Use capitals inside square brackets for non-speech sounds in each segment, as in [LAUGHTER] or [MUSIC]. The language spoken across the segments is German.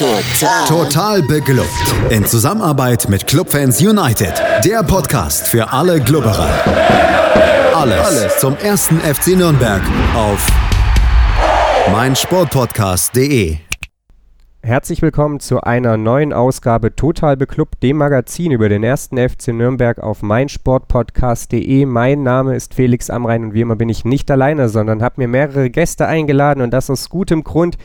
Total. Total beglückt. In Zusammenarbeit mit Clubfans United. Der Podcast für alle Glubberer. Alles, Alles zum ersten FC Nürnberg auf meinsportpodcast.de. Herzlich willkommen zu einer neuen Ausgabe Total Beklubbt, dem Magazin über den ersten FC Nürnberg auf meinsportpodcast.de. Mein Name ist Felix Amrein und wie immer bin ich nicht alleine, sondern habe mir mehrere Gäste eingeladen und das aus gutem Grund.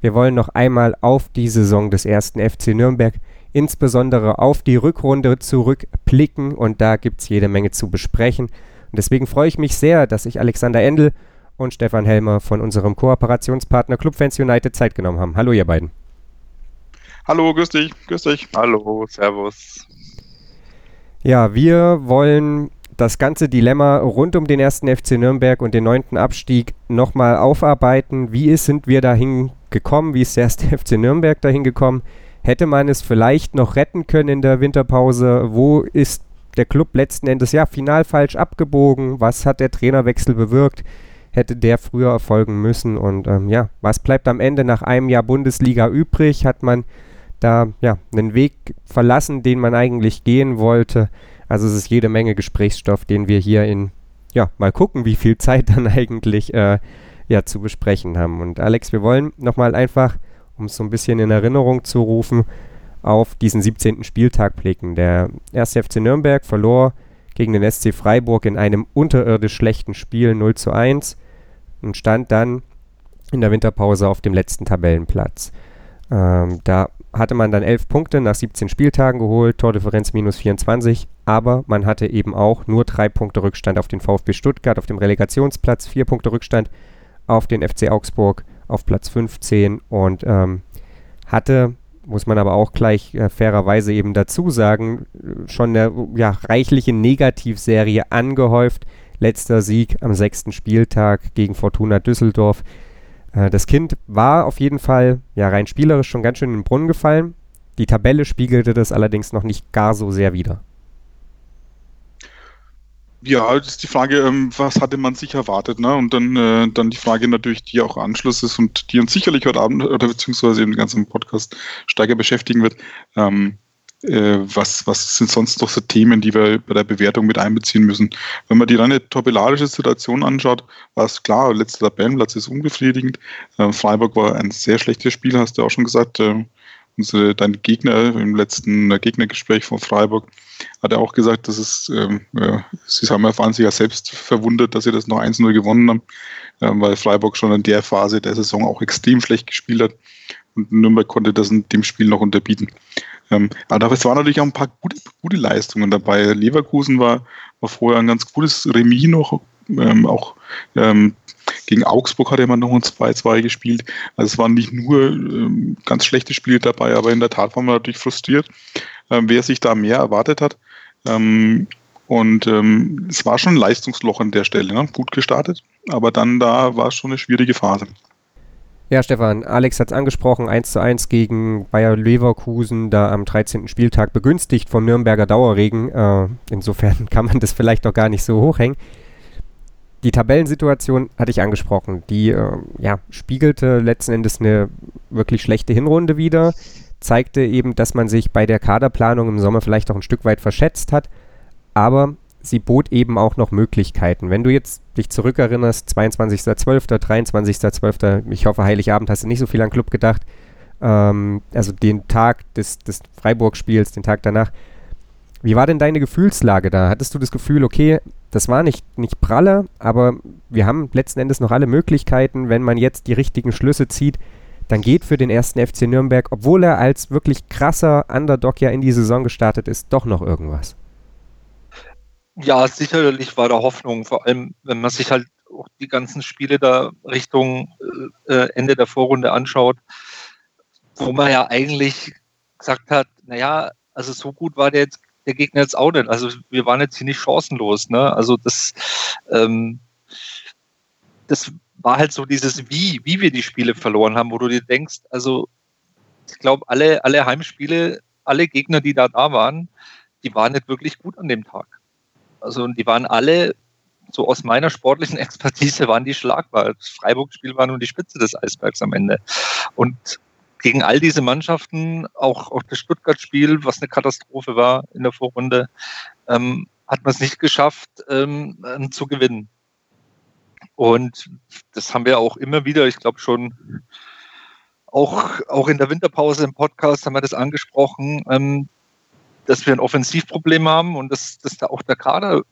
Wir wollen noch einmal auf die Saison des ersten FC Nürnberg, insbesondere auf die Rückrunde zurückblicken und da gibt es jede Menge zu besprechen. Und deswegen freue ich mich sehr, dass sich Alexander Endel und Stefan Helmer von unserem Kooperationspartner Clubfans United Zeit genommen haben. Hallo ihr beiden. Hallo, grüß dich, grüß dich. Hallo, servus. Ja, wir wollen das ganze Dilemma rund um den ersten FC Nürnberg und den neunten Abstieg nochmal aufarbeiten. Wie ist, sind wir dahin gekommen? Wie ist der [LAUGHS] erste FC Nürnberg dahin gekommen? Hätte man es vielleicht noch retten können in der Winterpause? Wo ist der Club letzten Endes ja final falsch abgebogen? Was hat der Trainerwechsel bewirkt? Hätte der früher erfolgen müssen? Und ähm, ja, was bleibt am Ende nach einem Jahr Bundesliga übrig? Hat man da ja einen Weg verlassen, den man eigentlich gehen wollte. Also es ist jede Menge Gesprächsstoff, den wir hier in ja mal gucken, wie viel Zeit [LAUGHS] dann eigentlich äh, ja zu besprechen haben. Und Alex, wir wollen nochmal einfach, um es so ein bisschen in Erinnerung zu rufen, auf diesen 17. Spieltag blicken. Der 1. FC Nürnberg verlor gegen den SC Freiburg in einem unterirdisch schlechten Spiel 0 zu 1 und stand dann in der Winterpause auf dem letzten Tabellenplatz. Ähm, da hatte man dann 11 Punkte nach 17 Spieltagen geholt, Tordifferenz minus 24, aber man hatte eben auch nur 3 Punkte Rückstand auf den VfB Stuttgart auf dem Relegationsplatz, 4 Punkte Rückstand auf den FC Augsburg auf Platz 15 und ähm, hatte, muss man aber auch gleich äh, fairerweise eben dazu sagen, schon eine ja, reichliche Negativserie angehäuft. Letzter Sieg am sechsten Spieltag gegen Fortuna Düsseldorf äh, das Kind war auf jeden Fall ja rein spielerisch schon ganz schön in den Brunnen gefallen. Die Tabelle spiegelte das allerdings noch nicht gar so sehr wider. Ja, das ist die Frage, ähm, was hatte man sich erwartet, ne? Und dann, äh, dann die Frage natürlich, die auch Anschluss ist und die uns sicherlich heute Abend oder beziehungsweise im ganzen Podcast stärker beschäftigen wird. Ähm, äh, was, was sind sonst noch so Themen, die wir bei der Bewertung mit einbeziehen müssen? Wenn man die reine tabellarische Situation anschaut, war es klar, letzter Tabellenplatz ist unbefriedigend. Äh, Freiburg war ein sehr schlechtes Spiel, hast du auch schon gesagt. Äh, unsere, dein Gegner im letzten Gegnergespräch von Freiburg hat er auch gesagt, dass es, ähm, sie haben erfahren sich ja selbst verwundert, dass sie das noch 1-0 gewonnen haben, äh, weil Freiburg schon in der Phase der Saison auch extrem schlecht gespielt hat und Nürnberg konnte das in dem Spiel noch unterbieten. Ähm, aber es waren natürlich auch ein paar gute, gute Leistungen dabei. Leverkusen war, war vorher ein ganz gutes Remis noch, ähm, auch ähm, gegen Augsburg hatte man noch ein 2-2 gespielt. Also es waren nicht nur ähm, ganz schlechte Spiele dabei, aber in der Tat war man natürlich frustriert, ähm, wer sich da mehr erwartet hat. Ähm, und ähm, es war schon ein Leistungsloch an der Stelle, ne? gut gestartet, aber dann da war es schon eine schwierige Phase. Ja, Stefan, Alex hat es angesprochen, 1 zu 1 gegen Bayer Leverkusen, da am 13. Spieltag begünstigt vom Nürnberger Dauerregen. Äh, insofern [LAUGHS] kann man das vielleicht auch gar nicht so hochhängen. Die Tabellensituation hatte ich angesprochen. Die äh, ja, spiegelte letzten Endes eine wirklich schlechte Hinrunde wieder, zeigte eben, dass man sich bei der Kaderplanung im Sommer vielleicht auch ein Stück weit verschätzt hat. Aber sie bot eben auch noch Möglichkeiten. Wenn du jetzt dich zurückerinnerst, 22.12., 23.12., ich hoffe, Heiligabend hast du nicht so viel an Club gedacht, ähm, also den Tag des, des Freiburg-Spiels, den Tag danach. Wie war denn deine Gefühlslage da? Hattest du das Gefühl, okay, das war nicht, nicht pralle, aber wir haben letzten Endes noch alle Möglichkeiten, wenn man jetzt die richtigen Schlüsse zieht, dann geht für den ersten FC Nürnberg, obwohl er als wirklich krasser Underdog ja in die Saison gestartet ist, doch noch irgendwas. Ja, sicherlich war da Hoffnung, vor allem wenn man sich halt auch die ganzen Spiele da Richtung äh, äh, Ende der Vorrunde anschaut, wo man ja eigentlich gesagt hat, naja, also so gut war der, jetzt, der Gegner jetzt auch nicht. Also wir waren jetzt hier nicht chancenlos. Ne? Also das, ähm, das war halt so dieses Wie, wie wir die Spiele verloren haben, wo du dir denkst, also ich glaube, alle, alle Heimspiele, alle Gegner, die da da waren, die waren nicht wirklich gut an dem Tag. Also die waren alle, so aus meiner sportlichen [LAUGHS] Expertise, waren die schlagbar. Das Freiburg-Spiel war nur die Spitze des Eisbergs am Ende. Und gegen all diese Mannschaften, auch, auch das Stuttgart-Spiel, was eine Katastrophe war in der Vorrunde, ähm, hat man es nicht geschafft ähm, zu gewinnen. Und das haben wir auch immer wieder, ich glaube schon auch, auch in der Winterpause im Podcast haben wir das angesprochen, ähm, dass wir ein Offensivproblem haben und dass, dass da auch der Kader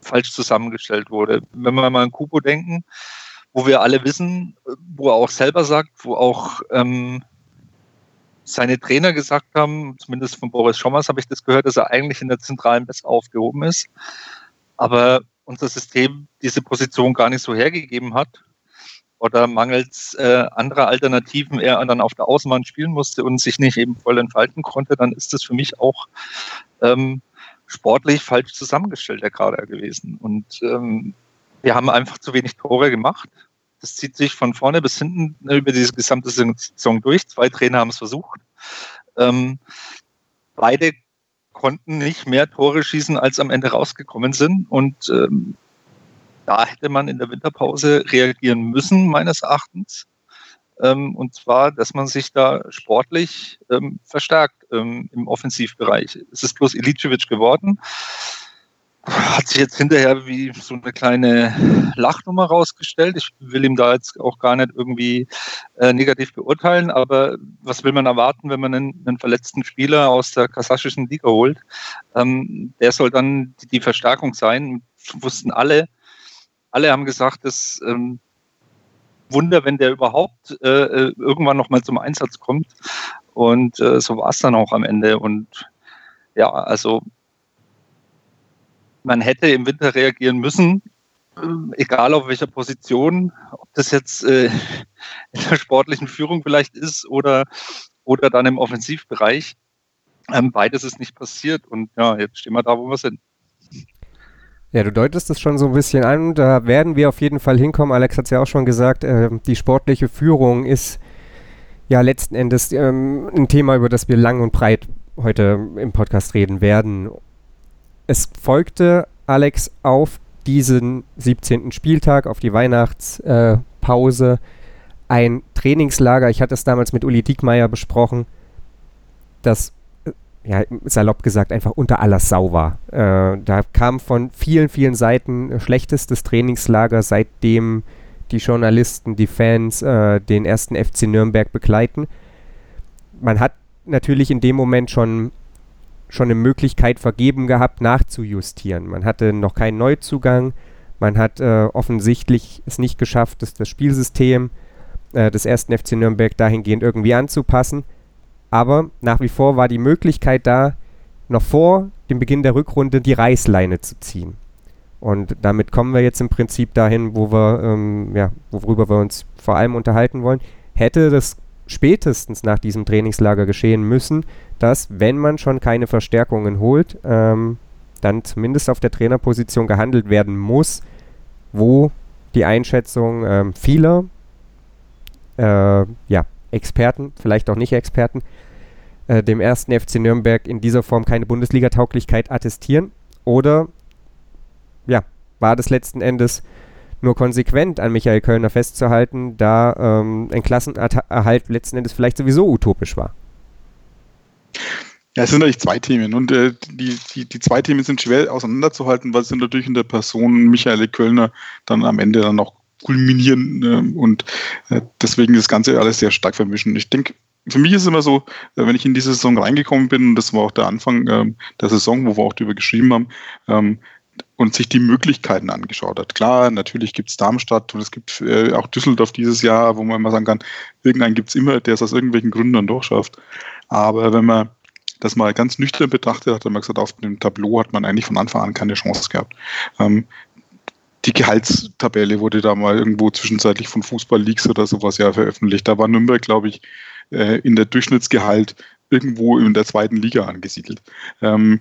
falsch zusammengestellt wurde. Wenn wir mal an Kupo denken, wo wir alle wissen, wo er auch selber sagt, wo auch ähm, seine Trainer gesagt haben, zumindest von Boris Schommers habe ich das gehört, dass er eigentlich in der Zentralen besser aufgehoben ist. Aber unser System diese Position gar nicht so hergegeben hat oder mangels äh, anderer Alternativen er dann auf der Außenbahn spielen musste und sich nicht eben voll entfalten konnte, dann ist das für mich auch ähm, sportlich falsch zusammengestellt, der Kader gewesen. Und ähm, wir haben einfach zu wenig Tore gemacht. Das zieht sich von vorne bis hinten über diese gesamte Saison durch. Zwei Trainer haben es versucht. Ähm, beide konnten nicht mehr Tore schießen, als am Ende rausgekommen sind. Und ähm, da hätte man in der Winterpause reagieren müssen, meines Erachtens. Ähm, und zwar, dass man sich da sportlich ähm, verstärkt ähm, im Offensivbereich. Es ist bloß Ilicevic geworden hat sich jetzt hinterher wie so eine kleine Lachnummer rausgestellt. Ich will ihm da jetzt auch gar nicht irgendwie äh, negativ beurteilen, aber was will man erwarten, wenn man einen, einen verletzten Spieler aus der kasachischen Liga holt? Ähm, der soll dann die, die, Verstärkung sein. Wussten alle, alle haben gesagt, dass ähm, Wunder, wenn der überhaupt äh, äh irgendwann nochmal zum Einsatz kommt. Und äh, so war es dann auch am Ende. Und ja, also man hätte im Winter reagieren müssen, ähm, egal auf welcher Position, ob das jetzt äh, [LAUGHS] in der sportlichen Führung vielleicht ist oder, oder dann im Offensivbereich. Ähm, beides ist nicht passiert und ja, jetzt stehen wir da, wo wir sind. Ja, du deutest es schon so ein bisschen an. Da werden wir auf jeden Fall hinkommen. Alex hat es ja auch schon gesagt, äh, die sportliche Führung ist ja letzten Endes ähm, ein Thema, über das wir lang und breit heute im Podcast reden werden es folgte Alex auf diesen 17. Spieltag, auf die Weihnachtspause, ein Trainingslager. Ich hatte es damals mit Uli Diekmeyer besprochen, das, äh, ja, salopp gesagt, einfach unter aller Sau war. Äh, da kam von vielen, vielen Seiten schlechtestes Trainingslager, seitdem die Journalisten, die Fans äh, den ersten FC Nürnberg begleiten. Man hat natürlich in dem Moment schon schon eine Möglichkeit vergeben gehabt, nachzujustieren. Man hatte noch keinen Neuzugang, man hat äh, offensichtlich es nicht geschafft, das, das Spielsystem äh, des ersten FC Nürnberg dahingehend irgendwie anzupassen. Aber nach wie vor war die Möglichkeit da, noch vor dem Beginn der Rückrunde die Reißleine zu ziehen. Und damit kommen wir jetzt im Prinzip dahin, wo wir, ähm, ja, worüber wir uns vor allem unterhalten wollen. Hätte das spätestens nach diesem Trainingslager geschehen müssen, dass, wenn man schon keine Verstärkungen holt, ähm, dann zumindest auf der Trainerposition gehandelt werden muss, wo die Einschätzung ähm, vieler äh, ja, Experten, vielleicht auch nicht Experten, äh, dem ersten FC Nürnberg in dieser Form keine Bundesliga-Tauglichkeit attestieren? Oder ja, war das letzten Endes nur konsequent an Michael Kölner festzuhalten, da ähm, ein Klassenerhalt letzten Endes vielleicht sowieso utopisch war? Ja, es sind natürlich zwei Themen und äh, die, die, die zwei Themen sind schwer auseinanderzuhalten, weil sie natürlich in der Person Michael Kölner dann am Ende dann auch kulminieren äh, und äh, deswegen das Ganze alles sehr stark vermischen. Ich denke, für mich ist es immer so, äh, wenn ich in diese Saison reingekommen bin, und das war auch der Anfang äh, der Saison, wo wir auch darüber geschrieben haben, ähm, und sich die Möglichkeiten angeschaut hat. Klar, natürlich gibt es Darmstadt und es gibt äh, auch Düsseldorf dieses Jahr, wo man immer sagen kann, irgendeinen gibt es immer, der es aus irgendwelchen Gründen dann durchschafft. Aber wenn man das mal ganz nüchtern betrachtet, hat er mal gesagt, auf dem Tableau hat man eigentlich von Anfang an keine Chance gehabt. Ähm, die Gehaltstabelle wurde da mal irgendwo zwischenzeitlich von Fußball Leaks oder sowas ja veröffentlicht. Da war Nürnberg, glaube ich, äh, in der Durchschnittsgehalt irgendwo in der zweiten Liga angesiedelt. Ähm,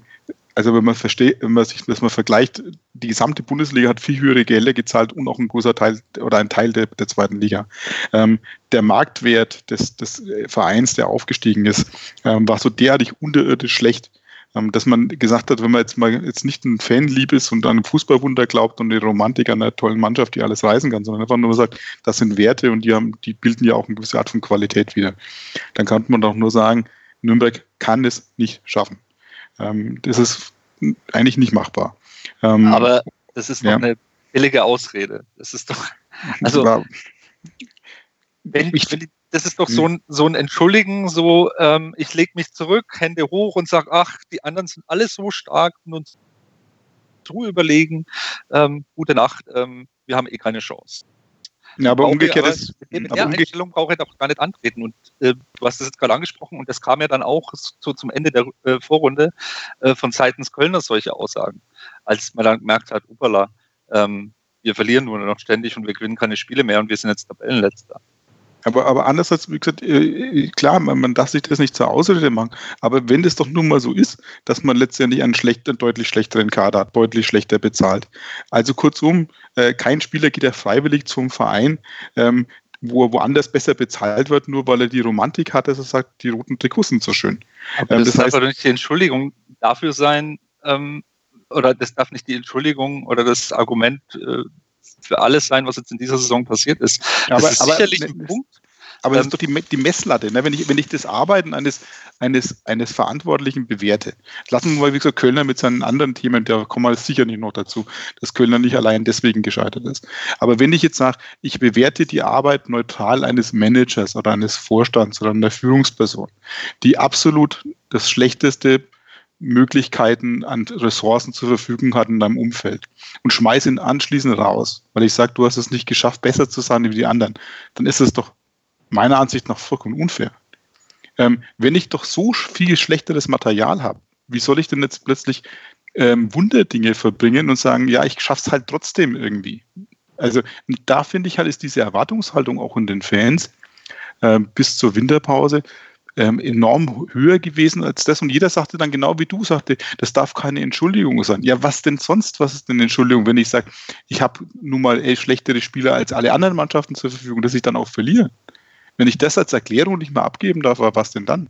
also wenn man versteht, wenn man sich das mal vergleicht, die gesamte Bundesliga hat viel höhere Gelder gezahlt und auch ein großer Teil oder ein Teil der, der zweiten Liga. Ähm, der Marktwert des, des Vereins, der aufgestiegen ist, ähm, war so derartig unterirdisch schlecht, Ähm, dass man gesagt hat, wenn man jetzt mal jetzt nicht ein Fanlieb ist und an Fußballwunder glaubt und die Romantik an einer tollen Mannschaft, die alles reißen kann, sondern einfach nur sagt, das sind Werte und die haben, die bilden ja auch eine gewisse Art von Qualität wieder. Dann kann man doch nur sagen, Nürnberg kann es nicht schaffen. Ähm, das ist eigentlich nicht machbar. Ähm, Aber das ist doch ja. eine billige Ausrede. Das ist doch, [LAUGHS] also, wenn, ich, wenn, das ist doch so hm. ein, so ein Entschuldigen, so ähm, ich lege mich zurück, Hände hoch und sage, ach, die anderen sind alle so stark und uns zu überlegen, ähm, gute Nacht, ähm, wir haben eh keine Chance. Ja, aber umgekehrt ist. Mit der Einstellung brauche ich doch gar nicht antreten. Und äh, du hast es jetzt gerade angesprochen und das kam ja dann auch so zum Ende der äh, Vorrunde äh, von seitens Kölner solche Aussagen, als man dann gemerkt hat, upala, ähm, wir verlieren nur noch ständig und wir gewinnen keine Spiele mehr und wir sind jetzt Tabellenletzter. Aber, aber andererseits, wie gesagt, äh, klar, man, man darf sich das nicht zur Ausrede machen. Aber wenn das doch nun mal so ist, dass man letztendlich einen schlechten, deutlich schlechteren Kader hat, deutlich schlechter bezahlt. Also kurzum, äh, kein Spieler geht ja freiwillig zum Verein, ähm, wo er woanders besser bezahlt wird, nur weil er die Romantik hat, dass er sagt, die roten Trikots sind so schön. Aber ähm, das, das heißt, darf doch nicht die Entschuldigung dafür sein, ähm, oder das darf nicht die Entschuldigung oder das Argument äh, für alles sein, was jetzt in dieser Saison passiert ist. Das aber, ist sicherlich aber, ein Punkt. Aber das ist ähm, doch die, die Messlatte. Ne? Wenn, ich, wenn ich das Arbeiten eines, eines, eines Verantwortlichen bewerte, lassen wir mal, wie gesagt, Kölner mit seinen anderen Themen, da kommen wir sicher nicht noch dazu, dass Kölner nicht allein deswegen gescheitert ist. Aber wenn ich jetzt sage, ich bewerte die Arbeit neutral eines Managers oder eines Vorstands oder einer Führungsperson, die absolut das schlechteste Möglichkeiten an Ressourcen zur Verfügung hat in deinem Umfeld und schmeiß ihn anschließend raus, weil ich sage, du hast es nicht geschafft, besser zu sein wie die anderen, dann ist es doch meiner Ansicht nach vollkommen unfair. Ähm, wenn ich doch so viel schlechteres Material habe, wie soll ich denn jetzt plötzlich ähm, Wunderdinge verbringen und sagen, ja, ich schaff's halt trotzdem irgendwie. Also da finde ich halt, ist diese Erwartungshaltung auch in den Fans äh, bis zur Winterpause ähm, enorm höher gewesen als das. Und jeder sagte dann genau wie du sagte, das darf keine Entschuldigung sein. Ja, was denn sonst? Was ist denn Entschuldigung, wenn ich sage, ich habe nun mal elf schlechtere Spieler als alle anderen Mannschaften zur Verfügung, dass ich dann auch verliere? Wenn ich das als Erklärung nicht mehr abgeben darf, was denn dann?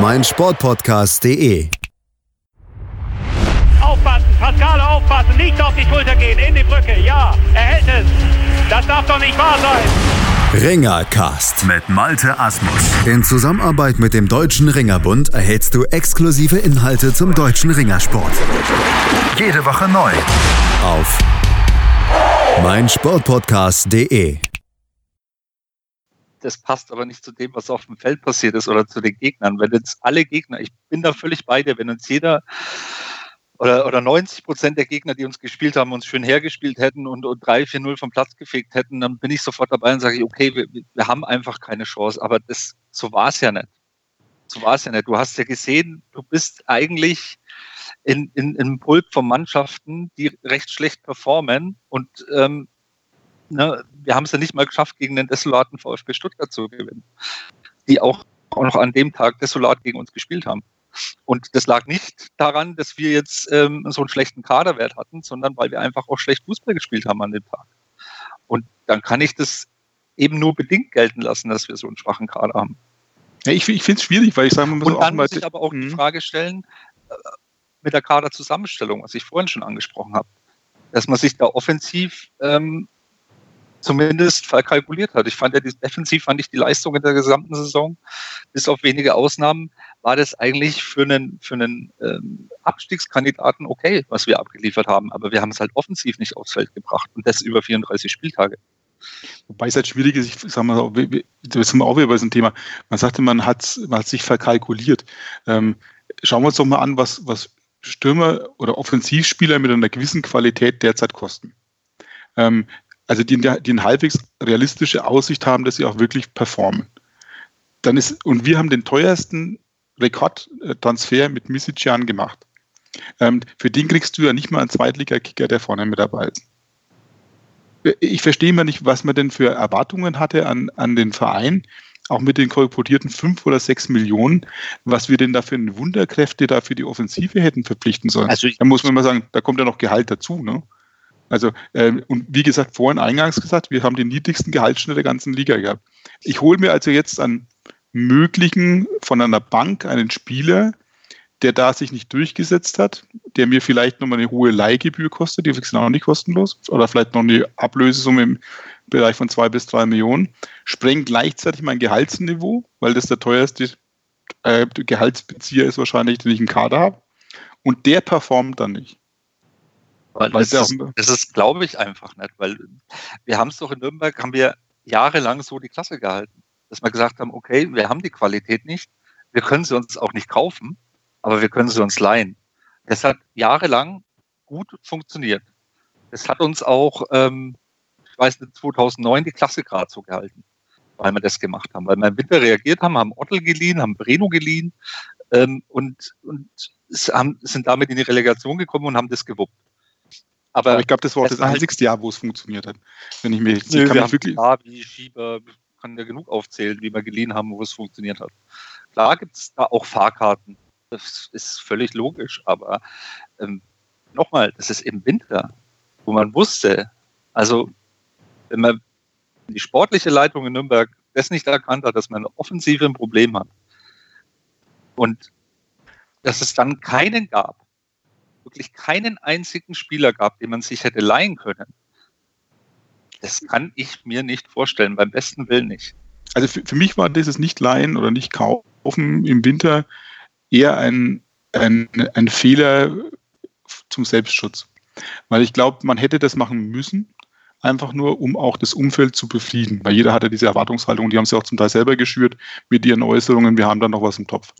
meinsportpodcast.de. Aufpassen, Pascale, aufpassen, nicht auf die Schulter gehen, in die Brücke, ja, er hält es. Das darf doch nicht wahr sein. Ringercast mit Malte Asmus. In Zusammenarbeit mit dem Deutschen Ringerbund erhältst du exklusive Inhalte zum deutschen Ringersport. Jede Woche neu auf meinsportpodcast.de das passt aber nicht zu dem, was auf dem Feld passiert ist oder zu den Gegnern. Wenn jetzt alle Gegner, ich bin da völlig bei dir, wenn uns jeder oder, oder 90 Prozent der Gegner, die uns gespielt haben, uns schön hergespielt hätten und, und 3-4-0 vom Platz gefegt hätten, dann bin ich sofort dabei und sage, okay, wir, wir haben einfach keine Chance. Aber das, so war es ja nicht. So war es ja nicht. Du hast ja gesehen, du bist eigentlich in, in, in einem Pulk von Mannschaften, die recht schlecht performen und ähm, ne, wir haben es ja nicht mal geschafft, gegen den desolaten VfB Stuttgart zu gewinnen, die auch, auch noch an dem Tag desolat gegen uns gespielt haben. Und das lag nicht daran, dass wir jetzt ähm, so einen schlechten Kaderwert hatten, sondern weil wir einfach auch schlecht Fußball gespielt haben an dem Tag. Und dann kann ich das eben nur bedingt gelten lassen, dass wir so einen schwachen Kader haben. Ja, ich, ich finde es schwierig, weil ich sage mal so. Und dann muss ich aber auch die mhm. Frage stellen, äh, mit der Kaderzusammenstellung, was ich vorhin schon angesprochen habe, dass man sich da offensiv ähm, zumindest verkalkuliert hat. Ich fand ja, defensiv fand ich die Leistung in der gesamten Saison, bis auf wenige Ausnahmen, war das eigentlich für einen, für einen ähm, Abstiegskandidaten okay, was wir abgeliefert haben. Aber wir haben es halt offensiv nicht aufs Feld gebracht und das über 34 Spieltage. Wobei es halt schwierig ist, ich sag mal, das sind wir auch wieder bei einem Thema. Man sagte, man hat, man hat sich verkalkuliert. Ähm, schauen wir uns doch mal an, was, was Stürmer oder Offensivspieler mit einer gewissen Qualität derzeit kosten. Ähm, also die, die eine halbwegs realistische Aussicht haben, dass sie auch wirklich performen. Dann ist, und wir haben den teuersten Rekordtransfer mit Misician gemacht. Ähm, für den kriegst du ja nicht mal einen Zweitliga-Kicker, der vorne mit dabei ist. Ich verstehe immer nicht, was man denn für Erwartungen hatte an, an den Verein, auch mit den kolportierten fünf oder sechs Millionen, was wir denn da für Wunderkräfte da für die Offensive hätten verpflichten sollen. Also da muss man mal sagen, da kommt ja noch Gehalt dazu. Ne? Also, äh, und wie gesagt, vorhin eingangs gesagt, wir haben den niedrigsten Gehaltsschnitt der ganzen Liga gehabt. Ich hole mir also jetzt an möglichen von einer Bank einen Spieler, der da sich nicht durchgesetzt hat, der mir vielleicht nochmal eine hohe Leihgebühr kostet, die ist auch nicht kostenlos, oder vielleicht noch eine Ablösesumme im Bereich von zwei bis drei Millionen, sprengt gleichzeitig mein Gehaltsniveau, weil das der teuerste äh, Gehaltsbezieher ist wahrscheinlich, den ich im Kader habe. Und der performt dann nicht. Weil das, ist, das ist, glaube ich, einfach nicht, weil wir haben es doch in Nürnberg, haben wir jahrelang so die Klasse gehalten, dass wir gesagt haben, okay, wir haben die Qualität nicht, wir können sie uns auch nicht kaufen, aber wir können sie uns leihen. Das hat jahrelang gut funktioniert. Es hat uns auch, ähm, ich weiß nicht, 2009 die Klasse gerade so gehalten, weil wir das gemacht haben. Weil wir im Winter reagiert haben, haben Ottel geliehen, haben Breno geliehen ähm, und, und haben, sind damit in die Relegation gekommen und haben das gewuppt. Aber, Aber ich glaube, das war auch das einzigste Jahr, wo es funktioniert hat. Wenn ich mir nö, kann wir wirklich. Klar, wie Schieber, kann ja genug aufzählen, wie wir geliehen haben, wo es funktioniert hat. Klar gibt es da auch Fahrkarten. Das ist völlig logisch. Aber ähm, nochmal, das ist im Winter, wo man wusste, also wenn man die sportliche Leitung in Nürnberg das nicht erkannt hat, dass man eine Offensive ein Problem hat und dass es dann keinen gab, wirklich keinen einzigen Spieler gab, den man sich hätte leihen können. Das kann ich mir nicht vorstellen, beim besten Willen nicht. Also für, für mich war dieses Nicht-Leihen oder Nicht-Kaufen im Winter eher ein, ein, ein Fehler zum Selbstschutz. Weil ich glaube, man hätte das machen müssen, einfach nur, um auch das Umfeld zu befrieden. Weil jeder hatte diese Erwartungshaltung, die haben sie auch zum Teil selber geschürt mit ihren Äußerungen, wir haben da noch was im Topf.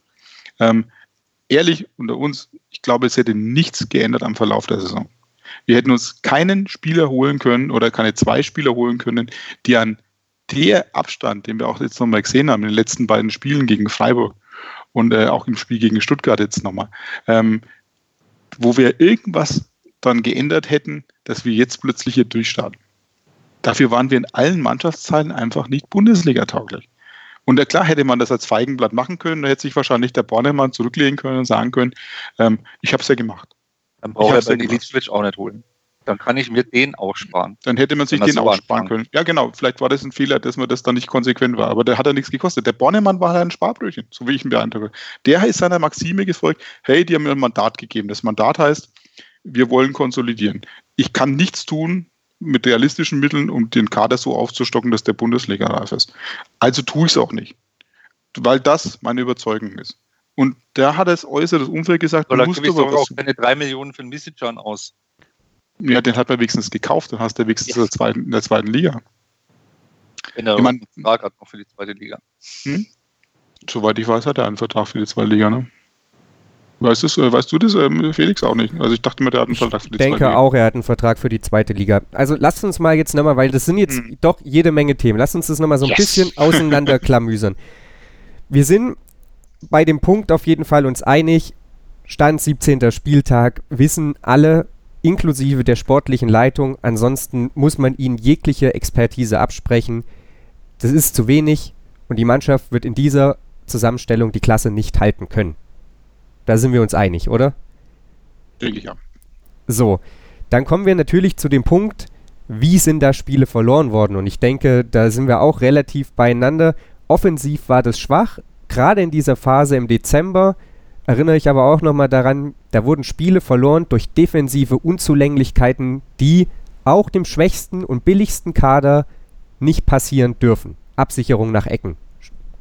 Ähm, ehrlich unter uns, ich glaube, es hätte nichts geändert am Verlauf der Saison. Wir hätten uns keinen Spieler holen können oder keine zwei Spieler holen können, die an der Abstand, den wir auch jetzt nochmal gesehen haben in den letzten beiden Spielen gegen Freiburg und äh, auch im Spiel gegen Stuttgart jetzt nochmal, ähm, wo wir irgendwas dann geändert hätten, dass wir jetzt plötzlich hier durchstarten. Dafür waren wir in allen Mannschaftsteilen einfach nicht Bundesliga-tauglich. Und äh, klar hätte man das als Feigenblatt machen können, da hätte sich wahrscheinlich der Bornemann zurücklehnen können und sagen können, ähm, ich habe es ja gemacht. Dann braucht er bei Ilicevic auch nicht holen. Dann kann ich mir den auch sparen. Dann hätte man sich den auch sparen können. Ja, genau. Vielleicht war das ein Fehler, dass man das dann nicht konsequent war. Aber der hat ja nichts gekostet. Der Bornemann war halt ein Sparbrötchen, so wie ich ihn beeindrucke. Der ist seiner Maxime gefolgt, hey, die haben mir ein Mandat gegeben. Das Mandat heißt, wir wollen konsolidieren. Ich kann nichts tun, mit realistischen Mitteln, um den Kader so aufzustocken, dass der Bundesliga reif ist. Also tue ich es auch nicht, weil das meine Überzeugung ist. Und da hat das äußere Umfeld gesagt, du musst aber auch keine drei Millionen für den Misicjan aus. Ja, den hat man wenigstens gekauft, dann hast du wenigstens ja. in, der zweiten, in der zweiten Liga. Wenn er ich mein, einen Vertrag hat noch für die zweite Liga. Hm? Soweit ich weiß, hat er einen Vertrag für die zweite Liga, ne? Weißt, das, äh, weißt du das, ähm, Felix, auch nicht? Also ich dachte mir, der hat einen Vertrag für die zweite Liga. Ich denke auch, er hat einen Vertrag für die zweite Liga. Also lasst uns mal jetzt nochmal, weil das sind jetzt hm. doch jede Menge Themen, lasst uns das nochmal so ein yes. bisschen [LAUGHS] auseinanderklamüsern. Wir sind bei dem Punkt auf jeden Fall uns einig, Stand 17. Spieltag, wissen alle, inklusive der sportlichen Leitung, ansonsten muss man ihnen jegliche Expertise absprechen. Das ist zu wenig und die Mannschaft wird in dieser Zusammenstellung die Klasse nicht halten können. Da sind wir uns einig, oder? Denke ich ja. So, dann kommen wir natürlich zu dem Punkt, wie sind da Spiele verloren worden? Und ich denke, da sind wir auch relativ beieinander. Offensiv war das schwach. Gerade in dieser Phase im Dezember erinnere ich aber auch nochmal daran, da wurden Spiele verloren durch defensive Unzulänglichkeiten, die auch dem schwächsten und billigsten Kader nicht passieren dürfen. Absicherung nach Ecken.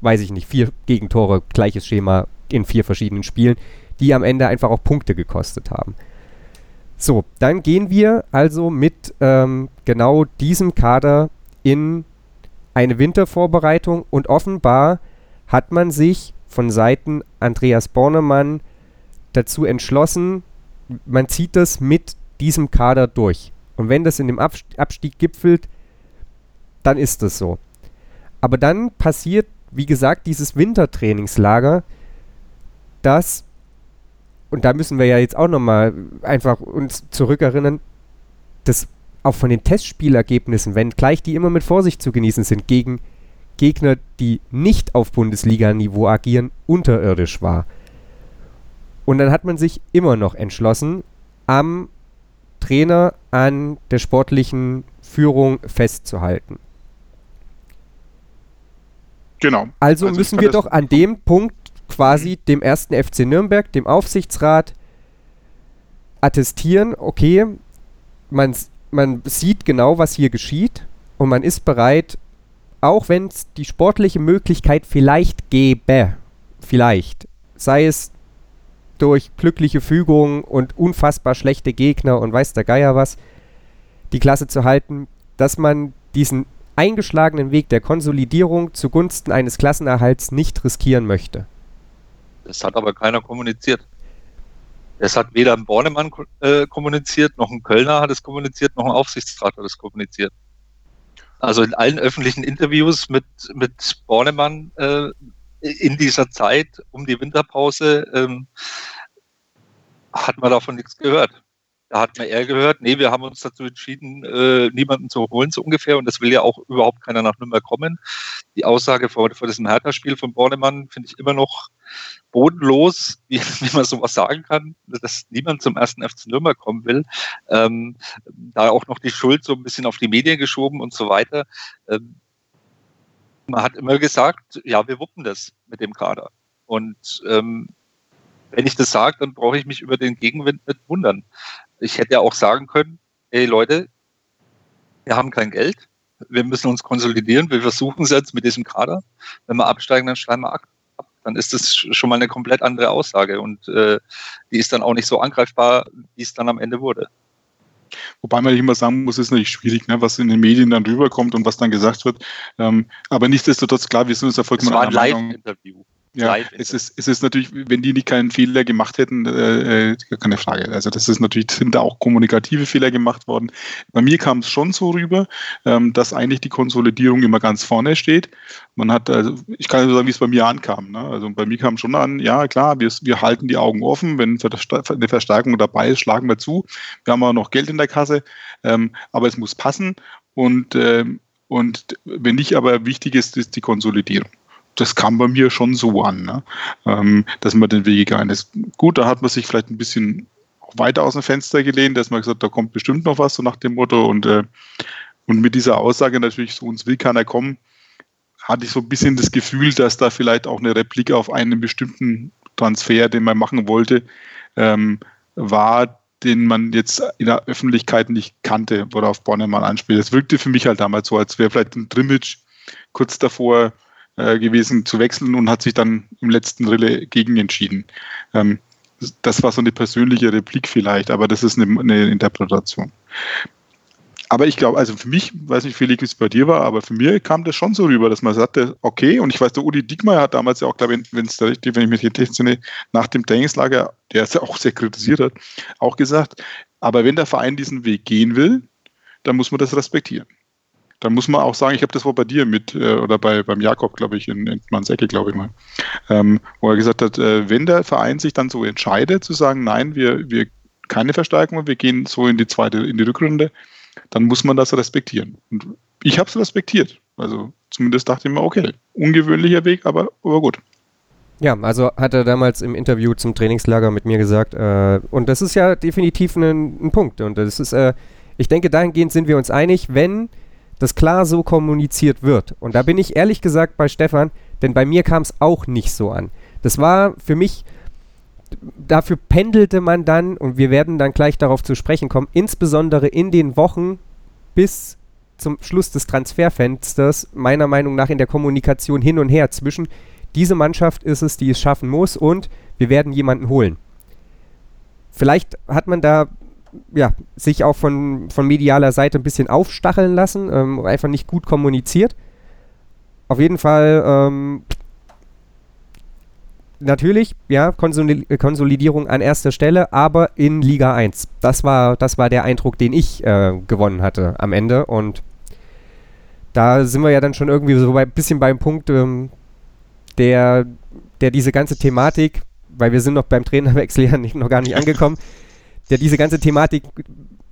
Weiß ich nicht, vier Gegentore, gleiches Schema, in vier verschiedenen Spielen, die am Ende einfach auch Punkte gekostet haben. So, dann gehen wir also mit ähm, genau diesem Kader in eine Wintervorbereitung und offenbar hat man sich von Seiten Andreas Bornemann dazu entschlossen, man zieht das mit diesem Kader durch. Und wenn das in dem Abstieg gipfelt, dann ist das so. Aber dann passiert, wie gesagt, dieses Wintertrainingslager, dass, und da müssen wir ja jetzt auch nochmal einfach uns zurückerinnern, dass auch von den Testspielergebnissen, wenn gleich die immer mit Vorsicht zu genießen sind, gegen Gegner, die nicht auf Bundesliga-Niveau agieren, unterirdisch war. Und dann hat man sich immer noch entschlossen, am Trainer, an der sportlichen Führung festzuhalten. Genau. Also, also müssen wir doch an dem Punkt quasi dem ersten FC Nürnberg, dem Aufsichtsrat, attestieren, okay, man, man sieht genau, was hier geschieht und man ist bereit, auch wenn es die sportliche Möglichkeit vielleicht gäbe, vielleicht, sei es durch glückliche Fügung und unfassbar schlechte Gegner und weiß der Geier was, die Klasse zu halten, dass man diesen eingeschlagenen Weg der Konsolidierung zugunsten eines Klassenerhalts nicht riskieren möchte. Das hat aber keiner kommuniziert. Das hat weder ein Bornemann äh, kommuniziert, noch ein Kölner hat es kommuniziert, noch ein Aufsichtsrat hat es kommuniziert. Also in allen öffentlichen Interviews mit, mit Bornemann äh, in dieser Zeit um die Winterpause ähm, hat man davon nichts gehört. Da hat man eher gehört, nee, wir haben uns dazu entschieden, äh, niemanden zu holen, so ungefähr. Und das will ja auch überhaupt keiner nach Nürnberg kommen. Die Aussage vor, vor diesem Hertha-Spiel von Bornemann finde ich immer noch bodenlos, [LAUGHS] wie, wie man sowas sagen kann, dass niemand zum ersten FC Nürnberg kommen will. Ähm, da auch noch die Schuld so ein bisschen auf die Medien geschoben und so weiter. Ähm, man hat immer gesagt, ja, wir wuppen das mit dem Kader. Und ähm, wenn ich das sage, dann brauche ich mich über den Gegenwind nicht wundern. Ich hätte ja auch sagen können, ey Leute, wir haben kein Geld, wir müssen uns konsolidieren, wir versuchen es jetzt mit diesem Kader. Wenn wir absteigen, dann schreiben wir ab. Dann ist das schon mal eine komplett andere Aussage und äh, die ist dann auch nicht so angreifbar, wie es dann am Ende wurde. Wobei man immer sagen muss, ist natürlich schwierig, ne, was in den Medien dann rüberkommt und was dann gesagt wird. Ähm, aber nichtsdestotrotz, klar, wir sind uns erfolgreich. Das war ein Live-Interview. Ja, es ist, es ist natürlich, wenn die nicht keinen Fehler gemacht hätten, äh, äh, keine Frage. Also das ist natürlich, [LAUGHS] sind da auch kommunikative Fehler gemacht worden. Bei mir kam es schon so rüber, ähm, dass eigentlich die Konsolidierung immer ganz vorne steht. Man hat, also ich kann nur sagen, wie es bei mir ankam. Ne? Also bei mir kam schon an, ja klar, wir, wir halten die Augen offen, wenn eine Verstärkung dabei ist, schlagen wir zu. Wir haben auch noch Geld in der Kasse, ähm, aber es muss passen. Und, ähm, und wenn nicht, aber wichtig ist, ist die Konsolidierung das kam bei mir schon so an, ne? ähm, dass man den Weg gegangen ist. Gut, da hat man sich vielleicht ein bisschen weiter aus dem Fenster gelehnt, dass man gesagt, da kommt bestimmt noch was, so nach dem Motto. Und, äh, und mit dieser Aussage natürlich, so uns will keiner kommen, hatte ich so ein bisschen das Gefühl, dass da vielleicht auch eine Replik auf einen bestimmten Transfer, den man machen wollte, ähm, war, den man jetzt in der Öffentlichkeit nicht kannte, worauf Bornemann anspielt. Es wirkte für mich halt damals so, als wäre vielleicht ein Trimmitsch kurz davor, äh, gewesen zu wechseln und hat sich dann im letzten Rille gegen entschieden. Ähm, das war so eine persönliche Replik vielleicht, aber das ist eine, eine Interpretation. Aber ich glaube, also für mich, weiß nicht, Felix, wie es bei dir war, aber für mich kam das schon so rüber, dass man sagte, okay, und ich weiß, der Udi Diekmeyer hat damals ja auch, glaube ich, wenn es da richtig, wenn ich mich richtig entsinne, nach dem Trainingslager, der es ja auch sehr kritisiert hat, auch gesagt, aber wenn der Verein diesen Weg gehen will, dann muss man das respektieren dann muss man auch sagen, ich habe das wohl bei dir mit, äh, oder bei, beim Jakob, glaube ich, in, in Mansäcke, glaube ich mal, ähm, wo er gesagt hat, äh, wenn der Verein sich dann so entscheidet, zu sagen, nein, wir, wir keine Verstärkung, wir gehen so in die zweite, in die Rückrunde, dann muss man das respektieren. Und ich habe es respektiert. Also zumindest dachte ich mir, okay, ungewöhnlicher Weg, aber, aber gut. Ja, also hat er damals im Interview zum Trainingslager mit mir gesagt, äh, und das ist ja definitiv ein, ein Punkt. Und das ist, äh, ich denke, dahingehend sind wir uns einig, wenn das klar so kommuniziert wird. Und da bin ich ehrlich gesagt bei Stefan, denn bei mir kam es auch nicht so an. Das war für mich, dafür pendelte man dann, und wir werden dann gleich darauf zu sprechen kommen, insbesondere in den Wochen bis zum Schluss des Transferfensters, meiner Meinung nach in der Kommunikation hin und her zwischen, diese Mannschaft ist es, die es schaffen muss und wir werden jemanden holen. Vielleicht hat man da ja, sich auch von, von medialer Seite ein bisschen aufstacheln lassen, ähm, einfach nicht gut kommuniziert. Auf jeden Fall, ähm, natürlich, ja, Konsoli Konsolidierung an erster Stelle, aber in Liga 1. Das war, das war der Eindruck, den ich äh, gewonnen hatte am Ende. Und da sind wir ja dann schon irgendwie so ein bisschen beim Punkt, ähm, der, der diese ganze Thematik weil wir sind noch beim Trainerwechsel [LAUGHS] ja nicht, noch gar nicht angekommen, der diese ganze Thematik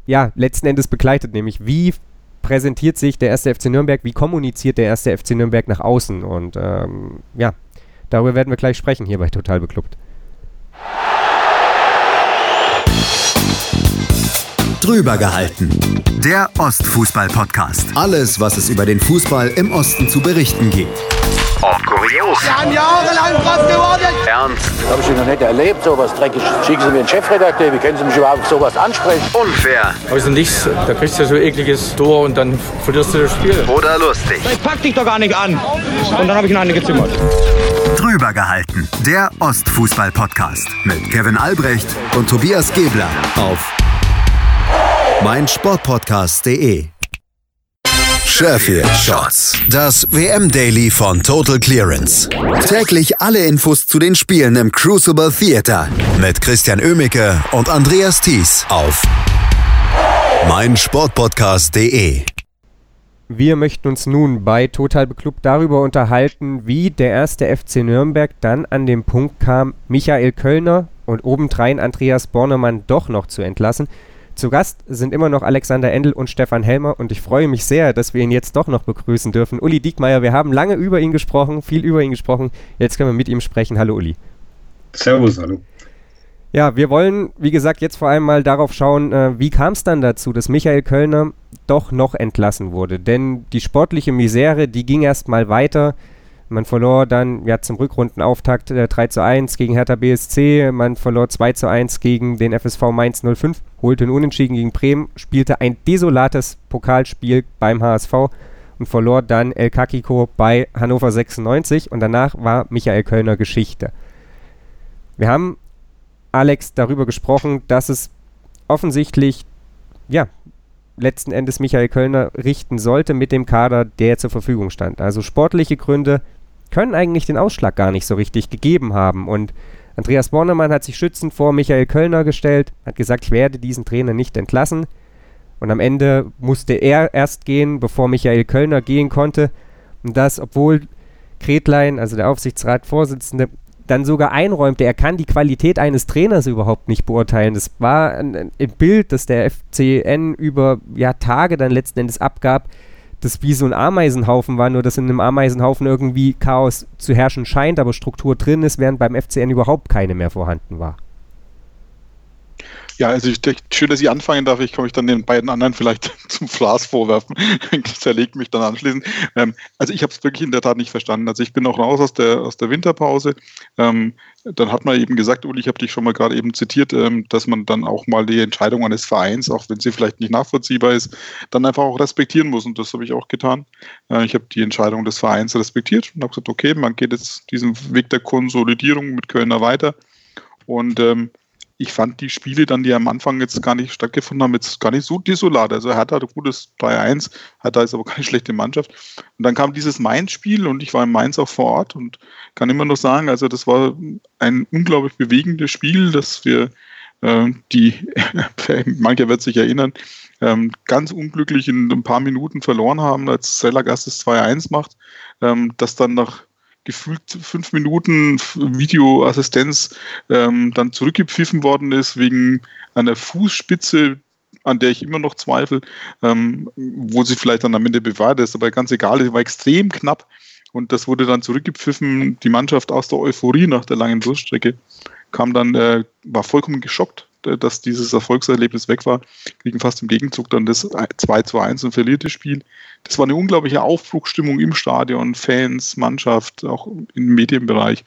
ja letzten Endes begleitet, nämlich wie präsentiert sich der erste FC Nürnberg, wie kommuniziert der erste FC Nürnberg nach außen und ähm, ja, darüber werden wir gleich sprechen hier bei Total Beklubbt. Drüber gehalten. Der Ostfußball-Podcast. Alles, was es über den Fußball im Osten zu berichten gibt. Ob kurios. Wir haben jahrelang was geworden. Ernst. Habe ich noch nicht erlebt, sowas Dreckiges. Schicken Sie mir einen Chefredakteur, wie können Sie mich überhaupt sowas ansprechen? Unfair. Also nichts, da kriegst du so ekliges Tor und dann verlierst du das Spiel. Oder lustig. Ich pack dich doch gar nicht an. Und dann habe ich noch eine gezimmert. Drüber gehalten. Der Ostfußball-Podcast mit Kevin Albrecht und Tobias Gebler auf meinsportpodcast.de. Sheffield Shots. Das WM-Daily von Total Clearance. Täglich alle Infos zu den Spielen im Crucible Theater mit Christian Ömicke und Andreas Thies auf meinsportpodcast.de. Wir möchten uns nun bei Total Beklubbt darüber unterhalten, wie der erste FC Nürnberg dann an den Punkt kam, Michael Kölner und obendrein Andreas Bornemann doch noch zu entlassen. Zu Gast sind immer noch Alexander Endel und Stefan Helmer und ich freue mich sehr, dass wir ihn jetzt doch noch begrüßen dürfen. Uli Diekmeyer, wir haben lange über ihn gesprochen, viel über ihn gesprochen. Jetzt können wir mit ihm sprechen. Hallo Uli. Servus, hallo. Ja, wir wollen, wie gesagt, jetzt vor allem mal darauf schauen, äh, wie kam es dann dazu, dass Michael Kölner doch noch entlassen wurde. Denn die sportliche Misere, die ging erst mal weiter. Man verlor dann ja zum Rückrundenauftakt äh, 3 zu 1 gegen Hertha BSC, man verlor 2 zu 1 gegen den FSV Mainz 05, holte einen Unentschieden gegen Bremen, spielte ein desolates Pokalspiel beim HSV und verlor dann El Kakiko bei Hannover 96 und danach war Michael Kölner Geschichte. Wir haben Alex darüber gesprochen, dass es offensichtlich, ja, letzten Endes Michael Kölner richten sollte mit dem Kader, der zur Verfügung stand. Also sportliche Gründe können eigentlich den Ausschlag gar nicht so richtig gegeben haben. Und Andreas Bornemann hat sich schützend vor Michael Kölner gestellt, hat gesagt, ich werde diesen Trainer nicht entlassen. Und am Ende musste er erst gehen, bevor Michael Kölner gehen konnte. Und das, obwohl Kretlein, also der Aufsichtsratsvorsitzende, dann sogar einräumte, er kann die Qualität eines Trainers überhaupt nicht beurteilen. Das war ein, ein Bild, das der FCN über ja, Tage dann letzten Endes abgab, das wie so ein Ameisenhaufen war, nur dass in einem Ameisenhaufen irgendwie Chaos zu herrschen scheint, aber Struktur drin ist, während beim FCN überhaupt keine mehr vorhanden war. Ja, also ich denke, schön, dass ich anfangen darf. Ich kann mich dann den beiden anderen vielleicht [LAUGHS] zum Fraß vorwerfen. [LAUGHS] Zerlegt mich dann anschließend. Ähm, also ich habe es wirklich in der Tat nicht verstanden. Also ich bin auch raus aus der, aus der Winterpause. Ähm, dann hat man eben gesagt, Uli, ich habe dich schon mal gerade eben zitiert, ähm, dass man dann auch mal die Entscheidung eines Vereins, auch wenn sie vielleicht nicht nachvollziehbar ist, dann einfach auch respektieren muss. Und das habe ich auch getan. Äh, ich habe die Entscheidung des Vereins respektiert und habe gesagt, okay, man geht jetzt diesen Weg der Konsolidierung mit Kölner weiter. Und ähm, ich fand die Spiele dann, die am Anfang jetzt gar nicht stattgefunden haben, jetzt gar nicht so desolat. Also Hertha hat ein gutes 3-1, Hertha ist aber [LAUGHS] keine schlechte Mannschaft. Und dann kam dieses Mainz-Spiel und ich war in Mainz auch vor Ort und kann immer noch sagen, also das war ein unglaublich bewegendes Spiel, dass wir äh, die, [LAUGHS] mancher wird sich erinnern, ähm, ganz unglücklich in ein paar Minuten verloren haben, als Sellergast das 2-1 macht, ähm, das dann nach gefühlt fünf Minuten Videoassistenz ähm, dann zurückgepfiffen worden ist wegen einer Fußspitze, an der ich immer noch zweifle, ähm, wo sie vielleicht dann am Ende bewahrt ist, aber ganz egal, sie war extrem knapp und das wurde dann zurückgepfiffen. Die Mannschaft aus der Euphorie nach der langen Durststrecke kam dann, äh, war vollkommen geschockt, äh, dass dieses Erfolgserlebnis weg war, kriegen fast im Gegenzug dann das 2 zu 1 und verliert das Spiel. Das war eine unglaubliche Aufbruchsstimmung im Stadion, Fans, Mannschaft, auch im Medienbereich.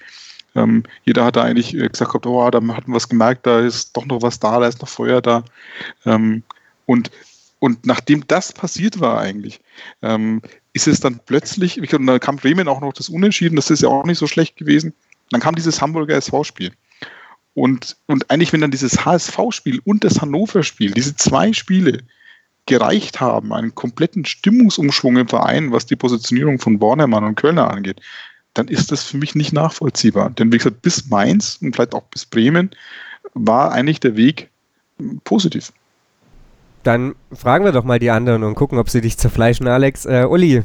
Ähm, jeder hat da eigentlich äh, gesagt, oh, da hatten wir was gemerkt, da ist doch noch was da, da ist noch Feuer da. Ähm, und, und nachdem das passiert war eigentlich, ähm, ist es dann plötzlich, und dann kam Bremen auch noch das Unentschieden, das ist ja auch nicht so schlecht gewesen. Dann kam dieses Hamburger SV-Spiel. Und, und eigentlich, wenn dann dieses HSV-Spiel und das Hannover-Spiel, diese zwei Spiele gereicht haben, einen kompletten Stimmungsumschwung im Verein, was die Positionierung von Bornemann und Kölner angeht, dann ist das für mich nicht nachvollziehbar. Denn wie gesagt, bis Mainz und vielleicht auch bis Bremen war eigentlich der Weg positiv. Dann fragen wir doch mal die anderen und gucken, ob sie dich zerfleischen, Alex. Äh, Uli,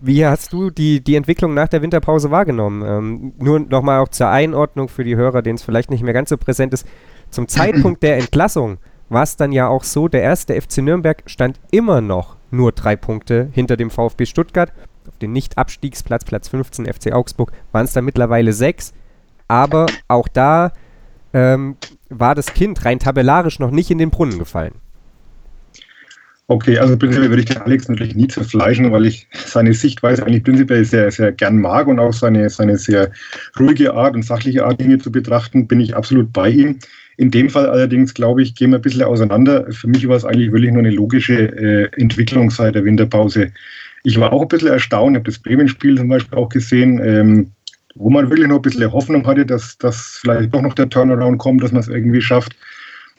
wie hast du die, die Entwicklung nach der Winterpause wahrgenommen? Ähm, nur nochmal auch zur Einordnung für die Hörer, denen es vielleicht nicht mehr ganz so präsent ist. Zum Zeitpunkt der Entlassung war es dann ja auch so, der erste FC Nürnberg stand immer noch nur drei Punkte hinter dem VfB Stuttgart. Auf den Nicht-Abstiegsplatz, Platz 15 FC Augsburg, waren es dann mittlerweile sechs. Aber auch da ähm, war das Kind rein tabellarisch noch nicht in den Brunnen gefallen. Okay, also prinzipiell würde ich den Alex natürlich nie zerfleischen, weil ich seine Sichtweise eigentlich prinzipiell sehr, sehr gern mag und auch seine, seine sehr ruhige Art und sachliche Art, Dinge zu betrachten, bin ich absolut bei ihm. In dem Fall allerdings, glaube ich, gehen wir ein bisschen auseinander. Für mich war es eigentlich wirklich nur eine logische äh, Entwicklung seit der Winterpause. Ich war auch ein bisschen erstaunt, habe das Bremen-Spiel zum Beispiel auch gesehen, ähm, wo man wirklich noch ein bisschen Hoffnung hatte, dass, dass vielleicht doch noch der Turnaround kommt, dass man es irgendwie schafft.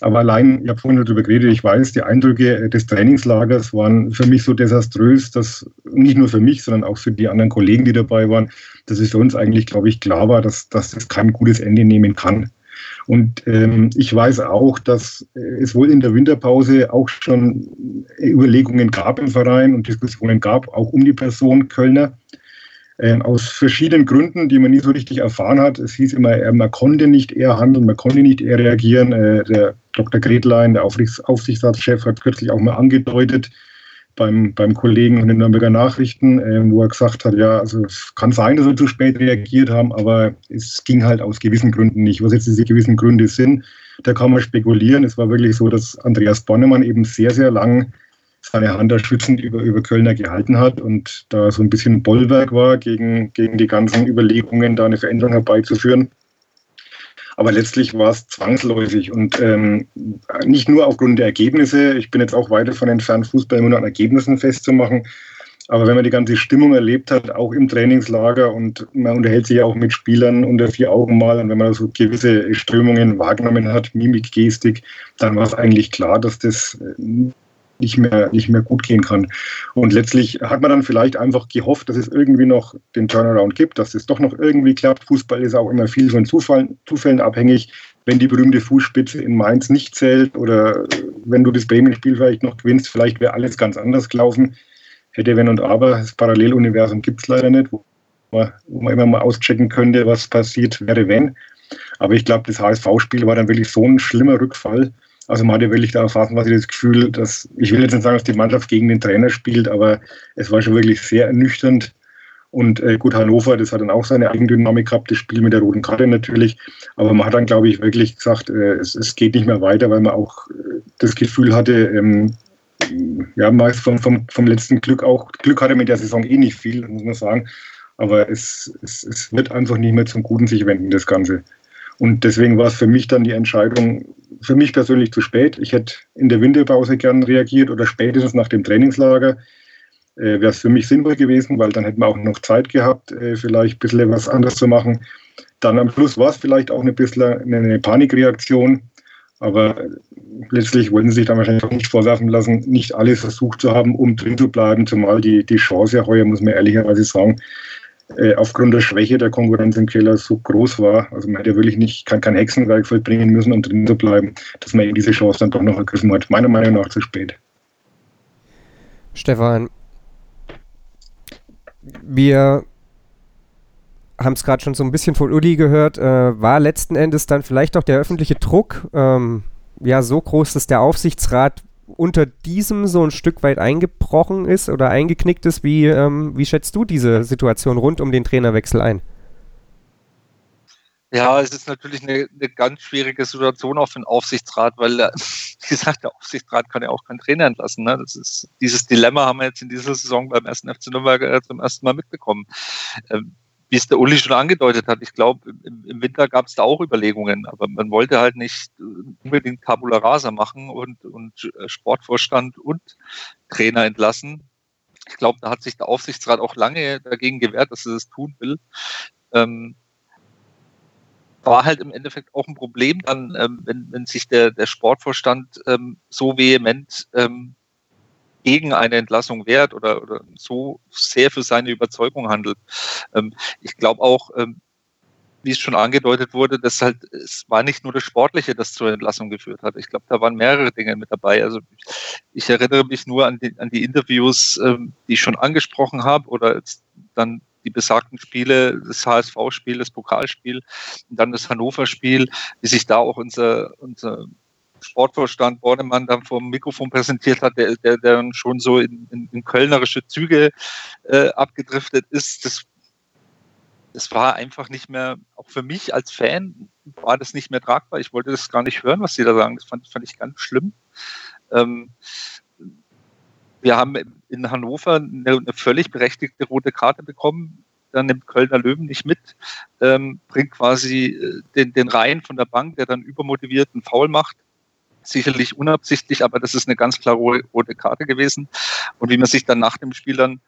Aber allein, ich habe vorhin darüber geredet, ich weiß, die Eindrücke äh, des Trainingslagers waren für mich so desaströs, dass nicht nur für mich, sondern auch für die anderen Kollegen, die dabei waren, dass es für uns eigentlich, glaube ich, klar war, dass, dass das kein gutes Ende nehmen kann. Und ähm, ich weiß auch, dass es wohl in der Winterpause auch schon Überlegungen gab im Verein und Diskussionen gab, auch um die Person Kölner. Ähm, aus verschiedenen Gründen, die man nie so richtig erfahren hat. Es hieß immer, man konnte nicht eher handeln, man konnte nicht eher reagieren. Äh, der Dr. Gretlein, der Aufsichtsratschef, hat kürzlich auch mal angedeutet, beim, beim Kollegen von den Nürnberger Nachrichten, äh, wo er gesagt hat, ja, also es kann sein, dass wir zu spät reagiert haben, aber es ging halt aus gewissen Gründen nicht. Was jetzt diese gewissen Gründe sind, da kann man spekulieren. Es war wirklich so, dass Andreas Bonnemann eben sehr, sehr lang seine Hand da schützend über, über Kölner gehalten hat und da so ein bisschen Bollwerk war gegen, gegen die ganzen Überlegungen, da eine Veränderung herbeizuführen. Aber letztlich war es zwangsläufig und ähm, nicht nur aufgrund der Ergebnisse. Ich bin jetzt auch weit davon entfernt, Fußball immer nur an Ergebnissen festzumachen. Aber wenn man die ganze Stimmung erlebt hat, auch im Trainingslager und man unterhält sich ja auch mit Spielern unter vier Augen mal und wenn man so gewisse Strömungen wahrgenommen hat, Mimik, Gestik, dann war es eigentlich klar, dass das nicht mehr, nicht mehr gut gehen kann. Und letztlich hat man dann vielleicht einfach gehofft, dass es irgendwie noch den Turnaround gibt, dass es doch noch irgendwie klappt. Fußball ist auch immer viel von Zufall, Zufällen abhängig. Wenn die berühmte Fußspitze in Mainz nicht zählt oder wenn du das Bremen-Spiel vielleicht noch gewinnst, vielleicht wäre alles ganz anders gelaufen. Hätte, wenn und aber, das Paralleluniversum gibt es leider nicht, wo man, wo man immer mal auschecken könnte, was passiert wäre, wenn. Aber ich glaube, das HSV-Spiel war dann wirklich so ein schlimmer Rückfall, also man hatte wirklich da phasenweise das Gefühl, dass, ich will jetzt nicht sagen, dass die Mannschaft gegen den Trainer spielt, aber es war schon wirklich sehr ernüchternd. Und äh, gut, Hannover, das hat dann auch seine Eigendynamik gehabt, das Spiel mit der roten Karte natürlich. Aber man hat dann, glaube ich, wirklich gesagt, äh, es, es, geht nicht mehr weiter, weil man auch äh, das Gefühl hatte, ähm, ja, meist vom, vom, vom letzten Glück auch, Glück hatte mit der Saison eh nicht viel, muss man sagen. Aber es, es, es wird einfach nicht mehr zum Guten sich wenden, das Ganze. Und deswegen war es für mich dann die Entscheidung, für mich persönlich zu spät. Ich hätte in der Winterpause gern reagiert oder spätestens nach dem Trainingslager. Äh, Wäre es für mich sinnvoll gewesen, weil dann hätten wir auch noch Zeit gehabt, äh, vielleicht ein bisschen was anderes zu machen. Dann am Schluss war es vielleicht auch ein bisschen eine Panikreaktion, aber letztlich wollten sie sich dann wahrscheinlich auch nicht vorwerfen lassen, nicht alles versucht zu haben, um drin zu bleiben, zumal die, die Chance ja heuer, muss man ehrlicherweise sagen, äh, aufgrund der Schwäche der Konkurrenz im Keller so groß war. Also man hätte wirklich nicht kein, kein Hexenwerk vollbringen müssen, um drin zu bleiben, dass man eben diese Chance dann doch noch ergriffen hat. Meiner Meinung nach zu spät. Stefan, wir haben es gerade schon so ein bisschen von Uli gehört, äh, war letzten Endes dann vielleicht auch der öffentliche Druck ähm, ja so groß, dass der Aufsichtsrat unter diesem so ein Stück weit eingebrochen ist oder eingeknickt ist. Wie, ähm, wie schätzt du diese Situation rund um den Trainerwechsel ein? Ja, es ist natürlich eine, eine ganz schwierige Situation auch für den Aufsichtsrat, weil, äh, [LAUGHS] wie gesagt, der Aufsichtsrat kann ja auch keinen Trainer entlassen. Ne? Das ist, dieses Dilemma haben wir jetzt in dieser Saison beim ersten FC Nürnberg äh, zum ersten Mal mitbekommen. Ähm, wie es der Uli schon angedeutet hat, ich glaube, im, im, Winter gab es da auch Überlegungen, aber man wollte halt nicht äh, unbedingt Tabula Rasa machen und, und äh, Sportvorstand und Trainer entlassen. Ich glaube, da hat sich der Aufsichtsrat auch lange dagegen gewehrt, dass er das tun will. Ähm, war halt im Endeffekt auch ein Problem dann, ähm, wenn, wenn sich der, der Sportvorstand ähm, so vehement ähm, gegen eine Entlassung wehrt oder, oder so sehr für seine Überzeugung handelt. Ähm, ich glaube auch, ähm, wie es schon angedeutet wurde, dass halt, es war nicht nur das Sportliche, das zur Entlassung geführt hat. Ich glaube, da waren mehrere Dinge mit dabei. Also ich erinnere mich nur an die, an die Interviews, ähm, die ich schon angesprochen habe oder dann die besagten Spiele, das HSV-Spiel, das Pokalspiel und dann das Hannover-Spiel, wie sich da auch unser, unser Sportvorstand Bornemann dann vor dem Mikrofon präsentiert hat, der, der, dann schon so in, in, in kölnerische Züge äh, abgedriftet ist. Das das war einfach nicht mehr, auch für mich als Fan war das nicht mehr tragbar. Ich wollte das gar nicht hören, was sie da sagen. Das fand, fand ich ganz schlimm. Ähm, wir haben in Hannover eine, eine, völlig berechtigte rote Karte bekommen. Dann nimmt Kölner Löwen nicht mit, ähm, bringt quasi äh, den, den Reihen von der Bank, der dann übermotiviert einen Foul macht. Sicherlich unabsichtlich, aber das ist eine ganz klare rote Karte gewesen. Und wie man sich dann nach dem Spiel dann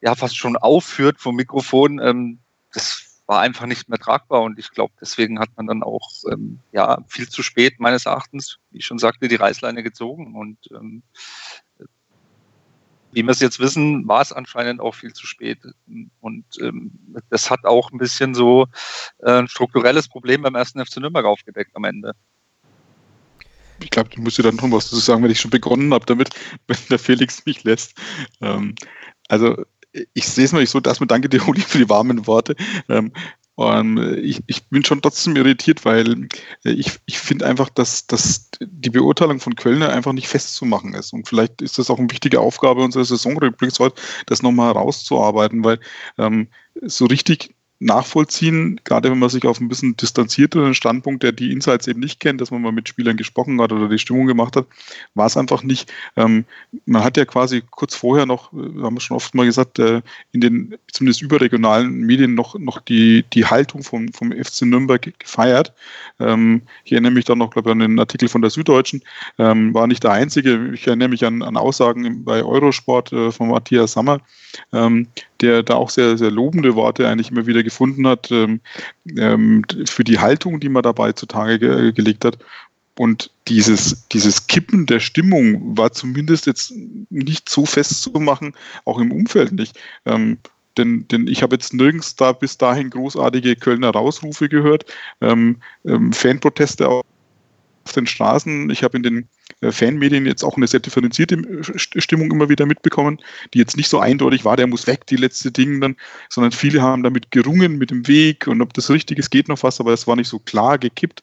ja fast schon aufführt vom Mikrofon, ähm, das war einfach nicht mehr tragbar und ich glaube, deswegen hat man dann auch ähm, ja viel zu spät meines Erachtens, wie ich schon sagte, die Reißleine gezogen und ähm, wie wir es jetzt wissen, war es anscheinend auch viel zu spät. Und ähm, das hat auch ein bisschen so äh, ein strukturelles Problem beim ersten FC Nürnberg aufgedeckt am Ende. Ich glaube, ich muss dir dann noch was dazu sagen, wenn ich schon begonnen habe damit, [LAUGHS] wenn der Felix mich lässt. Ähm, also ich sehe es nicht so, dass man danke dir, Uli, für die warmen Worte. Ähm, und ich, ich bin schon trotzdem irritiert, weil ich, ich finde einfach, dass, dass die Beurteilung von Kölner einfach nicht festzumachen ist. Und vielleicht ist das auch eine wichtige Aufgabe unserer Saisonrückblicks heute, das nochmal herauszuarbeiten, weil ähm, so richtig nachvollziehen, gerade wenn man sich auf ein bisschen distanzierteren Standpunkt, der die Insights eben nicht kennt, dass man mal mit Spielern gesprochen hat oder die Stimmung gemacht hat, war es einfach nicht. Ähm, man hat ja quasi kurz vorher noch, äh, haben wir schon oft mal gesagt, äh, in den zumindest überregionalen Medien noch, noch die, die Haltung vom, vom FC Nürnberg gefeiert. Ähm, ich erinnere mich dann noch, glaube ich, an den Artikel von der Süddeutschen, ähm, war nicht der einzige. Ich erinnere mich an, an Aussagen bei Eurosport äh, von Matthias Sammer, ähm, der da auch sehr, sehr lobende Worte eigentlich immer wieder gefunden hat ähm, ähm, für die Haltung, die man dabei zutage ge gelegt hat. Und dieses, dieses Kippen der Stimmung war zumindest jetzt nicht so festzumachen, auch im Umfeld nicht. Ähm, denn, denn ich habe jetzt nirgends da bis dahin großartige Kölner Rausrufe gehört, ähm, ähm, Fanproteste auf den Straßen. Ich habe in den äh, Fanmedien jetzt auch eine sehr differenzierte äh, Stimmung immer wieder mitbekommen, die jetzt nicht so eindeutig war, der muss weg, die letzte Dinge dann, sondern viele haben damit gerungen mit dem Weg und ob das richtig ist, geht noch was, aber es war nicht so klar gekippt.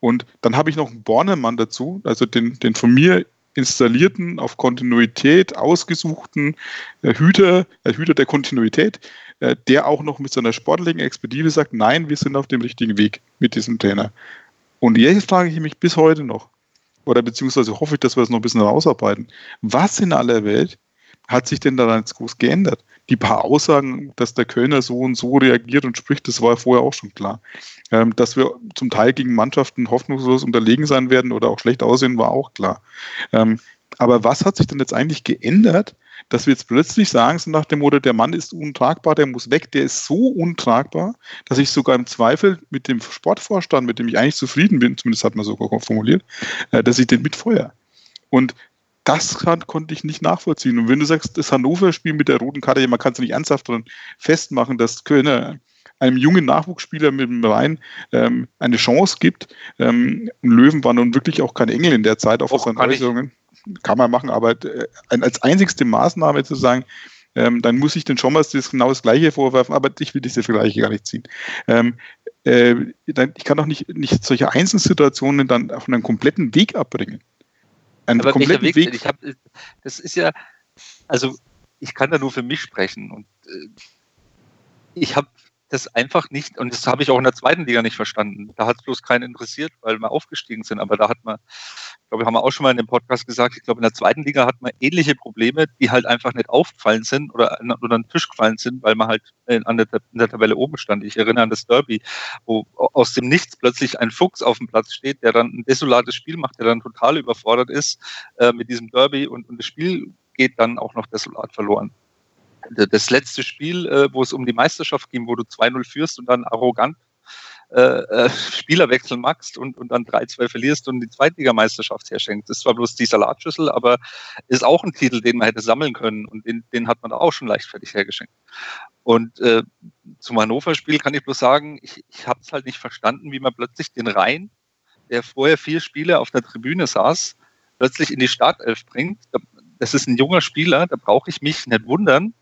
Und dann habe ich noch einen Bornemann dazu, also den, den von mir installierten, auf Kontinuität ausgesuchten äh, Hüter, äh, Hüter der Kontinuität, äh, der auch noch mit seiner sportlichen Expertise sagt, nein, wir sind auf dem richtigen Weg mit diesem Trainer. Und jetzt frage ich mich bis heute noch, oder beziehungsweise hoffe ich, dass wir das noch ein bisschen rausarbeiten. Was in aller Welt hat sich denn daran jetzt groß geändert? Die paar Aussagen, dass der Kölner so und so reagiert und spricht, das war vorher auch schon klar. Ähm, dass wir zum Teil gegen Mannschaften hoffnungslos unterlegen sein werden oder auch schlecht aussehen, war auch klar. Ähm, aber was hat sich denn jetzt eigentlich geändert, dass wir jetzt plötzlich sagen, so nach dem Motto, der Mann ist untragbar, der muss weg, der ist so untragbar, dass ich sogar im Zweifel mit dem Sportvorstand, mit dem ich eigentlich zufrieden bin, zumindest hat man sogar formuliert, äh, dass ich den mitfeuer. Und das kann, konnte ich nicht nachvollziehen. Und wenn du sagst, das Hannover-Spiel mit der roten Karte, man kann es nicht ernsthaft daran festmachen, dass Kölner einem jungen Nachwuchsspieler mit dem Rhein ähm, eine Chance gibt. Ähm, Löwen war nun wirklich auch kein Engel in der Zeit auf seinen Äußerungen kann man machen, aber äh, als einzigste Maßnahme zu sagen, ähm, dann muss ich den schon mal das genau das Gleiche vorwerfen, aber ich will diese Vergleiche gar nicht ziehen. Ähm, äh, dann, ich kann doch nicht, nicht solche Einzelsituationen dann auf einen kompletten Weg abbringen. Einen aber kompletten Weg. Weg. Ich hab, das ist ja, also ich kann da nur für mich sprechen und äh, ich habe das einfach nicht, und das habe ich auch in der zweiten Liga nicht verstanden. Da hat es bloß keinen interessiert, weil wir aufgestiegen sind. Aber da hat man, ich glaube, haben wir auch schon mal in dem Podcast gesagt, ich glaube, in der zweiten Liga hat man ähnliche Probleme, die halt einfach nicht aufgefallen sind oder, an den Tisch gefallen sind, weil man halt in, an der, in der Tabelle oben stand. Ich erinnere an das Derby, wo aus dem Nichts plötzlich ein Fuchs auf dem Platz steht, der dann ein desolates Spiel macht, der dann total überfordert ist äh, mit diesem Derby und, und das Spiel geht dann auch noch desolat verloren das letzte Spiel, äh, wo es um die Meisterschaft ging, wo du 2-0 führst und dann arrogant äh, äh, Spielerwechsel machst und, und dann 3-2 verlierst und die Zweitligameisterschaft herschenkst. Das ist zwar bloß die Salatschüssel, aber ist auch ein Titel, den man hätte sammeln können und den, den hat man auch schon leichtfertig hergeschenkt. Und äh, zum Hannover-Spiel kann ich bloß sagen, ich, ich habe es halt nicht verstanden, wie man plötzlich den Rhein, der vorher vier Spiele auf der Tribüne saß, plötzlich in die Startelf bringt. Das ist ein junger Spieler, da brauche ich mich nicht wundern,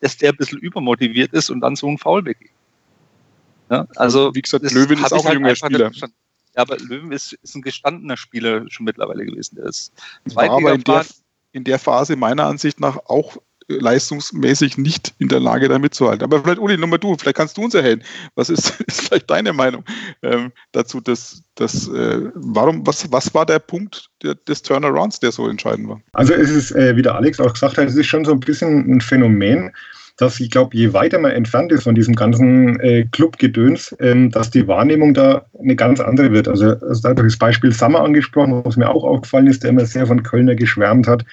dass der ein bisschen übermotiviert ist und dann so ein Foul begeht. Ja, also, wie gesagt, Löwen ist auch ein halt junger Spieler. Ja, aber Löwen ist, ist, ein gestandener Spieler schon mittlerweile gewesen. Der ist war aber in der, in der Phase meiner Ansicht nach auch leistungsmäßig nicht in der Lage, da mitzuhalten. Aber vielleicht, Uli, nochmal du, vielleicht kannst du uns erhellen. Was ist, [LAUGHS] ist vielleicht deine Meinung ähm, dazu? Dass, dass, äh, warum, was, was war der Punkt der, des Turnarounds, der so entscheidend war? Also es ist, äh, wie der Alex auch gesagt hat, es ist schon so ein bisschen ein Phänomen, dass ich glaube, je weiter man entfernt ist von diesem ganzen äh, Clubgedöns, ähm, dass die Wahrnehmung da eine ganz andere wird. Also, also da das Beispiel Sammer angesprochen, was mir auch aufgefallen ist, der immer sehr von Kölner geschwärmt hat.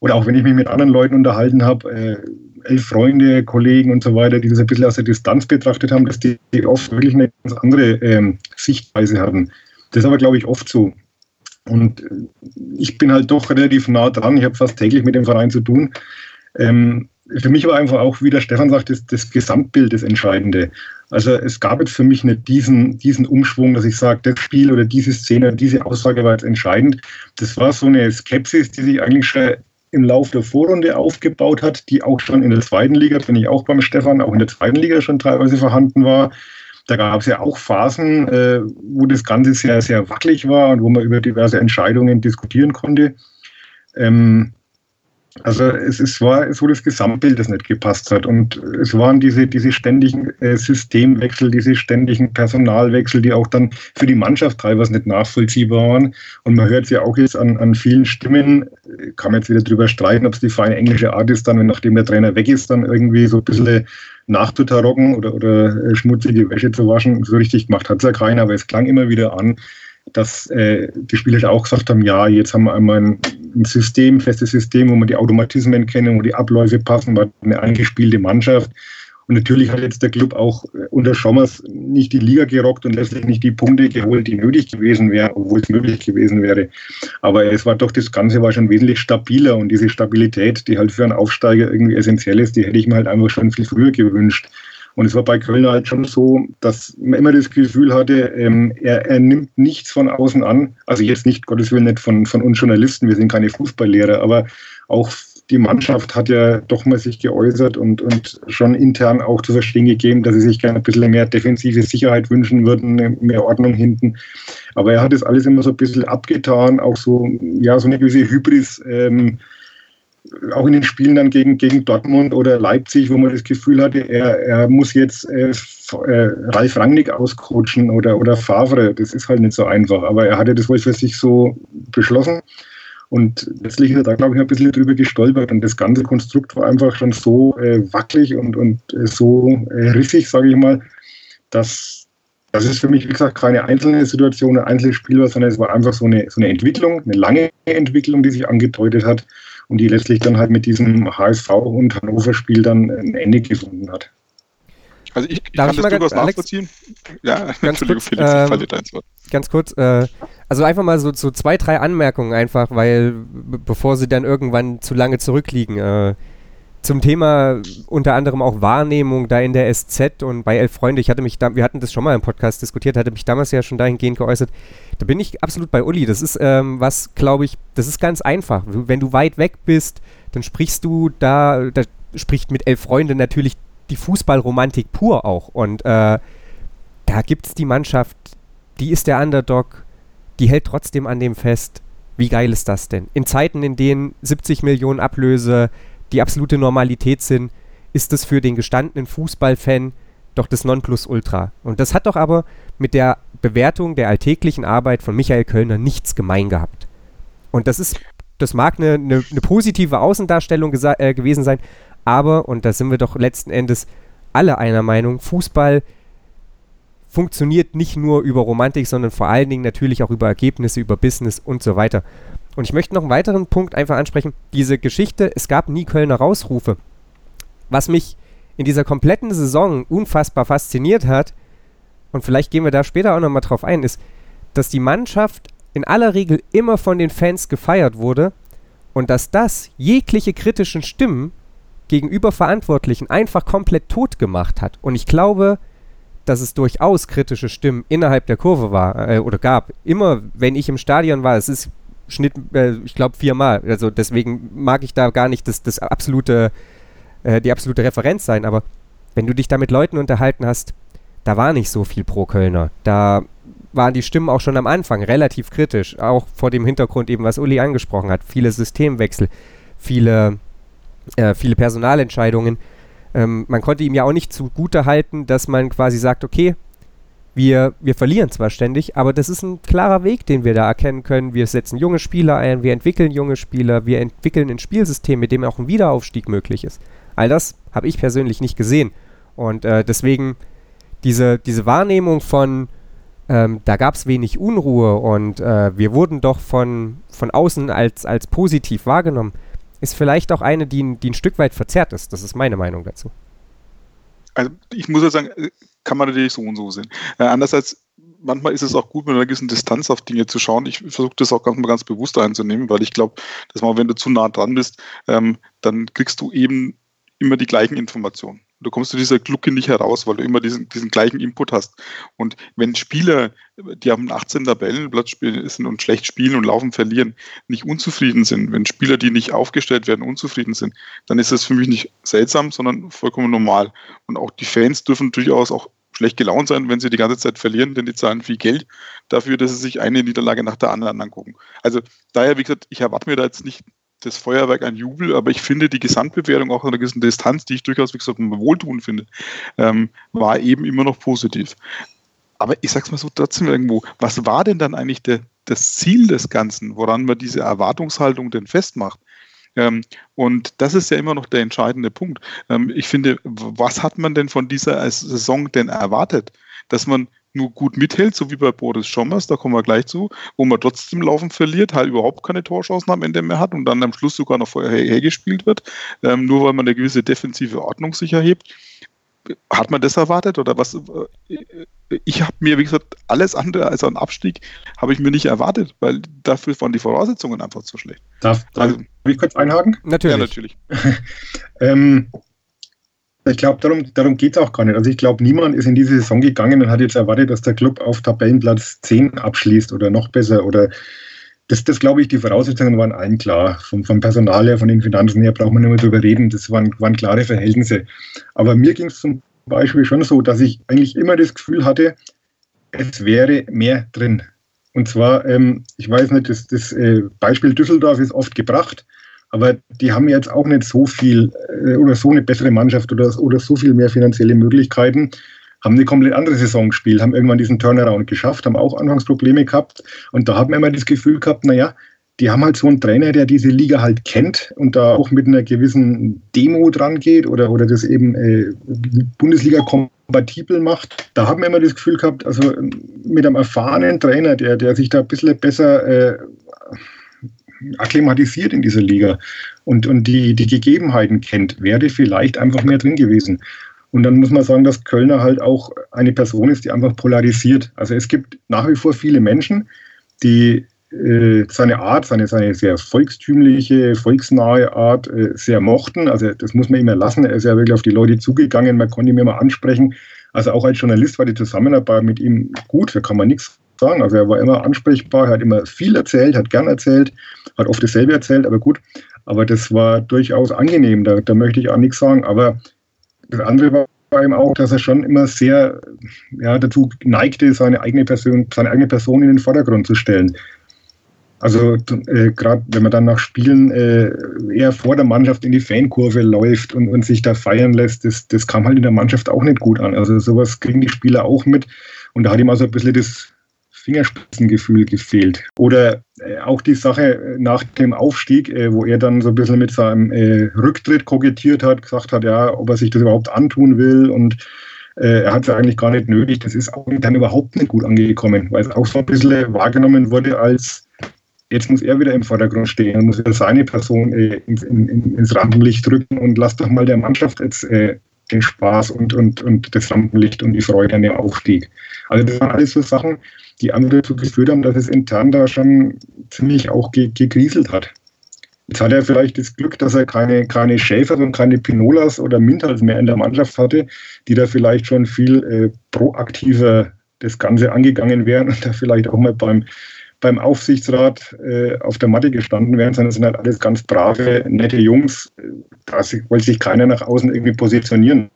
Oder auch wenn ich mich mit anderen Leuten unterhalten habe, äh, elf Freunde, Kollegen und so weiter, die das ein bisschen aus der Distanz betrachtet haben, dass die oft wirklich eine ganz andere ähm, Sichtweise hatten. Das ist aber, glaube ich, oft so. Und äh, ich bin halt doch relativ nah dran. Ich habe fast täglich mit dem Verein zu tun. Ähm, für mich war einfach auch, wie der Stefan sagt, das, das Gesamtbild das Entscheidende. Also es gab jetzt für mich nicht diesen, diesen Umschwung, dass ich sage, das Spiel oder diese Szene, diese Aussage war jetzt entscheidend. Das war so eine Skepsis, die sich eigentlich schon im Laufe der Vorrunde aufgebaut hat, die auch schon in der zweiten Liga, bin ich auch beim Stefan, auch in der zweiten Liga schon teilweise vorhanden war. Da gab es ja auch Phasen, äh, wo das Ganze sehr, sehr wackelig war und wo man über diverse Entscheidungen diskutieren konnte. Ähm, also es, es war so das Gesamtbild, das nicht gepasst hat. Und es waren diese, diese ständigen äh, Systemwechsel, diese ständigen Personalwechsel, die auch dann für die Mannschaft teilweise nicht nachvollziehbar waren. Und man hört es ja auch jetzt an, an vielen Stimmen, kann man jetzt wieder drüber streiten, ob es die feine englische Art ist, dann, wenn nachdem der Trainer weg ist, dann irgendwie so ein bisschen nachzutarocken oder, oder äh, schmutzige Wäsche zu waschen. So richtig gemacht hat es ja keiner, aber es klang immer wieder an, dass äh, die Spieler auch gesagt haben, ja, jetzt haben wir einmal ein, ein System, festes System, wo wir die Automatismen kennen, wo die Abläufe passen, war eine eingespielte Mannschaft. Und natürlich hat jetzt der Club auch äh, unter Schommers nicht die Liga gerockt und letztlich nicht die Punkte geholt, die nötig gewesen wären, obwohl es möglich gewesen wäre. Aber es war doch, das Ganze war schon wesentlich stabiler und diese Stabilität, die halt für einen Aufsteiger irgendwie essentiell ist, die hätte ich mir halt einfach schon viel früher gewünscht. Und es war bei Köln halt schon so, dass man immer das Gefühl hatte, ähm, er, er, nimmt nichts von außen an. Also jetzt nicht, Gottes Willen, nicht von, von uns Journalisten, wir sind keine Fußballlehrer, aber auch die Mannschaft hat ja doch mal sich geäußert und, und schon intern auch zu verstehen gegeben, dass sie sich gerne ein bisschen mehr defensive Sicherheit wünschen würden, mehr Ordnung hinten. Aber er hat das alles immer so ein bisschen abgetan, auch so, ja, so eine gewisse Hybris. Ähm, auch in den Spielen dann gegen, gegen Dortmund oder Leipzig, wo man das Gefühl hatte, er, er muss jetzt äh, äh, Ralf Rangnick auscoachen oder, oder Favre. Das ist halt nicht so einfach. Aber er hatte das wohl für sich so beschlossen. Und letztlich ist er da, glaube ich, ein bisschen drüber gestolpert. Und das ganze Konstrukt war einfach schon so äh, wackelig und, und äh, so äh, rissig, sage ich mal, dass das ist für mich, wie gesagt, keine einzelne Situation, ein einzelnes Spiel war, sondern es war einfach so eine, so eine Entwicklung, eine lange Entwicklung, die sich angedeutet hat und die letztlich dann halt mit diesem HSV und Hannover-Spiel dann ein Ende gefunden hat. Also ich, ich kann ich das durchaus nachvollziehen. Ja, ganz [LAUGHS] kurz, Felix, ähm, ganz kurz, äh, also einfach mal so, so zwei, drei Anmerkungen einfach, weil bevor sie dann irgendwann zu lange zurückliegen. Äh, zum Thema unter anderem auch Wahrnehmung da in der SZ und bei Elf Freunde, ich hatte mich da, wir hatten das schon mal im Podcast diskutiert, hatte mich damals ja schon dahingehend geäußert. Da bin ich absolut bei Uli. Das ist ähm, was, glaube ich, das ist ganz einfach. Wenn du weit weg bist, dann sprichst du da, da spricht mit Elf Freunde natürlich die Fußballromantik pur auch. Und äh, da gibt es die Mannschaft, die ist der Underdog, die hält trotzdem an dem fest. Wie geil ist das denn? In Zeiten, in denen 70 Millionen Ablöse die absolute Normalität sind, ist es für den gestandenen Fußballfan doch das Nonplusultra. Und das hat doch aber mit der Bewertung der alltäglichen Arbeit von Michael Kölner nichts gemein gehabt. Und das ist, das mag eine, eine, eine positive Außendarstellung äh, gewesen sein, aber, und da sind wir doch letzten Endes alle einer Meinung, Fußball funktioniert nicht nur über Romantik, sondern vor allen Dingen natürlich auch über Ergebnisse, über Business und so weiter. Und ich möchte noch einen weiteren Punkt einfach ansprechen. Diese Geschichte, es gab nie Kölner Rausrufe. Was mich in dieser kompletten Saison unfassbar fasziniert hat, und vielleicht gehen wir da später auch nochmal drauf ein, ist, dass die Mannschaft in aller Regel immer von den Fans gefeiert wurde und dass das jegliche kritischen Stimmen gegenüber Verantwortlichen einfach komplett tot gemacht hat. Und ich glaube, dass es durchaus kritische Stimmen innerhalb der Kurve war äh, oder gab. Immer, wenn ich im Stadion war, es ist Schnitt, äh, ich glaube viermal. Also deswegen mag ich da gar nicht das, das absolute, äh, die absolute Referenz sein. Aber wenn du dich da mit Leuten unterhalten hast, da war nicht so viel pro Kölner. Da waren die Stimmen auch schon am Anfang relativ kritisch, auch vor dem Hintergrund eben, was Uli angesprochen hat. Viele Systemwechsel, viele, äh, viele Personalentscheidungen. Ähm, man konnte ihm ja auch nicht zugute halten, dass man quasi sagt, okay, wir, wir verlieren zwar ständig, aber das ist ein klarer Weg, den wir da erkennen können. Wir setzen junge Spieler ein, wir entwickeln junge Spieler, wir entwickeln ein Spielsystem, mit dem auch ein Wiederaufstieg möglich ist. All das habe ich persönlich nicht gesehen. Und äh, deswegen diese, diese Wahrnehmung von, ähm, da gab es wenig Unruhe und äh, wir wurden doch von, von außen als, als positiv wahrgenommen, ist vielleicht auch eine, die, die ein Stück weit verzerrt ist. Das ist meine Meinung dazu. Also ich muss ja sagen, äh, kann man natürlich so und so sehen. Äh, andererseits, manchmal ist es auch gut, mit einer gewissen Distanz auf Dinge zu schauen. Ich versuche das auch ganz, ganz bewusst einzunehmen, weil ich glaube, dass man, wenn du zu nah dran bist, ähm, dann kriegst du eben immer die gleichen Informationen. Du kommst zu dieser Glucke nicht heraus, weil du immer diesen, diesen gleichen Input hast. Und wenn Spieler, die am 18. Tabellenplatz sind und schlecht spielen und laufen verlieren, nicht unzufrieden sind, wenn Spieler, die nicht aufgestellt werden, unzufrieden sind, dann ist das für mich nicht seltsam, sondern vollkommen normal. Und auch die Fans dürfen durchaus auch schlecht gelaunt sein, wenn sie die ganze Zeit verlieren, denn die zahlen viel Geld dafür, dass sie sich eine Niederlage nach der anderen angucken. Also daher, wie gesagt, ich erwarte mir da jetzt nicht das Feuerwerk ein Jubel, aber ich finde die Gesamtbewertung auch an einer gewissen Distanz, die ich durchaus, wie gesagt, wohltun finde, ähm, war eben immer noch positiv. Aber ich sag's mal so trotzdem irgendwo, was war denn dann eigentlich der, das Ziel des Ganzen, woran man diese Erwartungshaltung denn festmacht? Ähm, und das ist ja immer noch der entscheidende Punkt. Ähm, ich finde, was hat man denn von dieser Saison denn erwartet? Dass man nur gut mithält, so wie bei Boris Schommers, da kommen wir gleich zu, wo man trotzdem Laufen verliert, halt überhaupt keine Torchancen am Ende mehr hat und dann am Schluss sogar noch vorher hergespielt wird, ähm, nur weil man eine gewisse defensive Ordnung sich erhebt. Hat man das erwartet oder was? Äh, ich habe mir, wie gesagt, alles andere als einen Abstieg habe ich mir nicht erwartet, weil dafür waren die Voraussetzungen einfach zu schlecht. Darf, darf also, ich kurz einhaken? Natürlich. Ja, natürlich. [LAUGHS] ähm, ich glaube, darum, darum geht es auch gar nicht. Also ich glaube, niemand ist in diese Saison gegangen und hat jetzt erwartet, dass der Club auf Tabellenplatz 10 abschließt oder noch besser. Oder das, das glaube ich, die Voraussetzungen waren allen klar. Vom, vom Personal her, von den Finanzen her braucht man nicht mehr drüber reden. Das waren, waren klare Verhältnisse. Aber mir ging es zum Beispiel schon so, dass ich eigentlich immer das Gefühl hatte, es wäre mehr drin. Und zwar, ähm, ich weiß nicht, das, das äh, Beispiel Düsseldorf ist oft gebracht. Aber die haben jetzt auch nicht so viel äh, oder so eine bessere Mannschaft oder, oder so viel mehr finanzielle Möglichkeiten, haben eine komplett andere Saison gespielt, haben irgendwann diesen Turnaround geschafft, haben auch Anfangsprobleme gehabt. Und da hat man immer das Gefühl gehabt, naja, die haben halt so einen Trainer, der diese Liga halt kennt und da auch mit einer gewissen Demo dran geht oder, oder das eben äh, Bundesliga kompatibel macht. Da haben wir immer das Gefühl gehabt, also mit einem erfahrenen Trainer, der, der sich da ein bisschen besser äh, akklimatisiert in dieser Liga und, und die, die Gegebenheiten kennt, wäre vielleicht einfach mehr drin gewesen. Und dann muss man sagen, dass Kölner halt auch eine Person ist, die einfach polarisiert. Also es gibt nach wie vor viele Menschen, die äh, seine Art, seine, seine sehr volkstümliche, volksnahe Art äh, sehr mochten. Also das muss man ihm erlassen. Er ist ja wirklich auf die Leute zugegangen, man konnte ihn immer ansprechen. Also auch als Journalist war die Zusammenarbeit mit ihm gut, da kann man nichts sagen. Also er war immer ansprechbar, er hat immer viel erzählt, hat gern erzählt, hat oft dasselbe erzählt, aber gut. Aber das war durchaus angenehm, da, da möchte ich auch nichts sagen. Aber das andere war bei ihm auch, dass er schon immer sehr ja, dazu neigte, seine eigene Person, seine eigene Person in den Vordergrund zu stellen. Also äh, gerade wenn man dann nach Spielen äh, eher vor der Mannschaft in die Fankurve läuft und, und sich da feiern lässt, das, das kam halt in der Mannschaft auch nicht gut an. Also sowas kriegen die Spieler auch mit. Und da hat ihm also ein bisschen das, Fingerspitzengefühl gefehlt. Oder äh, auch die Sache äh, nach dem Aufstieg, äh, wo er dann so ein bisschen mit seinem Rücktritt kokettiert hat, gesagt hat, ja, ob er sich das überhaupt antun will und er hat es eigentlich gar nicht nötig. Das ist auch dann überhaupt nicht gut angekommen, weil es auch so ein bisschen wahrgenommen wurde als jetzt muss er wieder im Vordergrund stehen, muss er seine Person ins, in, ins Rampenlicht drücken und lass doch mal der Mannschaft jetzt den Spaß und, und, und das Rampenlicht und die Freude an dem Aufstieg. Also das waren alles so Sachen, die andere dazu geführt haben, dass es intern da schon ziemlich auch gegrieselt hat. Jetzt hat er vielleicht das Glück, dass er keine, keine Schäfer und keine Pinolas oder Mintals mehr in der Mannschaft hatte, die da vielleicht schon viel äh, proaktiver das Ganze angegangen wären und da vielleicht auch mal beim, beim Aufsichtsrat äh, auf der Matte gestanden wären, sondern es sind halt alles ganz brave, nette Jungs. Da wollte sich keiner nach außen irgendwie positionieren.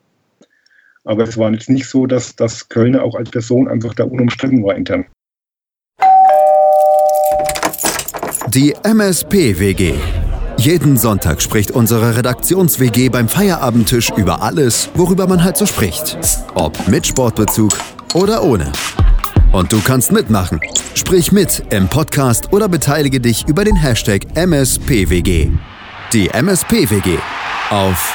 Aber es war jetzt nicht so, dass, dass Kölner auch als Person einfach da unumstritten war intern. Die MSP-WG. Jeden Sonntag spricht unsere Redaktions-WG beim Feierabendtisch über alles, worüber man halt so spricht. Ob mit Sportbezug oder ohne. Und du kannst mitmachen. Sprich mit im Podcast oder beteilige dich über den Hashtag MSPWG. Die MSPWG auf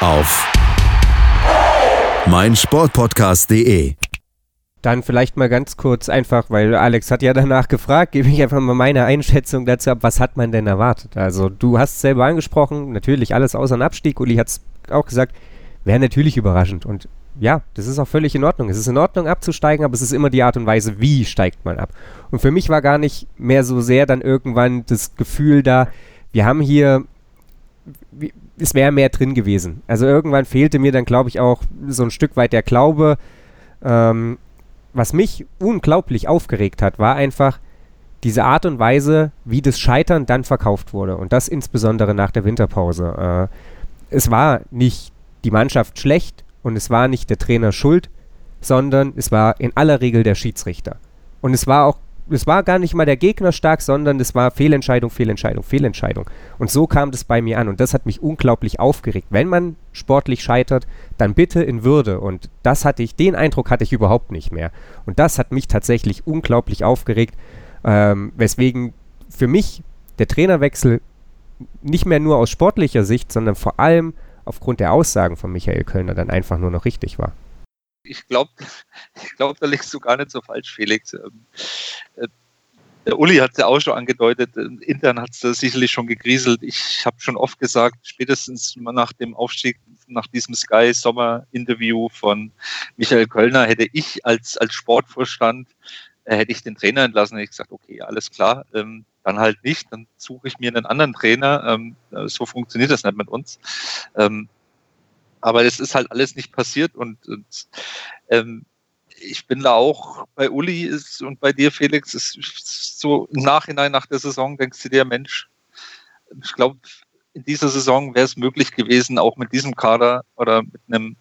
auf meinsportpodcast.de dann vielleicht mal ganz kurz einfach, weil Alex hat ja danach gefragt, gebe ich einfach mal meine Einschätzung dazu ab, was hat man denn erwartet? Also du hast selber angesprochen, natürlich alles außer einem Abstieg, Uli hat es auch gesagt, wäre natürlich überraschend und ja, das ist auch völlig in Ordnung. Es ist in Ordnung abzusteigen, aber es ist immer die Art und Weise, wie steigt man ab. Und für mich war gar nicht mehr so sehr dann irgendwann das Gefühl da, wir haben hier, es wäre mehr drin gewesen. Also irgendwann fehlte mir dann, glaube ich, auch so ein Stück weit der Glaube, ähm, was mich unglaublich aufgeregt hat, war einfach diese Art und Weise, wie das Scheitern dann verkauft wurde. Und das insbesondere nach der Winterpause. Äh, es war nicht die Mannschaft schlecht und es war nicht der Trainer schuld, sondern es war in aller Regel der Schiedsrichter. Und es war auch es war gar nicht mal der Gegner stark, sondern es war Fehlentscheidung, Fehlentscheidung, Fehlentscheidung. Und so kam das bei mir an und das hat mich unglaublich aufgeregt. Wenn man sportlich scheitert, dann bitte in Würde. Und das hatte ich, den Eindruck hatte ich überhaupt nicht mehr. Und das hat mich tatsächlich unglaublich aufgeregt, ähm, weswegen für mich der Trainerwechsel nicht mehr nur aus sportlicher Sicht, sondern vor allem aufgrund der Aussagen von Michael Kölner dann einfach nur noch richtig war ich glaube, [LAUGHS] ich glaub, da liegst du gar nicht so falsch, Felix. Ähm, äh, der Uli hat es ja auch schon angedeutet, äh, intern hat es da sicherlich schon gegrieselt. Ich habe schon oft gesagt, spätestens nach dem Aufstieg, nach diesem Sky-Sommer-Interview von Michael Kölner, hätte ich als, als Sportvorstand, äh, hätte ich den Trainer entlassen, hätte ich gesagt, okay, alles klar, ähm, dann halt nicht, dann suche ich mir einen anderen Trainer. Ähm, so funktioniert das nicht mit uns. Aber es ist halt alles nicht passiert und, und ähm, ich bin da auch bei Uli ist, und bei dir, Felix, ist so im Nachhinein nach der Saison denkst du dir, Mensch, ich glaube, in dieser Saison wäre es möglich gewesen, auch mit diesem Kader oder mit einem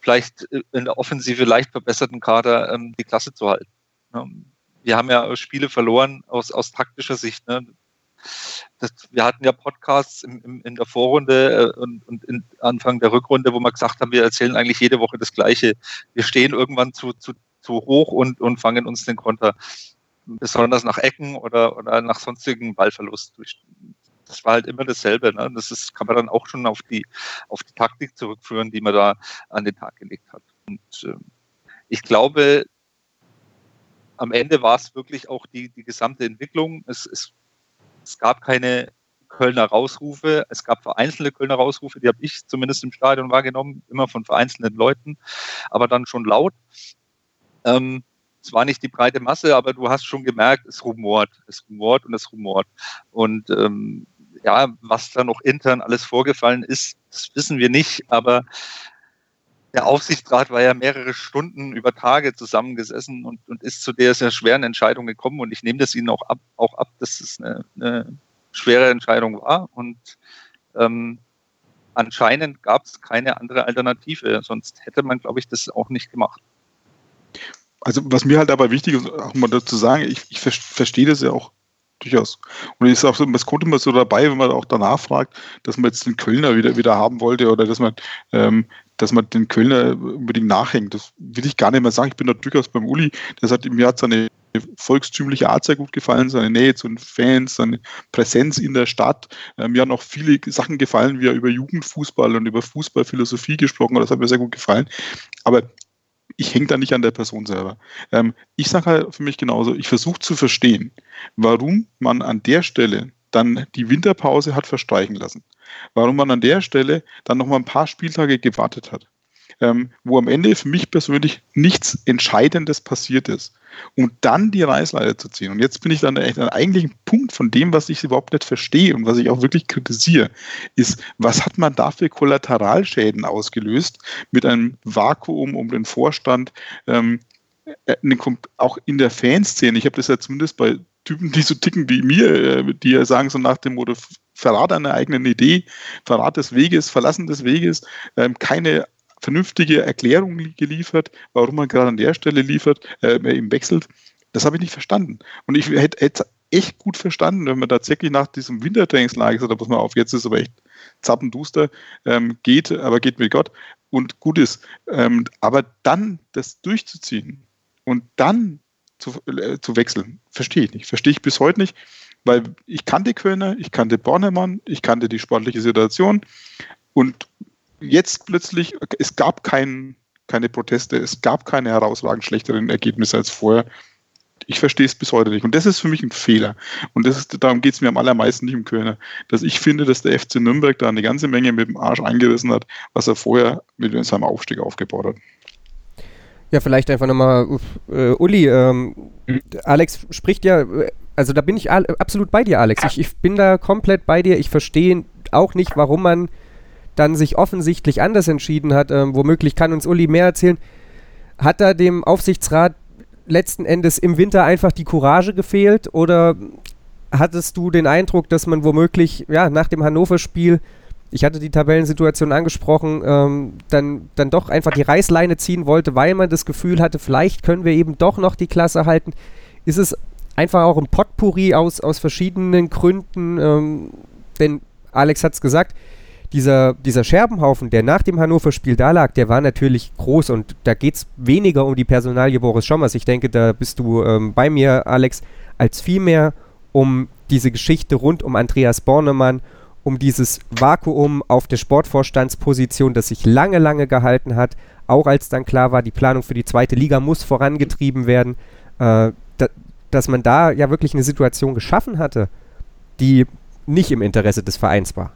vielleicht in der Offensive leicht verbesserten Kader ähm, die Klasse zu halten. Wir haben ja Spiele verloren aus, aus taktischer Sicht. Ne? Das, wir hatten ja Podcasts im, im, in der Vorrunde äh, und, und Anfang der Rückrunde, wo wir gesagt haben, wir erzählen eigentlich jede Woche das Gleiche. Wir stehen irgendwann zu, zu, zu hoch und, und fangen uns den Konter, besonders nach Ecken oder, oder nach sonstigen Ballverlust. Das war halt immer dasselbe. Ne? Das ist, kann man dann auch schon auf die, auf die Taktik zurückführen, die man da an den Tag gelegt hat. Und äh, ich glaube, am Ende war es wirklich auch die, die gesamte Entwicklung. Es, es es gab keine Kölner Rausrufe. Es gab vereinzelte Kölner Rausrufe, die habe ich zumindest im Stadion wahrgenommen, immer von vereinzelten Leuten, aber dann schon laut. Ähm, es war nicht die breite Masse, aber du hast schon gemerkt, es rumort, es rumort und es rumort. Und ähm, ja, was da noch intern alles vorgefallen ist, das wissen wir nicht, aber der Aufsichtsrat war ja mehrere Stunden über Tage zusammengesessen und, und ist zu der sehr schweren Entscheidung gekommen. Und ich nehme das Ihnen auch ab, auch ab dass es eine, eine schwere Entscheidung war. Und ähm, anscheinend gab es keine andere Alternative. Sonst hätte man, glaube ich, das auch nicht gemacht. Also was mir halt dabei wichtig ist, auch mal dazu sagen, ich, ich verstehe das ja auch durchaus. Und ist auch so, man kommt immer so dabei, wenn man auch danach fragt, dass man jetzt den Kölner wieder, wieder haben wollte oder dass man, ähm, dass man den Kölner unbedingt nachhängt. Das will ich gar nicht mehr sagen. Ich bin da durchaus beim Uli. Der sagt, mir hat seine volkstümliche Art sehr gut gefallen, seine Nähe zu den Fans, seine Präsenz in der Stadt. Ähm, mir haben auch viele Sachen gefallen, wie er über Jugendfußball und über Fußballphilosophie gesprochen hat. Das hat mir sehr gut gefallen. Aber ich hänge da nicht an der Person selber. Ähm, ich sage halt für mich genauso, ich versuche zu verstehen, warum man an der Stelle dann die Winterpause hat verstreichen lassen. Warum man an der Stelle dann noch mal ein paar Spieltage gewartet hat. Ähm, wo am Ende für mich persönlich nichts Entscheidendes passiert ist um dann die Reißleiter zu ziehen. Und jetzt bin ich dann echt an eigentlichen Punkt von dem, was ich überhaupt nicht verstehe und was ich auch wirklich kritisiere, ist, was hat man da für Kollateralschäden ausgelöst mit einem Vakuum um den Vorstand, ähm, äh, auch in der Fanszene. Ich habe das ja zumindest bei Typen, die so ticken wie mir, äh, die ja sagen so nach dem Motto, Verrat einer eigenen Idee, Verrat des Weges, Verlassen des Weges, ähm, keine vernünftige Erklärung geliefert, warum man gerade an der Stelle liefert, äh, eben wechselt. Das habe ich nicht verstanden. Und ich hätte, hätte echt gut verstanden, wenn man tatsächlich nach diesem Wintertrainingslager hat, pass mal auf, jetzt ist aber echt zappenduster, ähm, geht, aber geht mit Gott und gut ist. Ähm, aber dann das durchzuziehen und dann zu, äh, zu wechseln, verstehe ich nicht. Verstehe ich bis heute nicht, weil ich kannte Kölner, ich kannte Bornemann, ich kannte die sportliche Situation und jetzt plötzlich, es gab kein, keine Proteste, es gab keine herausragend schlechteren Ergebnisse als vorher. Ich verstehe es bis heute nicht. Und das ist für mich ein Fehler. Und das ist, darum geht es mir am allermeisten nicht um Kölner. Dass ich finde, dass der FC Nürnberg da eine ganze Menge mit dem Arsch eingerissen hat, was er vorher mit seinem Aufstieg aufgebaut hat. Ja, vielleicht einfach nochmal, äh, Uli, ähm, mhm. Alex spricht ja, also da bin ich absolut bei dir, Alex. Ich, ich bin da komplett bei dir. Ich verstehe auch nicht, warum man dann sich offensichtlich anders entschieden hat, ähm, womöglich kann uns Uli mehr erzählen, hat da dem Aufsichtsrat letzten Endes im Winter einfach die Courage gefehlt oder hattest du den Eindruck, dass man womöglich ja, nach dem Hannover-Spiel, ich hatte die Tabellensituation angesprochen, ähm, dann, dann doch einfach die Reißleine ziehen wollte, weil man das Gefühl hatte, vielleicht können wir eben doch noch die Klasse halten. Ist es einfach auch ein Potpourri aus, aus verschiedenen Gründen? Ähm, denn Alex hat es gesagt, dieser, dieser Scherbenhaufen, der nach dem Hannover-Spiel da lag, der war natürlich groß und da geht es weniger um die Personalie Boris Schommers. Ich denke, da bist du ähm, bei mir, Alex, als vielmehr um diese Geschichte rund um Andreas Bornemann, um dieses Vakuum auf der Sportvorstandsposition, das sich lange, lange gehalten hat, auch als dann klar war, die Planung für die zweite Liga muss vorangetrieben werden, äh, da, dass man da ja wirklich eine Situation geschaffen hatte, die nicht im Interesse des Vereins war.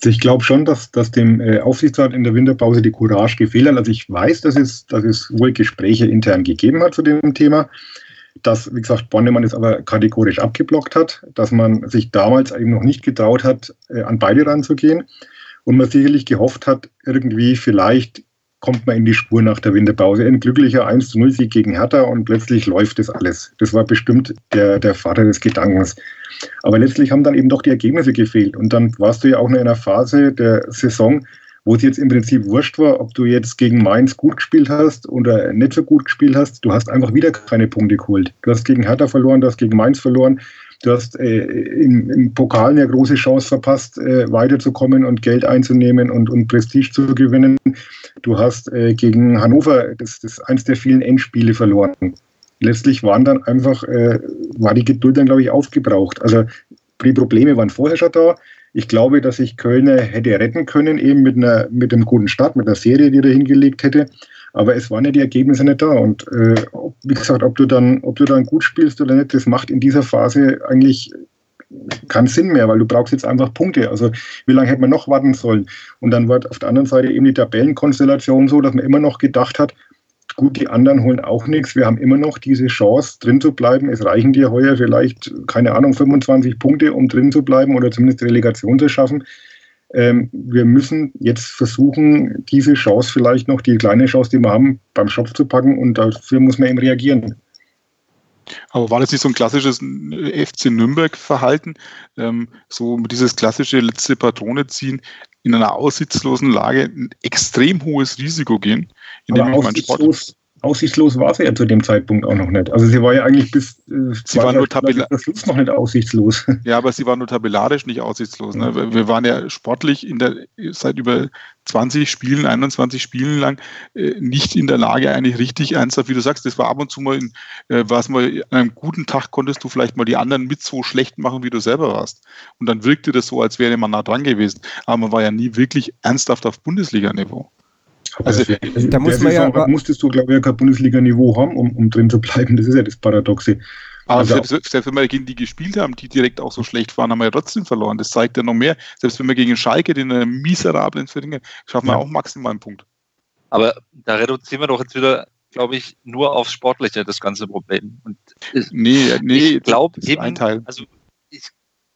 Also ich glaube schon, dass, dass dem äh, Aufsichtsrat in der Winterpause die Courage gefehlt hat. Also ich weiß, dass es, dass es wohl Gespräche intern gegeben hat zu dem Thema, dass, wie gesagt, Bonnemann es aber kategorisch abgeblockt hat, dass man sich damals eben noch nicht getraut hat, äh, an beide ranzugehen und man sicherlich gehofft hat, irgendwie vielleicht kommt man in die Spur nach der Winterpause. Ein glücklicher 1 0 Sieg gegen Hertha und plötzlich läuft das alles. Das war bestimmt der, der Vater des Gedankens. Aber letztlich haben dann eben doch die Ergebnisse gefehlt. Und dann warst du ja auch in einer Phase der Saison, wo es jetzt im Prinzip wurscht war, ob du jetzt gegen Mainz gut gespielt hast oder nicht so gut gespielt hast. Du hast einfach wieder keine Punkte geholt. Du hast gegen Hertha verloren, du hast gegen Mainz verloren. Du hast äh, im, im, Pokal eine große Chance verpasst, äh, weiterzukommen und Geld einzunehmen und, und Prestige zu gewinnen. Du hast äh, gegen Hannover das, das eins der vielen Endspiele verloren. Letztlich waren dann einfach, äh, war die Geduld dann, glaube ich, aufgebraucht. Also die Probleme waren vorher schon da. Ich glaube, dass sich Kölner hätte retten können, eben mit, einer, mit einem guten Start, mit einer Serie, die er hingelegt hätte. Aber es waren ja die Ergebnisse nicht da. Und äh, wie gesagt, ob du, dann, ob du dann gut spielst oder nicht, das macht in dieser Phase eigentlich keinen Sinn mehr, weil du brauchst jetzt einfach Punkte. Also wie lange hätte man noch warten sollen? Und dann war auf der anderen Seite eben die Tabellenkonstellation so, dass man immer noch gedacht hat, gut, die anderen holen auch nichts. Wir haben immer noch diese Chance, drin zu bleiben. Es reichen dir heuer vielleicht, keine Ahnung, 25 Punkte, um drin zu bleiben oder zumindest Relegation zu schaffen. Ähm, wir müssen jetzt versuchen, diese Chance vielleicht noch, die kleine Chance, die wir haben, beim Schopf zu packen und dafür muss man eben reagieren. Aber war das nicht so ein klassisches FC Nürnberg-Verhalten? Ähm, so dieses klassische letzte Patrone ziehen, in einer aussichtslosen Lage ein extrem hohes Risiko gehen, Aber ich meinen Sport aussichtslos war sie ja zu dem Zeitpunkt auch noch nicht. Also sie war ja eigentlich bis äh, sie war nur tabellarisch Schluss noch nicht aussichtslos. [LAUGHS] Ja, aber sie war nur tabellarisch nicht aussichtslos. Ne? Wir, wir waren ja sportlich in der, seit über 20 Spielen, 21 Spielen lang äh, nicht in der Lage, eigentlich richtig ernsthaft, wie du sagst, das war ab und zu mal, in, äh, was mal an einem guten Tag konntest du vielleicht mal die anderen mit so schlecht machen, wie du selber warst. Und dann wirkte das so, als wäre man nah dran gewesen. Aber man war ja nie wirklich ernsthaft auf Bundesliga-Niveau. Also, also da muss man ja, musstest du, glaube ich, kein Bundesliga-Niveau haben, um, um drin zu bleiben. Das ist ja das Paradoxe. Aber also selbst, selbst, wenn wir gegen die gespielt haben, die direkt auch so schlecht waren, haben wir ja trotzdem verloren. Das zeigt ja noch mehr. Selbst wenn wir gegen Schalke, den äh, miserablen Zwillinge, schaffen ja. wir auch maximal einen Punkt. Aber da reduzieren wir doch jetzt wieder, glaube ich, nur aufs Sportliche das ganze Problem. Und nee, nee, ich glaube eben, ein Teil. also ich,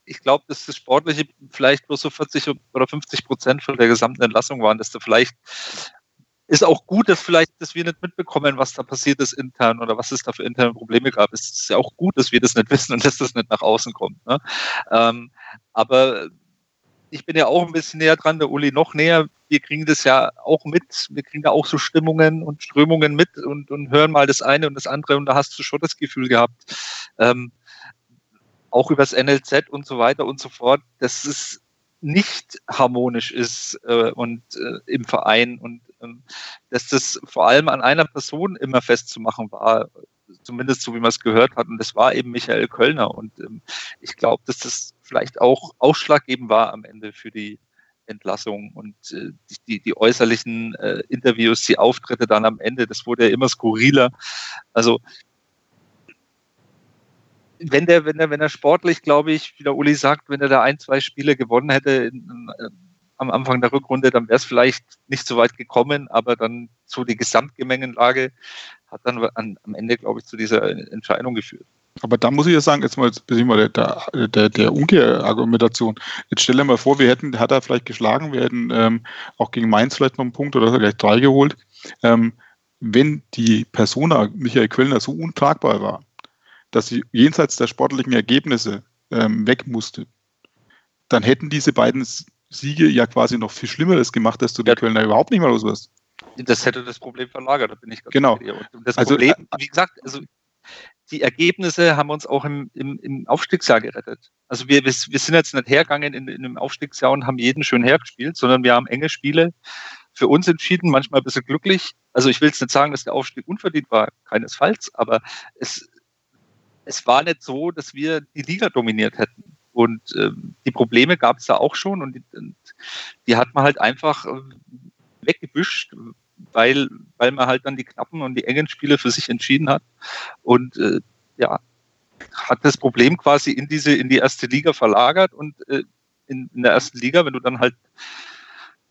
ich glaube, dass das Sportliche vielleicht bloß so 40 oder 50 Prozent von der gesamten Entlassung waren, dass da vielleicht ist auch gut, dass vielleicht, dass wir nicht mitbekommen, was da passiert ist intern oder was es da für interne Probleme gab. Es ist ja auch gut, dass wir das nicht [LAUGHS] wissen und dass das nicht nach außen kommt. Ne? Ähm, aber ich bin ja auch ein bisschen näher dran, der Uli noch näher. Wir kriegen das ja auch mit. Wir kriegen da auch so Stimmungen und Strömungen mit und, und hören mal das eine und das andere und da hast du schon das Gefühl gehabt, ähm, auch übers NLZ und so weiter und so fort, dass es nicht harmonisch ist äh, und äh, im Verein und dass das vor allem an einer Person immer festzumachen war, zumindest so wie man es gehört hat. Und das war eben Michael Kölner. Und ähm, ich glaube, dass das vielleicht auch ausschlaggebend war am Ende für die Entlassung und äh, die, die äußerlichen äh, Interviews, die Auftritte dann am Ende, das wurde ja immer skurriler. Also wenn der, wenn er, wenn er sportlich, glaube ich, wie der Uli sagt, wenn er da ein, zwei Spiele gewonnen hätte in, in, am Anfang der Rückrunde, dann wäre es vielleicht nicht so weit gekommen, aber dann so die Gesamtgemengenlage hat dann an, am Ende, glaube ich, zu dieser Entscheidung geführt. Aber da muss ich ja sagen, jetzt mal, jetzt bin mal der, der, der Umkehrargumentation. Jetzt stell dir mal vor, wir hätten, hat er vielleicht geschlagen, wir hätten ähm, auch gegen Mainz vielleicht noch einen Punkt oder gleich drei geholt. Ähm, wenn die Persona Michael Kölner so untragbar war, dass sie jenseits der sportlichen Ergebnisse ähm, weg musste, dann hätten diese beiden Siege ja quasi noch viel Schlimmeres gemacht, dass du ja. die Kölner überhaupt nicht mehr los wirst. Das hätte das Problem verlagert, da bin ich ganz genau. Und das also, Problem, äh, wie gesagt, also die Ergebnisse haben uns auch im, im, im Aufstiegsjahr gerettet. Also wir, wir, wir sind jetzt nicht hergegangen in, in einem Aufstiegsjahr und haben jeden schön hergespielt, sondern wir haben enge Spiele für uns entschieden, manchmal ein bisschen glücklich. Also ich will jetzt nicht sagen, dass der Aufstieg unverdient war, keinesfalls, aber es, es war nicht so, dass wir die Liga dominiert hätten. Und ähm, die Probleme gab es da auch schon und die, und die, hat man halt einfach äh, weggebüscht, weil, weil man halt dann die knappen und die engen Spiele für sich entschieden hat. Und äh, ja, hat das Problem quasi in diese, in die erste Liga verlagert und äh, in, in, der ersten Liga, wenn du dann halt,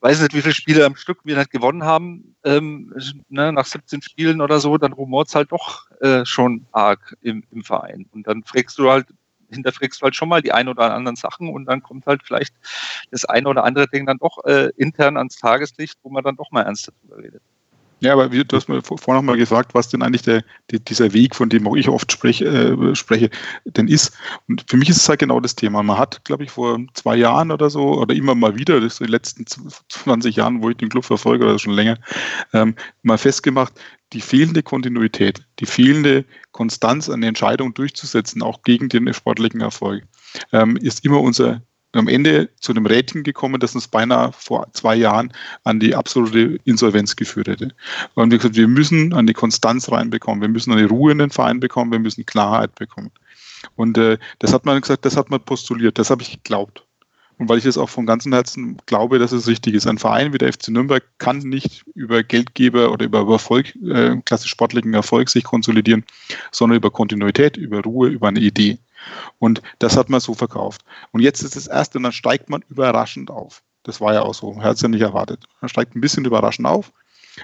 weiß nicht, wie viele Spiele am Stück wir halt gewonnen haben, ähm, ne, nach 17 Spielen oder so, dann rumort es halt doch äh, schon arg im, im Verein. Und dann fragst du halt, hinterfragst du halt schon mal die ein oder anderen Sachen und dann kommt halt vielleicht das eine oder andere Ding dann doch äh, intern ans Tageslicht, wo man dann doch mal ernst darüber redet. Ja, aber wie, du hast mir vorhin noch mal gefragt, was denn eigentlich der, die, dieser Weg, von dem auch ich oft spreche, äh, spreche, denn ist. Und für mich ist es halt genau das Thema. Man hat, glaube ich, vor zwei Jahren oder so, oder immer mal wieder, das in den letzten 20 Jahren, wo ich den Club verfolge, oder schon länger, ähm, mal festgemacht, die fehlende Kontinuität, die fehlende Konstanz an der Entscheidung durchzusetzen, auch gegen den sportlichen Erfolg, ähm, ist immer unser am Ende zu einem Rating gekommen, das uns beinahe vor zwei Jahren an die absolute Insolvenz geführt hätte. Und wir gesagt, wir müssen an die Konstanz reinbekommen, wir müssen eine Ruhe in den Verein bekommen, wir müssen Klarheit bekommen. Und äh, das hat man gesagt, das hat man postuliert, das habe ich geglaubt. Und weil ich es auch von ganzem Herzen glaube, dass es richtig ist. Ein Verein wie der FC Nürnberg kann nicht über Geldgeber oder über Erfolg, äh, klassisch sportlichen Erfolg sich konsolidieren, sondern über Kontinuität, über Ruhe, über eine Idee. Und das hat man so verkauft. Und jetzt ist das erste, und dann steigt man überraschend auf. Das war ja auch so. Hat es ja nicht erwartet. Man steigt ein bisschen überraschend auf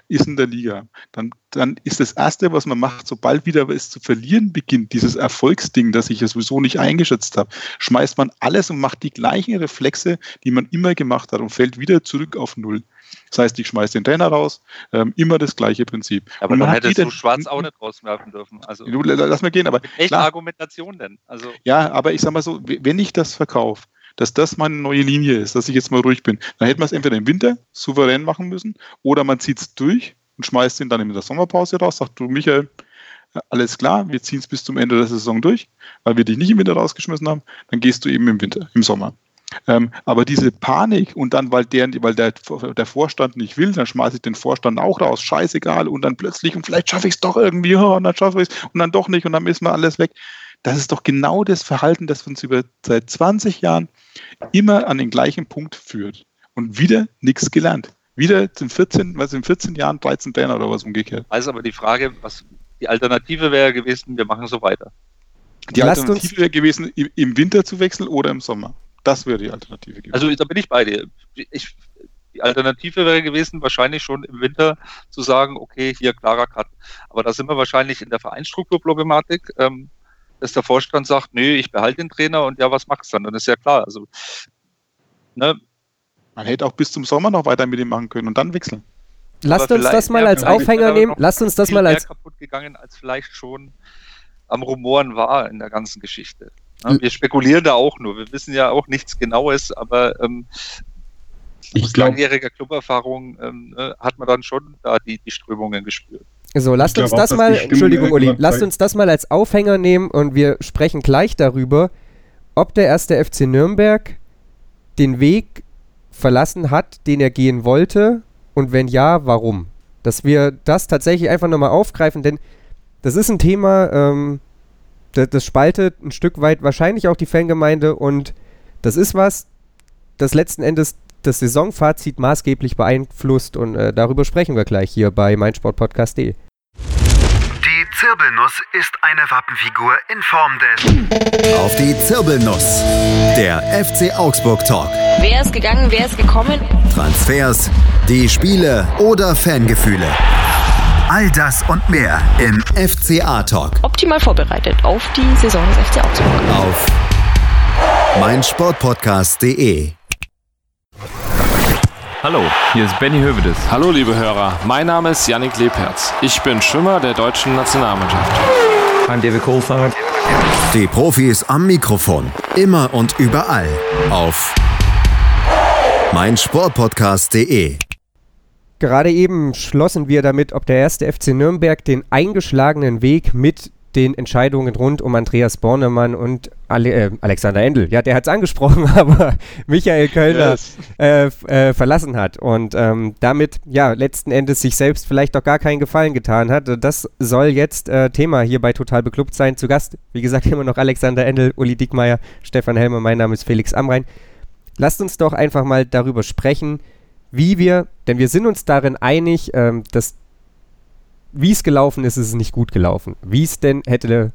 ist in der Liga. Dann, dann ist das Erste, was man macht, sobald wieder es zu verlieren beginnt, dieses Erfolgsding, das ich ja sowieso nicht eingeschätzt habe, schmeißt man alles und macht die gleichen Reflexe, die man immer gemacht hat und fällt wieder zurück auf Null. Das heißt, ich schmeiße den Trainer raus, ähm, immer das gleiche Prinzip. Aber man hätte so schwarz auch nicht rauswerfen dürfen. Also, du, lass mal gehen, aber. Welche Argumentation denn? Also, ja, aber ich sag mal so, wenn ich das verkaufe, dass das meine neue Linie ist, dass ich jetzt mal ruhig bin. Dann hätte man es entweder im Winter souverän machen müssen oder man zieht es durch und schmeißt ihn dann in der Sommerpause raus, sagt du, Michael, alles klar, wir ziehen es bis zum Ende der Saison durch, weil wir dich nicht im Winter rausgeschmissen haben, dann gehst du eben im Winter, im Sommer. Ähm, aber diese Panik und dann, weil, der, weil der, der Vorstand nicht will, dann schmeiße ich den Vorstand auch raus, scheißegal, und dann plötzlich, und vielleicht schaffe ich es doch irgendwie, [LAUGHS] oh, und dann schaffe ich es, und dann doch nicht, und dann ist mal alles weg. Das ist doch genau das Verhalten, das uns über seit 20 Jahren immer an den gleichen Punkt führt. Und wieder nichts gelernt. Wieder in 14, was in 14 Jahren 13 Trainer oder was umgekehrt. Also aber die Frage, was die Alternative wäre gewesen, wir machen so weiter. Die Lasst Alternative wäre gewesen, im Winter zu wechseln oder im Sommer. Das wäre die Alternative gewesen. Also da bin ich bei dir. Ich, die Alternative wäre gewesen, wahrscheinlich schon im Winter zu sagen, okay, hier klarer Cut. Aber da sind wir wahrscheinlich in der Vereinsstrukturproblematik, ähm, dass der Vorstand sagt, nee, ich behalte den Trainer und ja, was machst du dann? Dann ist ja klar. Also, ne? Man hätte auch bis zum Sommer noch weiter mit ihm machen können und dann wechseln. Lasst uns das mal als Aufhänger nehmen. Lasst uns das mal als kaputt gegangen, als vielleicht schon am Rumoren war in der ganzen Geschichte. Ja, wir spekulieren da auch nur. Wir wissen ja auch nichts Genaues, aber ähm, aus langjähriger Cluberfahrung ähm, ne, hat man dann schon da die, die Strömungen gespürt. So, lasst uns das mal, Entschuldigung, Uli, lasst uns das mal als Aufhänger nehmen und wir sprechen gleich darüber, ob der erste FC Nürnberg den Weg verlassen hat, den er gehen wollte und wenn ja, warum? Dass wir das tatsächlich einfach nochmal aufgreifen, denn das ist ein Thema, ähm, das, das spaltet ein Stück weit wahrscheinlich auch die Fangemeinde und das ist was, das letzten Endes das Saisonfazit maßgeblich beeinflusst und äh, darüber sprechen wir gleich hier bei meinsportpodcast.de. Die Zirbelnuss ist eine Wappenfigur in Form des. Auf die Zirbelnuss. Der FC Augsburg Talk. Wer ist gegangen, wer ist gekommen? Transfers, die Spiele oder Fangefühle. All das und mehr im FCA Talk. Optimal vorbereitet auf die Saison des FC Augsburg. Auf meinsportpodcast.de. Hallo, hier ist Benny Hövedes. Hallo liebe Hörer, mein Name ist Yannick Lebherz. Ich bin Schwimmer der deutschen Nationalmannschaft. I'm David Kohlfahrt. Die Profis am Mikrofon, immer und überall auf meinsportpodcast.de. Gerade eben schlossen wir damit, ob der erste FC Nürnberg den eingeschlagenen Weg mit den Entscheidungen rund um Andreas Bornemann und Ale äh, Alexander Endel, ja, der hat es angesprochen, [LAUGHS] aber Michael Kölner yes. äh, äh, verlassen hat und ähm, damit, ja, letzten Endes sich selbst vielleicht auch gar keinen Gefallen getan hat. Das soll jetzt äh, Thema hier bei Total Beklubbt sein. Zu Gast, wie gesagt, immer noch Alexander Endel, Uli Dickmeier, Stefan Helmer, mein Name ist Felix Amrein. Lasst uns doch einfach mal darüber sprechen, wie wir, denn wir sind uns darin einig, ähm, dass wie es gelaufen ist, ist es nicht gut gelaufen. Wie es denn hätte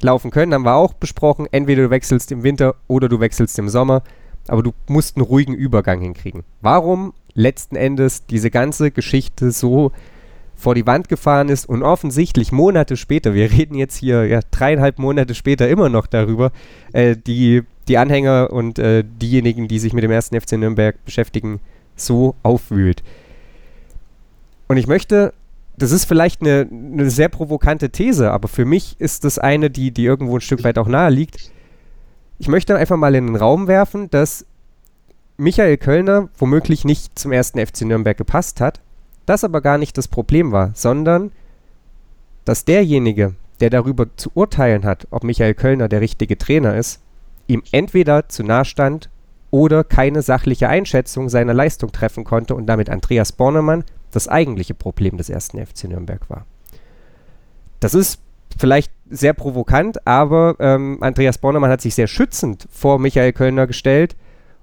laufen können, haben wir auch besprochen. Entweder du wechselst im Winter oder du wechselst im Sommer, aber du musst einen ruhigen Übergang hinkriegen. Warum letzten Endes diese ganze Geschichte so vor die Wand gefahren ist und offensichtlich Monate später, wir reden jetzt hier ja, dreieinhalb Monate später immer noch darüber, äh, die, die Anhänger und äh, diejenigen, die sich mit dem ersten FC Nürnberg beschäftigen, so aufwühlt. Und ich möchte, das ist vielleicht eine, eine, sehr provokante These, aber für mich ist das eine, die, die irgendwo ein Stück weit auch nahe liegt. Ich möchte einfach mal in den Raum werfen, dass Michael Kölner womöglich nicht zum ersten FC Nürnberg gepasst hat, das aber gar nicht das Problem war, sondern dass derjenige, der darüber zu urteilen hat, ob Michael Kölner der richtige Trainer ist, ihm entweder zu nahe stand oder keine sachliche Einschätzung seiner Leistung treffen konnte und damit Andreas Bornemann das eigentliche Problem des ersten FC Nürnberg war. Das ist vielleicht sehr provokant, aber ähm, Andreas Bornemann hat sich sehr schützend vor Michael Kölner gestellt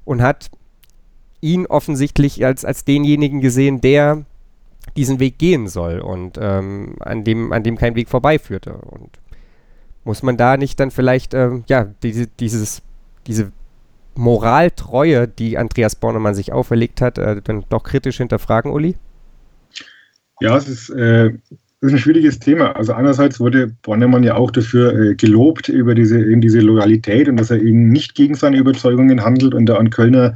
und hat ihn offensichtlich als, als denjenigen gesehen, der diesen Weg gehen soll und ähm, an, dem, an dem kein Weg vorbeiführte. Und muss man da nicht dann vielleicht, ähm, ja, diese, dieses, diese Moraltreue, die Andreas Bornemann sich auferlegt hat, äh, dann doch kritisch hinterfragen, Uli? Ja, es ist, äh, ist ein schwieriges Thema. Also einerseits wurde Bornemann ja auch dafür äh, gelobt über diese, eben diese Loyalität und dass er eben nicht gegen seine Überzeugungen handelt und da an Kölner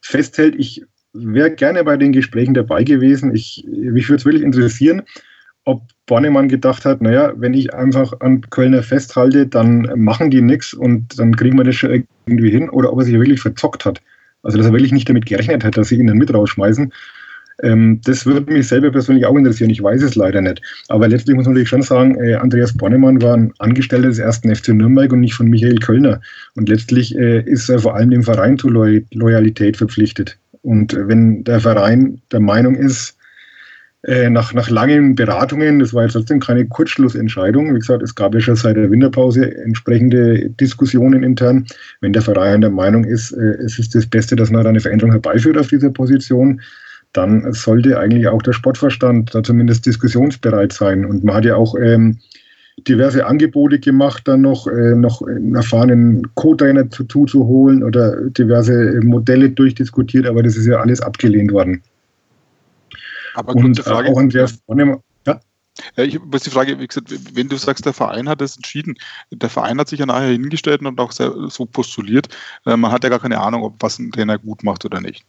festhält. Ich wäre gerne bei den Gesprächen dabei gewesen. Ich, mich würde es wirklich interessieren, ob Bornemann gedacht hat, naja, wenn ich einfach an Kölner festhalte, dann machen die nichts und dann kriegen wir das schon irgendwie hin, oder ob er sich wirklich verzockt hat. Also, dass er wirklich nicht damit gerechnet hat, dass sie ihn dann mit rausschmeißen. Ähm, das würde mich selber persönlich auch interessieren. Ich weiß es leider nicht. Aber letztlich muss man natürlich schon sagen, äh, Andreas Bonnemann war ein Angestellter des ersten FC Nürnberg und nicht von Michael Kölner. Und letztlich äh, ist er vor allem dem Verein zu Loy Loyalität verpflichtet. Und wenn der Verein der Meinung ist, äh, nach, nach langen Beratungen, das war jetzt trotzdem keine Kurzschlussentscheidung, wie gesagt, es gab ja schon seit der Winterpause entsprechende Diskussionen intern, wenn der Verein der Meinung ist, äh, es ist das Beste, dass man da eine Veränderung herbeiführt auf dieser Position, dann sollte eigentlich auch der Sportverstand da zumindest diskussionsbereit sein. Und man hat ja auch ähm, diverse Angebote gemacht, dann noch, äh, noch einen erfahrenen Co-Trainer dazu zu holen oder diverse Modelle durchdiskutiert, aber das ist ja alles abgelehnt worden. Aber und Frage, auch Andreas Bonnemann, ja? Ja, ich muss die Frage, wie gesagt, wenn du sagst, der Verein hat es entschieden, der Verein hat sich ja nachher hingestellt und auch so postuliert, äh, man hat ja gar keine Ahnung, ob was ein Trainer gut macht oder nicht.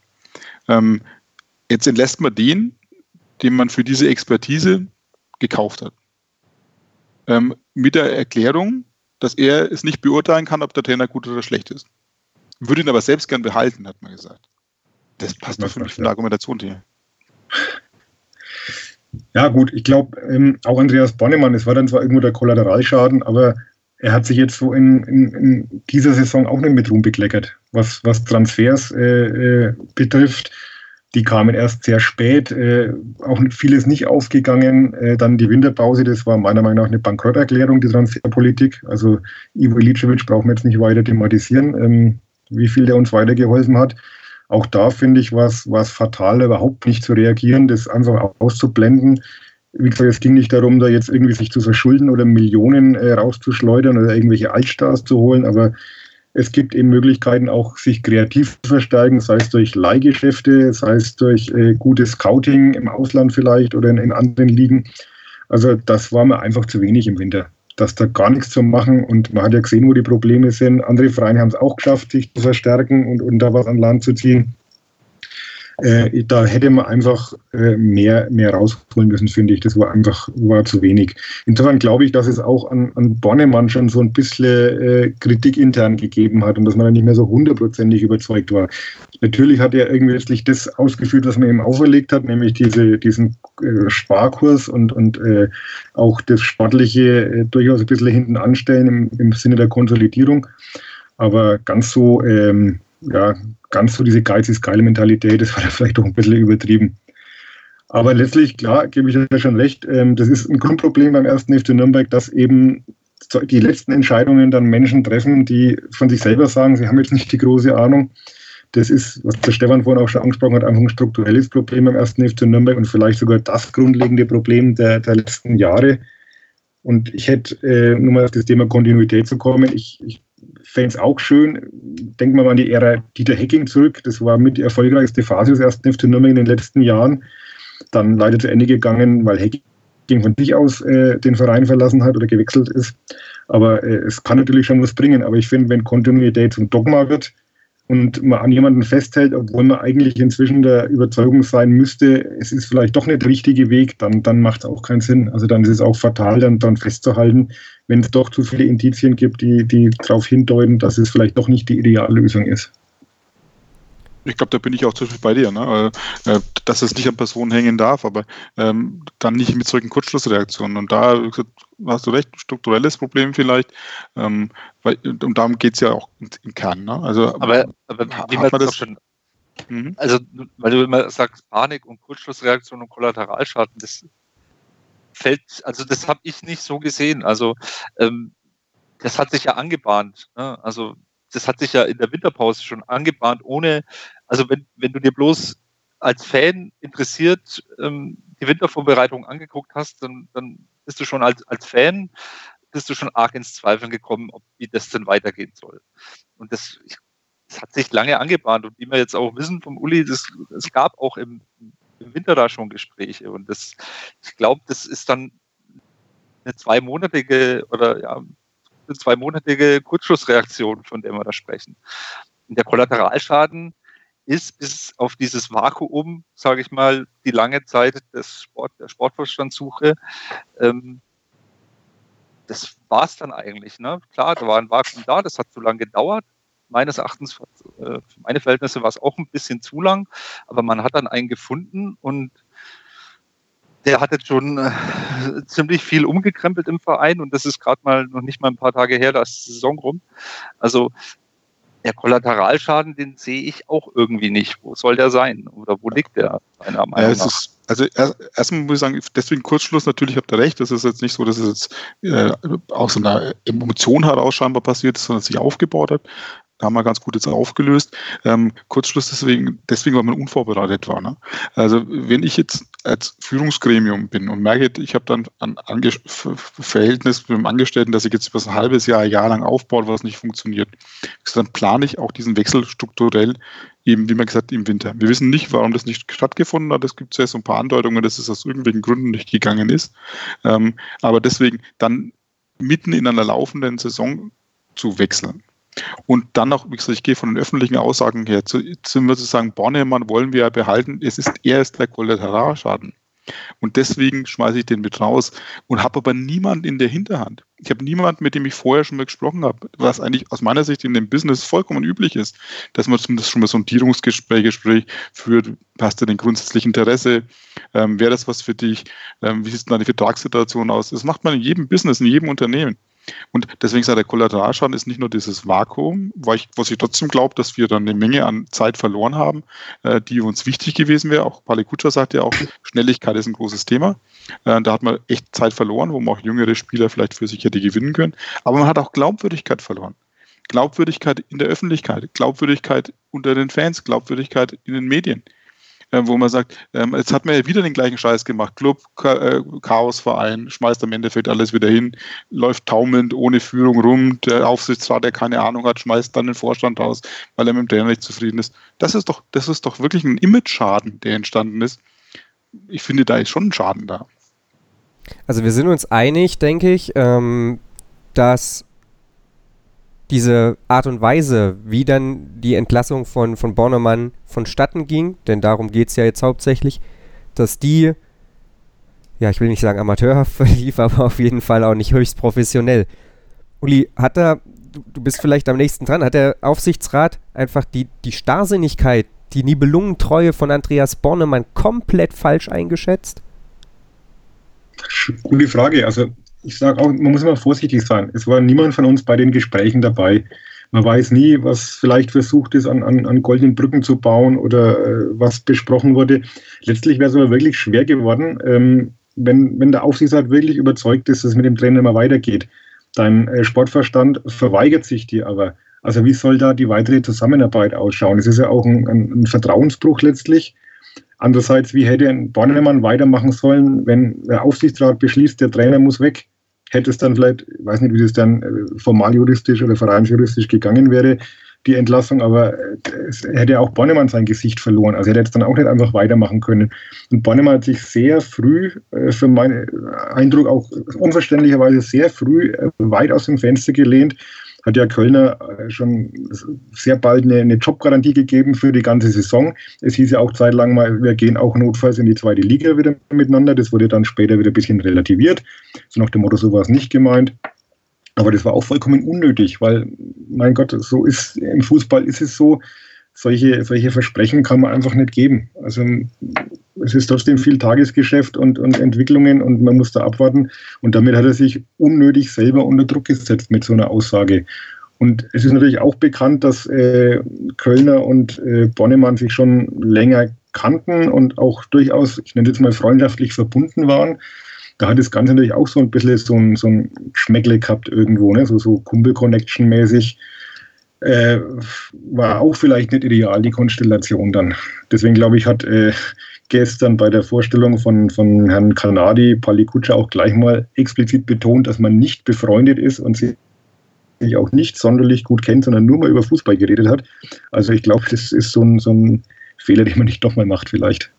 Ähm, Jetzt entlässt man den, den man für diese Expertise gekauft hat. Ähm, mit der Erklärung, dass er es nicht beurteilen kann, ob der Trainer gut oder schlecht ist. Würde ihn aber selbst gern behalten, hat man gesagt. Das passt doch für mich von der Argumentation her. Ja, gut, ich glaube, ähm, auch Andreas Bonnemann, es war dann zwar irgendwo der Kollateralschaden, aber er hat sich jetzt so in, in, in dieser Saison auch nicht mit Ruhm bekleckert, was, was Transfers äh, äh, betrifft. Die kamen erst sehr spät, äh, auch vieles nicht aufgegangen. Äh, dann die Winterpause, das war meiner Meinung nach eine Bankrotterklärung, die Transferpolitik. Also Ivo Ilicevic brauchen wir jetzt nicht weiter thematisieren, ähm, wie viel der uns weitergeholfen hat. Auch da finde ich, war es fatal, überhaupt nicht zu reagieren, das einfach auszublenden. Wie gesagt, es ging nicht darum, da jetzt irgendwie sich zu verschulden oder Millionen äh, rauszuschleudern oder irgendwelche Altstars zu holen, aber es gibt eben Möglichkeiten, auch sich kreativ zu versteigen, sei es durch Leihgeschäfte, sei es durch äh, gutes Scouting im Ausland vielleicht oder in, in, anderen Ligen. Also das war mir einfach zu wenig im Winter, dass da gar nichts zu machen und man hat ja gesehen, wo die Probleme sind. Andere Vereine haben es auch geschafft, sich zu verstärken und, und da was an Land zu ziehen. Äh, da hätte man einfach äh, mehr, mehr rausholen müssen, finde ich. Das war einfach war zu wenig. Insofern glaube ich, dass es auch an, an Bornemann schon so ein bisschen äh, Kritik intern gegeben hat und dass man da nicht mehr so hundertprozentig überzeugt war. Natürlich hat er irgendwie letztlich das ausgeführt, was man ihm auferlegt hat, nämlich diese, diesen äh, Sparkurs und, und äh, auch das Sportliche äh, durchaus ein bisschen hinten anstellen im, im Sinne der Konsolidierung. Aber ganz so ähm, ja, ganz so diese Geiz ist geile Mentalität, das war da [LAUGHS] vielleicht doch ein bisschen übertrieben. Aber letztlich, klar, gebe ich dir schon recht, ähm, das ist ein Grundproblem beim ersten FC Nürnberg, dass eben die letzten Entscheidungen dann Menschen treffen, die von sich selber sagen, sie haben jetzt nicht die große Ahnung. Das ist, was der Stefan vorhin auch schon angesprochen hat, einfach ein strukturelles Problem beim ersten FC Nürnberg und vielleicht sogar das grundlegende Problem der, der letzten Jahre. Und ich hätte, äh, nur mal auf das Thema Kontinuität zu kommen, ich, ich fände es auch schön, denken wir mal an die Ära Dieter Hecking zurück. Das war mit die erfolgreichste Phase des ersten FC Nürnberg in den letzten Jahren. Dann leider zu Ende gegangen, weil Hecking von sich aus äh, den Verein verlassen hat oder gewechselt ist. Aber äh, es kann natürlich schon was bringen. Aber ich finde, wenn Kontinuität zum Dogma wird, und man an jemanden festhält, obwohl man eigentlich inzwischen der Überzeugung sein müsste, es ist vielleicht doch nicht der richtige Weg, dann, dann macht es auch keinen Sinn. Also dann ist es auch fatal, dann daran festzuhalten, wenn es doch zu viele Indizien gibt, die, die darauf hindeuten, dass es vielleicht doch nicht die ideale Lösung ist. Ich glaube, da bin ich auch zum Beispiel bei dir, ne? Äh, äh, dass es nicht an Personen hängen darf, aber ähm, dann nicht mit solchen Kurzschlussreaktionen. Und da hast du recht, strukturelles Problem vielleicht, ähm, weil, und darum geht es ja auch im Kern. Ne? Also, aber, aber wie man das schon, mhm. also weil du immer sagst, Panik und Kurzschlussreaktion und Kollateralschaden, das fällt, also das habe ich nicht so gesehen. Also ähm, das hat sich ja angebahnt. Ne? Also das hat sich ja in der Winterpause schon angebahnt, ohne, also wenn, wenn du dir bloß als Fan interessiert ähm, die Wintervorbereitung angeguckt hast, dann, dann bist du schon als, als Fan, bist du schon arg ins Zweifeln gekommen, ob wie das denn weitergehen soll. Und das, das hat sich lange angebahnt. Und wie wir jetzt auch wissen vom Uli, es gab auch im, im Winter da schon Gespräche. Und das, ich glaube, das ist dann eine zweimonatige oder ja, eine zweimonatige Kurzschlussreaktion, von der wir da sprechen. Und der Kollateralschaden ist bis auf dieses Vakuum, sage ich mal, die lange Zeit des Sport, der Sportvorstandssuche, ähm, das war es dann eigentlich. Ne? Klar, da war ein Vakuum da, das hat zu lange gedauert. meines Erachtens, äh, für meine Verhältnisse war es auch ein bisschen zu lang, aber man hat dann einen gefunden und der hat jetzt schon äh, ziemlich viel umgekrempelt im Verein und das ist gerade mal noch nicht mal ein paar Tage her, da ist die Saison rum. Also der Kollateralschaden, den sehe ich auch irgendwie nicht. Wo soll der sein? Oder wo liegt der, meiner Meinung ja, nach? Also erstmal muss ich sagen, deswegen Kurzschluss, natürlich habt ihr recht, das ist jetzt nicht so, dass es jetzt äh, aus einer Emotion heraus scheinbar passiert ist, sondern sich aufgebaut hat haben wir ganz gut jetzt aufgelöst. Ähm, Kurzschluss deswegen, deswegen, weil man unvorbereitet war. Ne? Also wenn ich jetzt als Führungsgremium bin und merke, ich habe dann ein Ange Verhältnis mit dem Angestellten, dass ich jetzt über ein halbes Jahr, ein Jahr lang aufbaut, was nicht funktioniert, dann plane ich auch diesen Wechsel strukturell eben, wie man gesagt, im Winter. Wir wissen nicht, warum das nicht stattgefunden hat. Es gibt ja so ein paar Andeutungen, dass es aus irgendwelchen Gründen nicht gegangen ist. Ähm, aber deswegen dann mitten in einer laufenden Saison zu wechseln. Und dann noch, wie gesagt, ich gehe von den öffentlichen Aussagen her, zu, zu, zu sagen, Bornemann wollen wir ja behalten, es ist erst der Kollateralschaden. Und deswegen schmeiße ich den mit raus und habe aber niemanden in der Hinterhand. Ich habe niemanden, mit dem ich vorher schon mal gesprochen habe, was eigentlich aus meiner Sicht in dem Business vollkommen üblich ist, dass man zumindest schon mal Sondierungsgespräch Gespräch führt, hast du den grundsätzlichen Interesse, ähm, wäre das was für dich, ähm, wie sieht deine Vertragssituation aus? Das macht man in jedem Business, in jedem Unternehmen. Und deswegen sagt der Kollateralschaden ist nicht nur dieses Vakuum, weil ich, was ich trotzdem glaube, dass wir dann eine Menge an Zeit verloren haben, äh, die uns wichtig gewesen wäre. Auch Pali Kutscher sagt ja auch, Schnelligkeit ist ein großes Thema. Äh, da hat man echt Zeit verloren, wo man auch jüngere Spieler vielleicht für sich hätte gewinnen können. Aber man hat auch Glaubwürdigkeit verloren. Glaubwürdigkeit in der Öffentlichkeit, Glaubwürdigkeit unter den Fans, Glaubwürdigkeit in den Medien. Äh, wo man sagt, ähm, jetzt hat man ja wieder den gleichen Scheiß gemacht. Club, äh, Chaosverein, schmeißt am Endeffekt alles wieder hin, läuft taumelnd ohne Führung rum, der Aufsichtsrat, der keine Ahnung hat, schmeißt dann den Vorstand raus, weil er mit dem Trainer nicht zufrieden ist. Das ist doch, das ist doch wirklich ein Image-Schaden, der entstanden ist. Ich finde, da ist schon ein Schaden da. Also wir sind uns einig, denke ich, ähm, dass diese Art und Weise, wie dann die Entlassung von, von Bornemann vonstatten ging, denn darum geht es ja jetzt hauptsächlich, dass die, ja, ich will nicht sagen amateurhaft [LAUGHS] verlief, aber auf jeden Fall auch nicht höchst professionell. Uli, hat da, du, du bist vielleicht am nächsten dran, hat der Aufsichtsrat einfach die, die Starrsinnigkeit, die Nibelungentreue von Andreas Bornemann komplett falsch eingeschätzt? Gute Frage. Also ich sage auch, man muss immer vorsichtig sein. Es war niemand von uns bei den Gesprächen dabei. Man weiß nie, was vielleicht versucht ist, an, an, an goldenen Brücken zu bauen oder äh, was besprochen wurde. Letztlich wäre es aber wirklich schwer geworden, ähm, wenn, wenn der Aufsichtsrat wirklich überzeugt ist, dass es mit dem Trainer immer weitergeht. Dein äh, Sportverstand verweigert sich dir aber. Also wie soll da die weitere Zusammenarbeit ausschauen? Es ist ja auch ein, ein, ein Vertrauensbruch letztlich. Andererseits, wie hätte ein Bornemann weitermachen sollen, wenn der Aufsichtsrat beschließt, der Trainer muss weg? Hätte es dann vielleicht, ich weiß nicht, wie das dann äh, formal juristisch oder vereinsjuristisch gegangen wäre, die Entlassung, aber äh, es hätte auch Bornemann sein Gesicht verloren. Also er hätte jetzt dann auch nicht einfach weitermachen können. Und Bornemann hat sich sehr früh, äh, für meinen Eindruck auch unverständlicherweise sehr früh weit aus dem Fenster gelehnt hat ja Kölner äh, schon sehr bald eine, eine, Jobgarantie gegeben für die ganze Saison. Es hieß ja auch zeitlang mal, wir gehen auch notfalls in die zweite Liga wieder miteinander. Das wurde dann später wieder ein bisschen relativiert. So nach dem Motto, so war es nicht gemeint. Aber das war auch vollkommen unnötig, weil, mein Gott, so ist im Fußball ist es so, solche, solche Versprechen kann man einfach nicht geben. Also es ist trotzdem viel Tagesgeschäft und, und Entwicklungen und man muss da abwarten. Und damit hat er sich unnötig selber unter Druck gesetzt mit so einer Aussage. Und es ist natürlich auch bekannt, dass äh, Kölner und äh, Bonnemann sich schon länger kannten und auch durchaus, ich nenne jetzt mal freundschaftlich verbunden waren. Da hat das Ganze natürlich auch so ein bisschen so ein, so ein Schmeckle gehabt irgendwo, ne? so, so Kumpel-Connection-mäßig äh, war auch vielleicht nicht ideal, die Konstellation dann. Deswegen glaube ich, hat äh, gestern bei der Vorstellung von, von Herrn Kanadi Pali Kutscher auch gleich mal explizit betont, dass man nicht befreundet ist und sich auch nicht sonderlich gut kennt, sondern nur mal über Fußball geredet hat. Also ich glaube, das ist so ein, so ein Fehler, den man nicht nochmal macht vielleicht.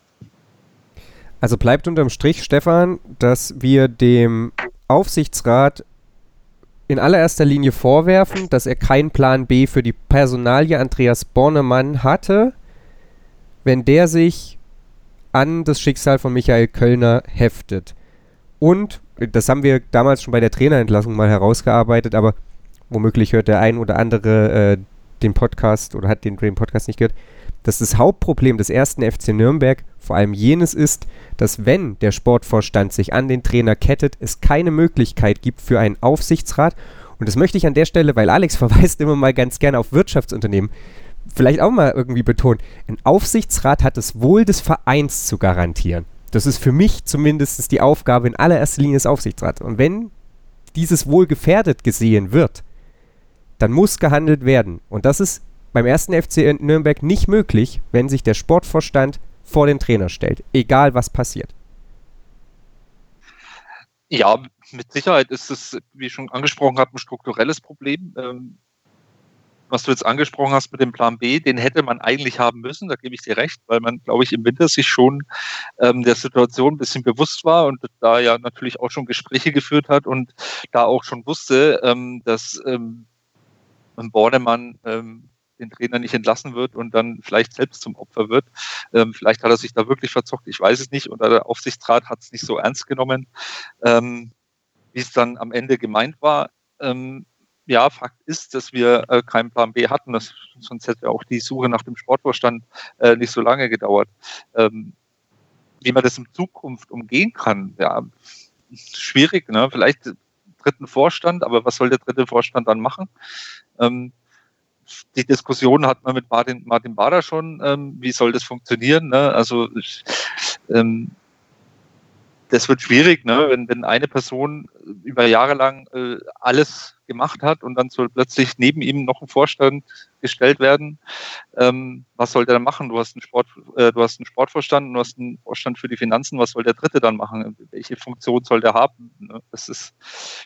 Also bleibt unterm Strich, Stefan, dass wir dem Aufsichtsrat in allererster Linie vorwerfen, dass er keinen Plan B für die Personalie Andreas Bornemann hatte, wenn der sich an das Schicksal von Michael Kölner heftet. Und, das haben wir damals schon bei der Trainerentlassung mal herausgearbeitet, aber womöglich hört der ein oder andere äh, den Podcast oder hat den, den Podcast nicht gehört, dass das Hauptproblem des ersten FC Nürnberg vor allem jenes ist, dass wenn der Sportvorstand sich an den Trainer kettet, es keine Möglichkeit gibt für einen Aufsichtsrat. Und das möchte ich an der Stelle, weil Alex [LAUGHS] verweist immer mal ganz gerne auf Wirtschaftsunternehmen, vielleicht auch mal irgendwie betonen. Ein Aufsichtsrat hat das Wohl des Vereins zu garantieren. Das ist für mich zumindest die Aufgabe in allererster Linie des Aufsichtsrats. Und wenn dieses Wohl gefährdet gesehen wird, dann muss gehandelt werden. Und das ist beim ersten FC Nürnberg nicht möglich, wenn sich der Sportvorstand vor den Trainer stellt, egal was passiert. Ja, mit Sicherheit ist es, wie ich schon angesprochen habe, ein strukturelles Problem. Ähm, was du jetzt angesprochen hast mit dem Plan B, den hätte man eigentlich haben müssen, da gebe ich dir recht, weil man, glaube ich, im Winter sich schon ähm, der Situation ein bisschen bewusst war und da ja natürlich auch schon Gespräche geführt hat und da auch schon wusste, ähm, dass ähm, Bornemann ähm, den Trainer nicht entlassen wird und dann vielleicht selbst zum Opfer wird. Ähm, vielleicht hat er sich da wirklich verzockt, ich weiß es nicht. Und der Aufsichtsrat hat es nicht so ernst genommen, ähm, wie es dann am Ende gemeint war. Ähm, ja, Fakt ist, dass wir äh, keinen Plan B hatten. Das, sonst hätte auch die Suche nach dem Sportvorstand äh, nicht so lange gedauert. Ähm, wie man das in Zukunft umgehen kann, ja, schwierig. Ne? Vielleicht dritten Vorstand, aber was soll der dritte Vorstand dann machen? Ähm, die Diskussion hat man mit Martin, Martin Bader schon, ähm, wie soll das funktionieren? Ne? Also ähm, das wird schwierig, ne? wenn, wenn eine Person über Jahre lang äh, alles gemacht hat und dann soll plötzlich neben ihm noch ein Vorstand gestellt werden. Ähm, was soll der dann machen? Du hast einen Sport, äh, du hast einen Sportvorstand, du hast einen Vorstand für die Finanzen. Was soll der Dritte dann machen? Welche Funktion soll der haben? Ne? Das ist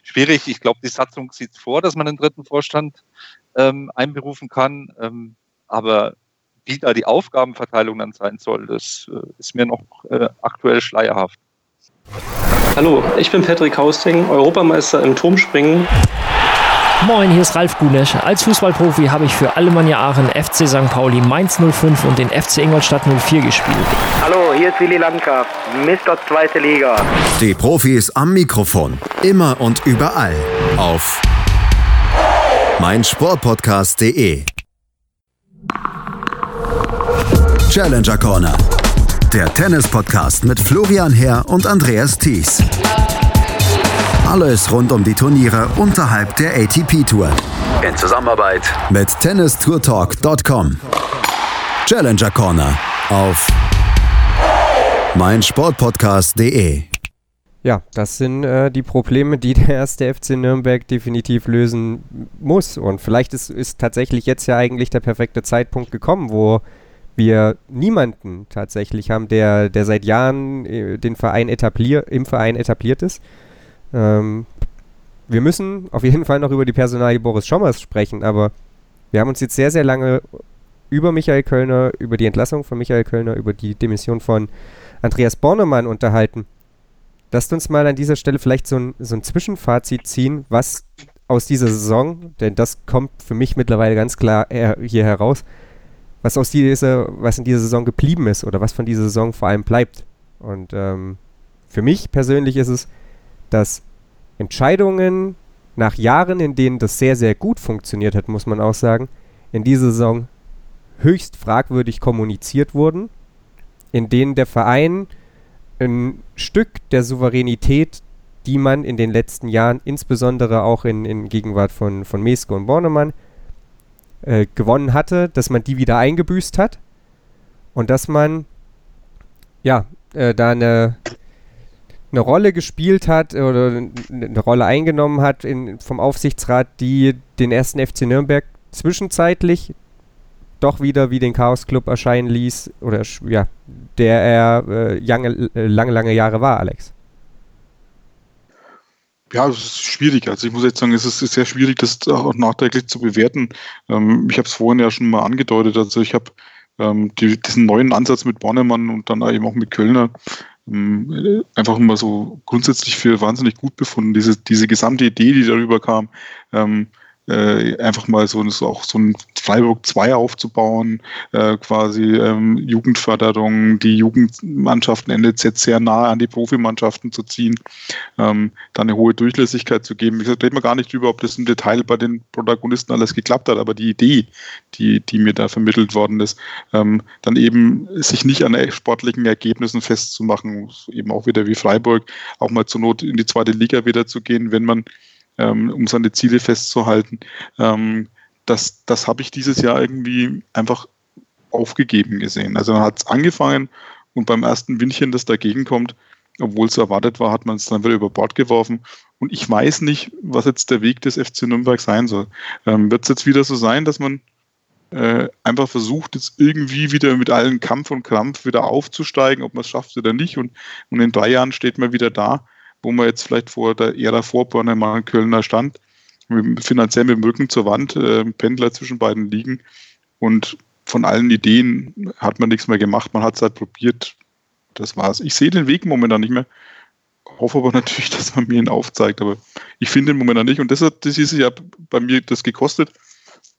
schwierig. Ich glaube, die Satzung sieht vor, dass man einen dritten Vorstand ähm, einberufen kann. Ähm, aber wie da die Aufgabenverteilung dann sein soll, das äh, ist mir noch äh, aktuell schleierhaft. Hallo, ich bin Patrick Hausting, Europameister im Turmspringen. Moin, hier ist Ralf Gunesch. Als Fußballprofi habe ich für Alemannia Aachen, FC St. Pauli, Mainz 05 und den FC Ingolstadt 04 gespielt. Hallo, hier ist Willi Landgraf, Mr. Zweite Liga. Die Profis am Mikrofon, immer und überall auf meinsportpodcast.de. Challenger Corner, der Tennis-Podcast mit Florian Herr und Andreas Thies. Alles rund um die Turniere unterhalb der ATP Tour. In Zusammenarbeit mit tennistourtalk.com. Challenger Corner auf meinsportpodcast.de. Ja, das sind äh, die Probleme, die [LAUGHS] der erste FC Nürnberg definitiv lösen muss. Und vielleicht ist, ist tatsächlich jetzt ja eigentlich der perfekte Zeitpunkt gekommen, wo wir niemanden tatsächlich haben, der, der seit Jahren äh, den Verein etablier, im Verein etabliert ist. Ähm, wir müssen auf jeden Fall noch über die Personalie Boris Schommers sprechen, aber wir haben uns jetzt sehr, sehr lange über Michael Kölner, über die Entlassung von Michael Kölner, über die Demission von Andreas Bornemann unterhalten. Lasst uns mal an dieser Stelle vielleicht so ein, so ein Zwischenfazit ziehen, was aus dieser Saison, denn das kommt für mich mittlerweile ganz klar hier heraus, was aus dieser, was in dieser Saison geblieben ist oder was von dieser Saison vor allem bleibt. Und ähm, für mich persönlich ist es, dass Entscheidungen nach Jahren, in denen das sehr, sehr gut funktioniert hat, muss man auch sagen, in dieser Saison höchst fragwürdig kommuniziert wurden, in denen der Verein ein Stück der Souveränität, die man in den letzten Jahren, insbesondere auch in, in Gegenwart von, von Meske und Bornemann, äh, gewonnen hatte, dass man die wieder eingebüßt hat und dass man ja äh, da eine eine Rolle gespielt hat oder eine Rolle eingenommen hat in, vom Aufsichtsrat, die den ersten FC Nürnberg zwischenzeitlich doch wieder wie den Chaos Club erscheinen ließ oder ja, der er äh, lange, äh, lange, lange Jahre war, Alex. Ja, es ist schwierig. Also ich muss jetzt sagen, es ist sehr schwierig, das auch nachträglich zu bewerten. Ähm, ich habe es vorhin ja schon mal angedeutet. Also ich habe ähm, die, diesen neuen Ansatz mit Bornemann und dann eben auch mit Kölner ähm, einfach mal so grundsätzlich für wahnsinnig gut befunden. Diese, diese gesamte Idee, die darüber kam, ähm, äh, einfach mal so, so auch so ein Freiburg 2 aufzubauen, äh, quasi ähm, Jugendförderung, die Jugendmannschaften jetzt sehr nah an die Profimannschaften zu ziehen, ähm, dann eine hohe Durchlässigkeit zu geben. Gesagt, reden wir gar nicht drüber, ob das im Detail bei den Protagonisten alles geklappt hat, aber die Idee, die, die mir da vermittelt worden ist, ähm, dann eben sich nicht an sportlichen Ergebnissen festzumachen, eben auch wieder wie Freiburg, auch mal zur Not in die zweite Liga wieder zu gehen, wenn man um seine Ziele festzuhalten. Ähm, das das habe ich dieses Jahr irgendwie einfach aufgegeben gesehen. Also man hat es angefangen und beim ersten Windchen, das dagegen kommt, obwohl es erwartet war, hat man es dann wieder über Bord geworfen. Und ich weiß nicht, was jetzt der Weg des FC Nürnberg sein soll. Ähm, Wird es jetzt wieder so sein, dass man äh, einfach versucht, jetzt irgendwie wieder mit allen Kampf und Krampf wieder aufzusteigen, ob man es schafft oder nicht. Und, und in drei Jahren steht man wieder da wo man jetzt vielleicht vor der Ära Vorborner mal in Kölner stand, finanziell mit dem Rücken zur Wand, äh, Pendler zwischen beiden liegen. Und von allen Ideen hat man nichts mehr gemacht, man hat es halt probiert, das war's. Ich sehe den Weg momentan nicht mehr, hoffe aber [LAUGHS] natürlich, dass man mir ihn aufzeigt, aber ich finde ihn momentan nicht. Und deshalb, das ist ja bei mir das gekostet,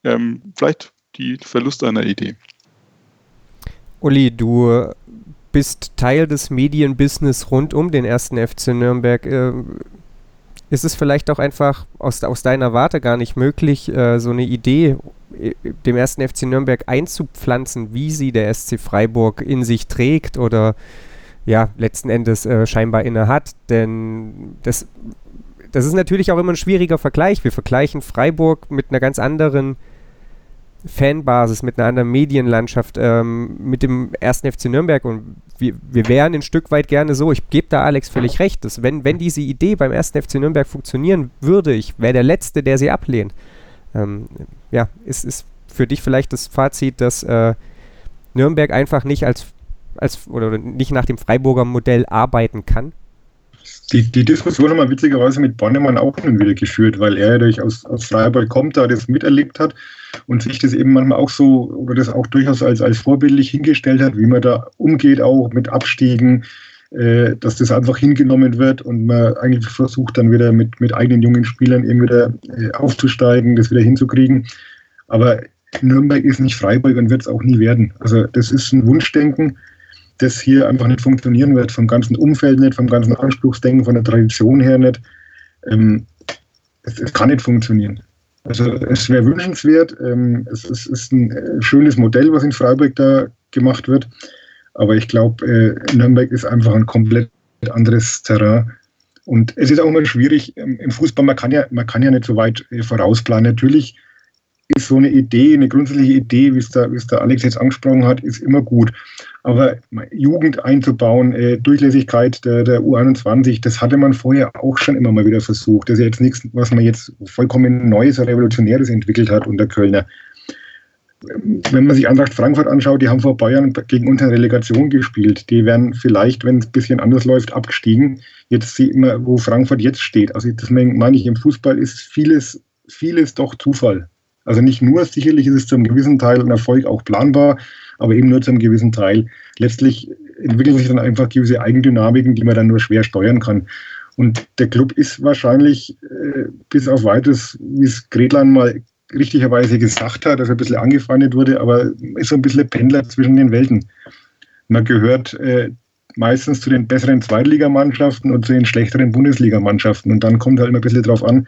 ähm, vielleicht die Verlust einer Idee. Uli, du bist Teil des Medienbusiness rund um den ersten FC Nürnberg. Äh, ist es vielleicht auch einfach aus, aus deiner Warte gar nicht möglich, äh, so eine Idee äh, dem ersten FC Nürnberg einzupflanzen, wie sie der SC Freiburg in sich trägt oder ja, letzten Endes äh, scheinbar inne hat? Denn das, das ist natürlich auch immer ein schwieriger Vergleich. Wir vergleichen Freiburg mit einer ganz anderen Fanbasis, mit einer anderen Medienlandschaft, ähm, mit dem ersten FC Nürnberg und wir, wir wären ein Stück weit gerne so, ich gebe da Alex völlig recht, dass wenn, wenn diese Idee beim ersten FC Nürnberg funktionieren würde, ich wäre der Letzte, der sie ablehnt. Ähm, ja, ist, ist für dich vielleicht das Fazit, dass äh, Nürnberg einfach nicht als, als oder nicht nach dem Freiburger Modell arbeiten kann? Die, die Diskussion haben wir witzigerweise mit Bonnemann auch nun wieder geführt, weil er ja durch aus, aus Freiburg kommt, da das miterlebt hat und sich das eben manchmal auch so oder das auch durchaus als, als vorbildlich hingestellt hat, wie man da umgeht, auch mit Abstiegen, äh, dass das einfach hingenommen wird und man eigentlich versucht dann wieder mit, mit eigenen jungen Spielern eben wieder äh, aufzusteigen, das wieder hinzukriegen. Aber Nürnberg ist nicht Freiburg und wird es auch nie werden. Also das ist ein Wunschdenken das hier einfach nicht funktionieren wird, vom ganzen Umfeld nicht, vom ganzen Anspruchsdenken, von der Tradition her nicht. Ähm, es, es, kann nicht funktionieren. Also es wäre wünschenswert. Ähm, es, es, ist ein äh, schönes Modell, was in Freiburg da gemacht wird. Aber ich glaube, äh, Nürnberg ist einfach ein komplett anderes Terrain. Und es ist auch immer schwierig ähm, im Fußball, man kann ja, man kann ja nicht so weit äh, vorausplanen. Natürlich ist so eine Idee, eine grundsätzliche Idee, wie es der, wie es der Alex jetzt angesprochen hat, ist immer gut. Aber Jugend einzubauen, äh, Durchlässigkeit der, der U21, das hatte man vorher auch schon immer mal wieder versucht. Das ist jetzt nichts, was man jetzt vollkommen Neues, Revolutionäres entwickelt hat unter Kölner. Wenn man sich Eintracht Frankfurt anschaut, die haben vor Bayern gegen uns eine Relegation gespielt. Die werden vielleicht, wenn es ein bisschen anders läuft, abgestiegen. Jetzt sieht man, wo Frankfurt jetzt steht. Also das meine ich, im Fußball ist vieles, vieles doch Zufall. Also nicht nur, sicherlich ist es zu einem gewissen Teil ein Erfolg auch planbar, aber eben nur zu einem gewissen Teil. Letztlich entwickeln sich dann einfach gewisse Eigendynamiken, die man dann nur schwer steuern kann. Und der Club ist wahrscheinlich äh, bis auf weiteres, wie es Gretlein mal richtigerweise gesagt hat, dass er ein bisschen angefeindet wurde, aber ist so ein bisschen Pendler zwischen den Welten. Man gehört äh, meistens zu den besseren Zweitligamannschaften und zu den schlechteren Bundesligamannschaften. Und dann kommt halt immer ein bisschen drauf an,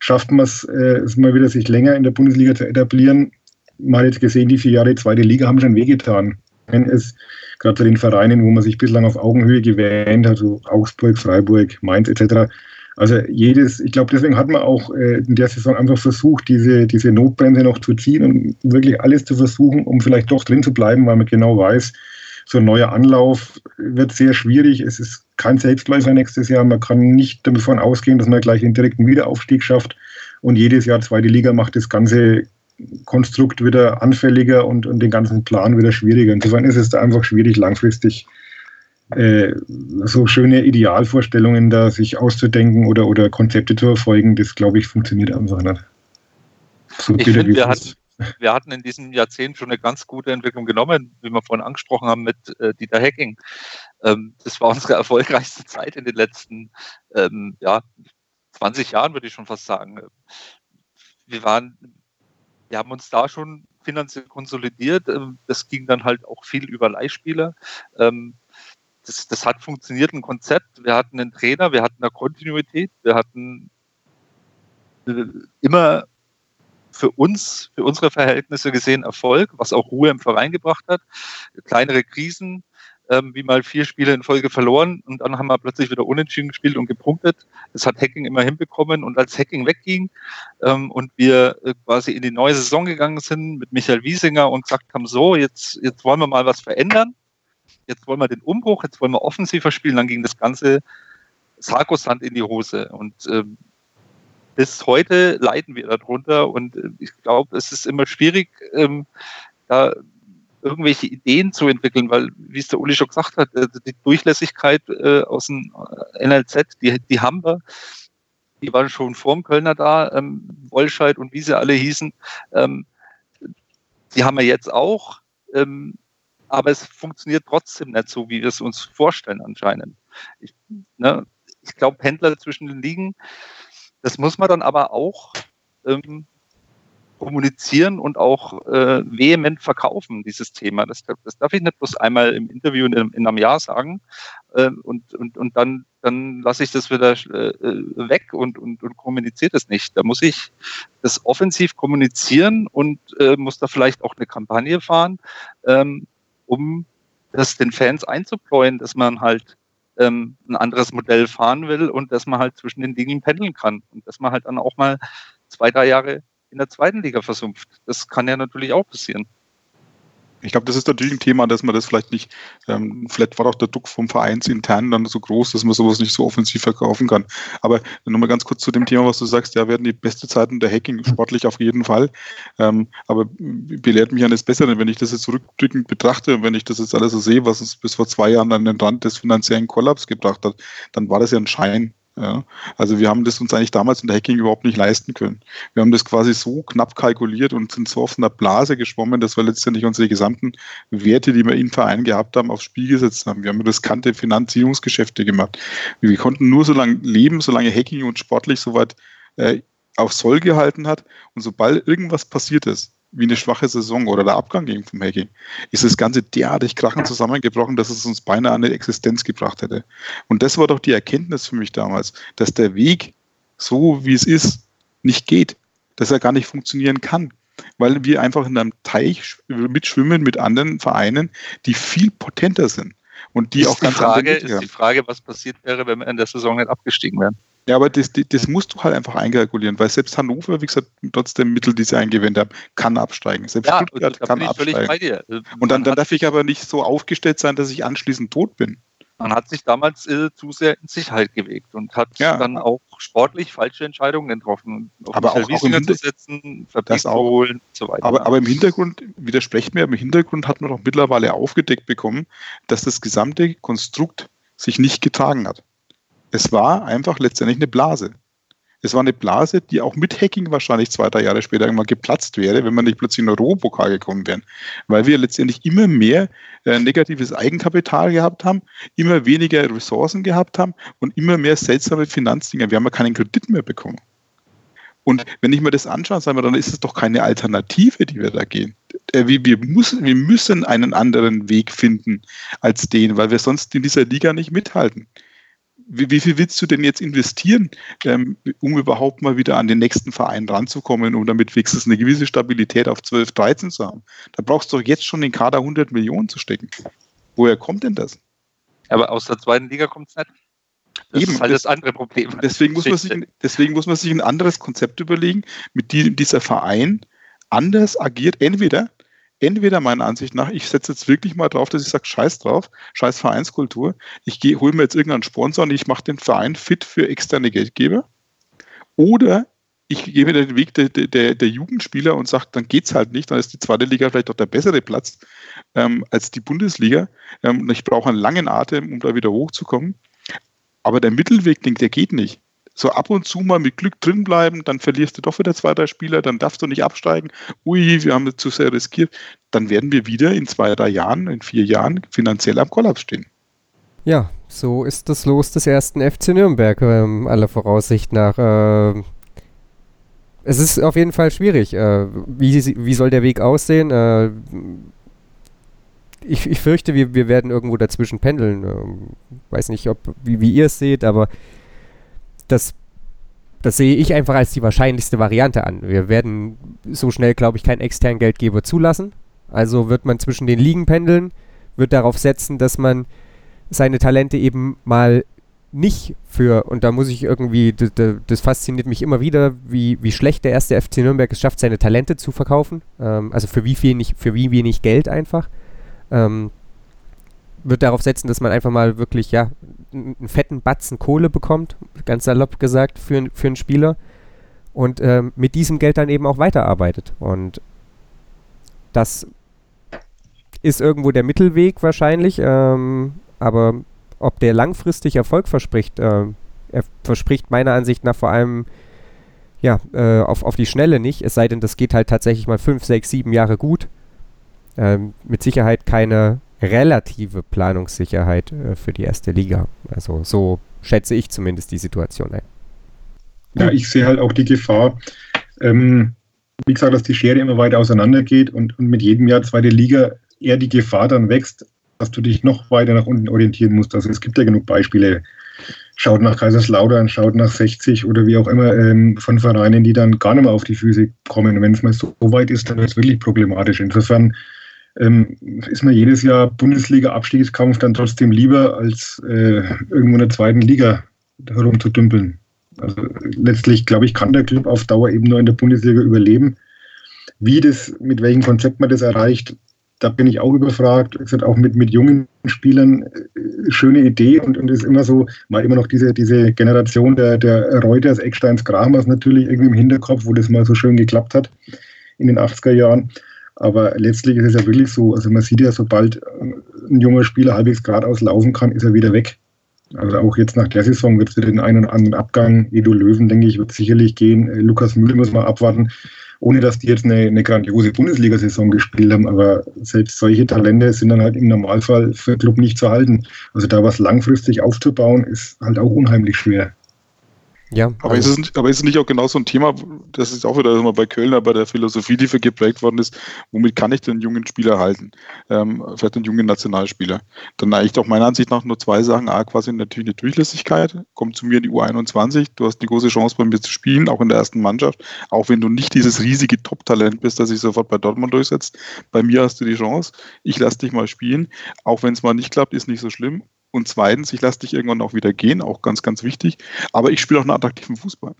schafft man es äh, mal wieder, sich länger in der Bundesliga zu etablieren. Mal jetzt gesehen, die vier Jahre zweite Liga haben schon wehgetan. Wenn es gerade zu den Vereinen, wo man sich bislang auf Augenhöhe gewähnt hat, so Augsburg, Freiburg, Mainz etc. Also jedes, ich glaube, deswegen hat man auch äh, in der Saison einfach versucht, diese, diese Notbremse noch zu ziehen und wirklich alles zu versuchen, um vielleicht doch drin zu bleiben, weil man genau weiß, so ein neuer Anlauf wird sehr schwierig. Es ist kein Selbstläufer nächstes Jahr. Man kann nicht davon ausgehen, dass man gleich den direkten Wiederaufstieg schafft. Und jedes Jahr zweite Liga macht das ganze Konstrukt wieder anfälliger und, und den ganzen Plan wieder schwieriger. Insofern ist es da einfach schwierig, langfristig äh, so schöne Idealvorstellungen da sich auszudenken oder, oder Konzepte zu verfolgen. Das, glaube ich, funktioniert einfach nicht. So ich finde, wir, hat, wir hatten in diesem Jahrzehnt schon eine ganz gute Entwicklung genommen, wie wir vorhin angesprochen haben mit äh, Dieter Hacking. Ähm, das war unsere [LAUGHS] erfolgreichste Zeit in den letzten ähm, ja, 20 Jahren, würde ich schon fast sagen. wir waren, wir haben uns da schon finanziell konsolidiert. Ähm, das ging dann halt auch viel über Leihspieler. Ähm, das, das hat funktioniert, ein Konzept. Wir hatten einen Trainer, wir hatten eine Kontinuität, wir hatten äh, immer für uns, für unsere Verhältnisse gesehen Erfolg, was auch Ruhe im Verein gebracht hat. Kleinere Krisen, ähm, wie mal vier Spiele in Folge verloren und dann haben wir plötzlich wieder unentschieden gespielt und gepunktet. Das hat Hacking immer hinbekommen und als Hacking wegging ähm, und wir äh, quasi in die neue Saison gegangen sind mit Michael Wiesinger und gesagt haben, so, jetzt, jetzt wollen wir mal was verändern. Jetzt wollen wir den Umbruch, jetzt wollen wir offensiver spielen. Dann ging das Ganze Sarkosand in die Hose und ähm, bis heute leiden wir darunter und äh, ich glaube, es ist immer schwierig, ähm, da irgendwelche Ideen zu entwickeln, weil, wie es der Uli schon gesagt hat, äh, die Durchlässigkeit äh, aus dem äh, NLZ, die, die haben wir. Die waren schon vor dem Kölner da, ähm, Wollscheid und wie sie alle hießen. Ähm, die haben wir jetzt auch, ähm, aber es funktioniert trotzdem nicht so, wie wir es uns vorstellen anscheinend. Ich, ne, ich glaube, Händler zwischen den Ligen, das muss man dann aber auch ähm, kommunizieren und auch äh, vehement verkaufen, dieses Thema. Das, das, darf ich nicht bloß einmal im Interview in, in einem Jahr sagen äh, und, und, und dann, dann lasse ich das wieder äh, weg und, und, und kommuniziere das nicht. Da muss ich das offensiv kommunizieren und äh, muss da vielleicht auch eine Kampagne fahren, ähm, um das den Fans einzupläuen, dass man halt ähm, ein anderes Modell fahren will und dass man halt zwischen den Dingen pendeln kann und dass man halt dann auch mal zwei, drei Jahre in der zweiten Liga versumpft. Das kann ja natürlich auch passieren. Ich glaube, das ist natürlich ein Thema, dass man das vielleicht nicht, ähm, vielleicht war auch der Druck vom Vereinsintern dann so groß, dass man sowas nicht so offensiv verkaufen kann. Aber nochmal ganz kurz zu dem Thema, was du sagst, ja, werden die beste Zeiten der Hacking sportlich auf jeden Fall. Ähm, aber belehrt mich eines Besseren, wenn ich das jetzt zurückdrückend betrachte und wenn ich das jetzt alles so sehe, was es bis vor zwei Jahren an den Rand des finanziellen Kollaps gebracht hat, dann war das ja ein Schein. Ja, also wir haben das uns eigentlich damals in der Hacking überhaupt nicht leisten können. Wir haben das quasi so knapp kalkuliert und sind so auf einer Blase geschwommen, dass wir letztendlich unsere gesamten Werte, die wir in Verein gehabt haben, aufs Spiel gesetzt haben. Wir haben riskante Finanzierungsgeschäfte gemacht. Wir konnten nur so lange leben, solange Hacking und sportlich soweit äh, auf Soll gehalten hat. Und sobald irgendwas passiert ist, wie eine schwache Saison oder der Abgang ging vom Hacking, ist das Ganze derartig krachend zusammengebrochen, dass es uns beinahe an eine Existenz gebracht hätte. Und das war doch die Erkenntnis für mich damals, dass der Weg, so wie es ist, nicht geht, dass er gar nicht funktionieren kann, weil wir einfach in einem Teich mitschwimmen mit anderen Vereinen, die viel potenter sind und die ist auch die ganz Frage, ist die Frage, was passiert wäre, wenn wir in der Saison nicht abgestiegen wären. Ja, aber das, das musst du halt einfach einkalkulieren, weil selbst Hannover, wie gesagt, trotzdem Mittel, die sie eingewendet haben, kann absteigen. Selbst ja, Stuttgart kann absteigen. Und dann, dann darf ich aber nicht so aufgestellt sein, dass ich anschließend tot bin. Man hat sich damals äh, zu sehr in Sicherheit gewegt und hat ja. dann auch sportlich falsche Entscheidungen getroffen. aber auch, auch im zu setzen, das auch. holen und so weiter. Aber, aber im Hintergrund, widersprecht mir, im Hintergrund hat man doch mittlerweile aufgedeckt bekommen, dass das gesamte Konstrukt sich nicht getragen hat. Es war einfach letztendlich eine Blase. Es war eine Blase, die auch mit Hacking wahrscheinlich zwei, drei Jahre später irgendwann geplatzt wäre, wenn man nicht plötzlich in den Europokal gekommen wären. Weil wir letztendlich immer mehr äh, negatives Eigenkapital gehabt haben, immer weniger Ressourcen gehabt haben und immer mehr seltsame Finanzdinger. Wir haben ja keinen Kredit mehr bekommen. Und wenn ich mir das anschaue, sagen wir, dann ist es doch keine Alternative, die wir da gehen. Äh, wir, wir, müssen, wir müssen einen anderen Weg finden als den, weil wir sonst in dieser Liga nicht mithalten wie, wie, viel willst du denn jetzt investieren, ähm, um überhaupt mal wieder an den nächsten Verein ranzukommen, um damit wenigstens eine gewisse Stabilität auf 12, 13 zu haben? Da brauchst du doch jetzt schon den Kader 100 Millionen zu stecken. Woher kommt denn das? Aber aus der zweiten Liga kommt es nicht. Das Eben, ist halt das, das andere Problem. Deswegen muss, man sich, deswegen muss man sich ein anderes Konzept überlegen, mit dem dieser Verein anders agiert. Entweder entweder meiner Ansicht nach, ich setze jetzt wirklich mal drauf, dass ich sage, scheiß drauf, scheiß Vereinskultur, ich hole mir jetzt irgendeinen Sponsor und ich mache den Verein fit für externe Geldgeber. Oder ich gehe den Weg der, der, der Jugendspieler und sage, dann geht es halt nicht, dann ist die zweite Liga vielleicht auch der bessere Platz ähm, als die Bundesliga. Ähm, ich brauche einen langen Atem, um da wieder hochzukommen. Aber der Mittelweg, der geht nicht so ab und zu mal mit Glück drin bleiben, dann verlierst du doch wieder zwei, drei Spieler, dann darfst du nicht absteigen. Ui, wir haben zu sehr riskiert. Dann werden wir wieder in zwei, drei Jahren, in vier Jahren finanziell am Kollaps stehen. Ja, so ist das Los des ersten FC Nürnberg, ähm, aller Voraussicht nach. Äh, es ist auf jeden Fall schwierig. Äh, wie, wie soll der Weg aussehen? Äh, ich, ich fürchte, wir, wir werden irgendwo dazwischen pendeln. Ähm, weiß nicht, ob, wie, wie ihr es seht, aber das, das sehe ich einfach als die wahrscheinlichste Variante an. Wir werden so schnell, glaube ich, keinen externen Geldgeber zulassen. Also wird man zwischen den Ligen pendeln, wird darauf setzen, dass man seine Talente eben mal nicht für, und da muss ich irgendwie, das, fasziniert mich immer wieder, wie, wie schlecht der erste FC Nürnberg es schafft, seine Talente zu verkaufen. Ähm, also für wie, viel für wie wenig Geld einfach. Ähm, wird darauf setzen, dass man einfach mal wirklich, ja, einen fetten Batzen Kohle bekommt, ganz salopp gesagt, für, für einen Spieler. Und ähm, mit diesem Geld dann eben auch weiterarbeitet. Und das ist irgendwo der Mittelweg wahrscheinlich. Ähm, aber ob der langfristig Erfolg verspricht, äh, er verspricht meiner Ansicht nach vor allem ja, äh, auf, auf die Schnelle nicht, es sei denn, das geht halt tatsächlich mal fünf, sechs, sieben Jahre gut. Ähm, mit Sicherheit keine relative Planungssicherheit äh, für die erste Liga. Also so schätze ich zumindest die Situation ein. Ja, ich sehe halt auch die Gefahr, ähm, wie gesagt, dass die Schere immer weiter auseinandergeht und, und mit jedem Jahr zweite Liga eher die Gefahr dann wächst, dass du dich noch weiter nach unten orientieren musst. Also es gibt ja genug Beispiele. Schaut nach Kaiserslautern, schaut nach 60 oder wie auch immer ähm, von Vereinen, die dann gar nicht mehr auf die Füße kommen. Und wenn es mal so weit ist, dann wird es wirklich problematisch. Insofern ähm, ist mir jedes Jahr Bundesliga-Abstiegskampf dann trotzdem lieber, als äh, irgendwo in der zweiten Liga herumzudümpeln. Also letztlich, glaube ich, kann der Club auf Dauer eben nur in der Bundesliga überleben. Wie das, mit welchem Konzept man das erreicht, da bin ich auch überfragt. Es wird auch mit, mit jungen Spielern äh, schöne Idee und, und ist immer so, mal immer noch diese, diese Generation der, der Reuters, Ecksteins, Kramers natürlich irgendwie im Hinterkopf, wo das mal so schön geklappt hat in den 80er Jahren. Aber letztlich ist es ja wirklich so, also man sieht ja, sobald ein junger Spieler halbwegs geradeaus laufen kann, ist er wieder weg. Also auch jetzt nach der Saison wird es wieder den einen oder anderen Abgang. Edu Löwen, denke ich, wird sicherlich gehen. Äh, Lukas Mühl muss man abwarten ohne dass die jetzt eine, eine grandiose Bundesliga-Saison gespielt haben. Aber selbst solche Talente sind dann halt im Normalfall für den Club nicht zu halten. Also da was langfristig aufzubauen, ist halt auch unheimlich schwer. Ja, aber, also ist es, aber ist es nicht auch genau so ein Thema, das ist auch wieder immer bei Kölner, bei der Philosophie, die für geprägt worden ist, womit kann ich den jungen Spieler halten? Ähm, vielleicht den jungen Nationalspieler. Dann eigentlich auch meiner Ansicht nach nur zwei Sachen. A, quasi natürlich eine Durchlässigkeit. Komm zu mir in die U21, du hast eine große Chance bei mir zu spielen, auch in der ersten Mannschaft. Auch wenn du nicht dieses riesige Top-Talent bist, das sich sofort bei Dortmund durchsetzt. Bei mir hast du die Chance. Ich lasse dich mal spielen. Auch wenn es mal nicht klappt, ist nicht so schlimm. Und zweitens, ich lasse dich irgendwann auch wieder gehen, auch ganz, ganz wichtig. Aber ich spiele auch einen attraktiven Fußball.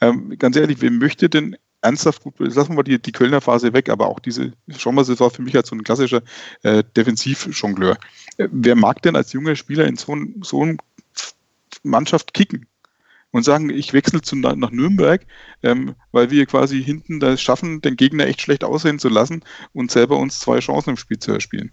Ähm, ganz ehrlich, wer möchte denn ernsthaft gut, lassen wir mal die, die Kölner Phase weg, aber auch diese, das war für mich als so ein klassischer äh, Defensivjongleur. Äh, wer mag denn als junger Spieler in so, ein, so einer Mannschaft kicken? Und sagen, ich wechsle nach Nürnberg, ähm, weil wir quasi hinten das schaffen, den Gegner echt schlecht aussehen zu lassen und selber uns zwei Chancen im Spiel zu erspielen.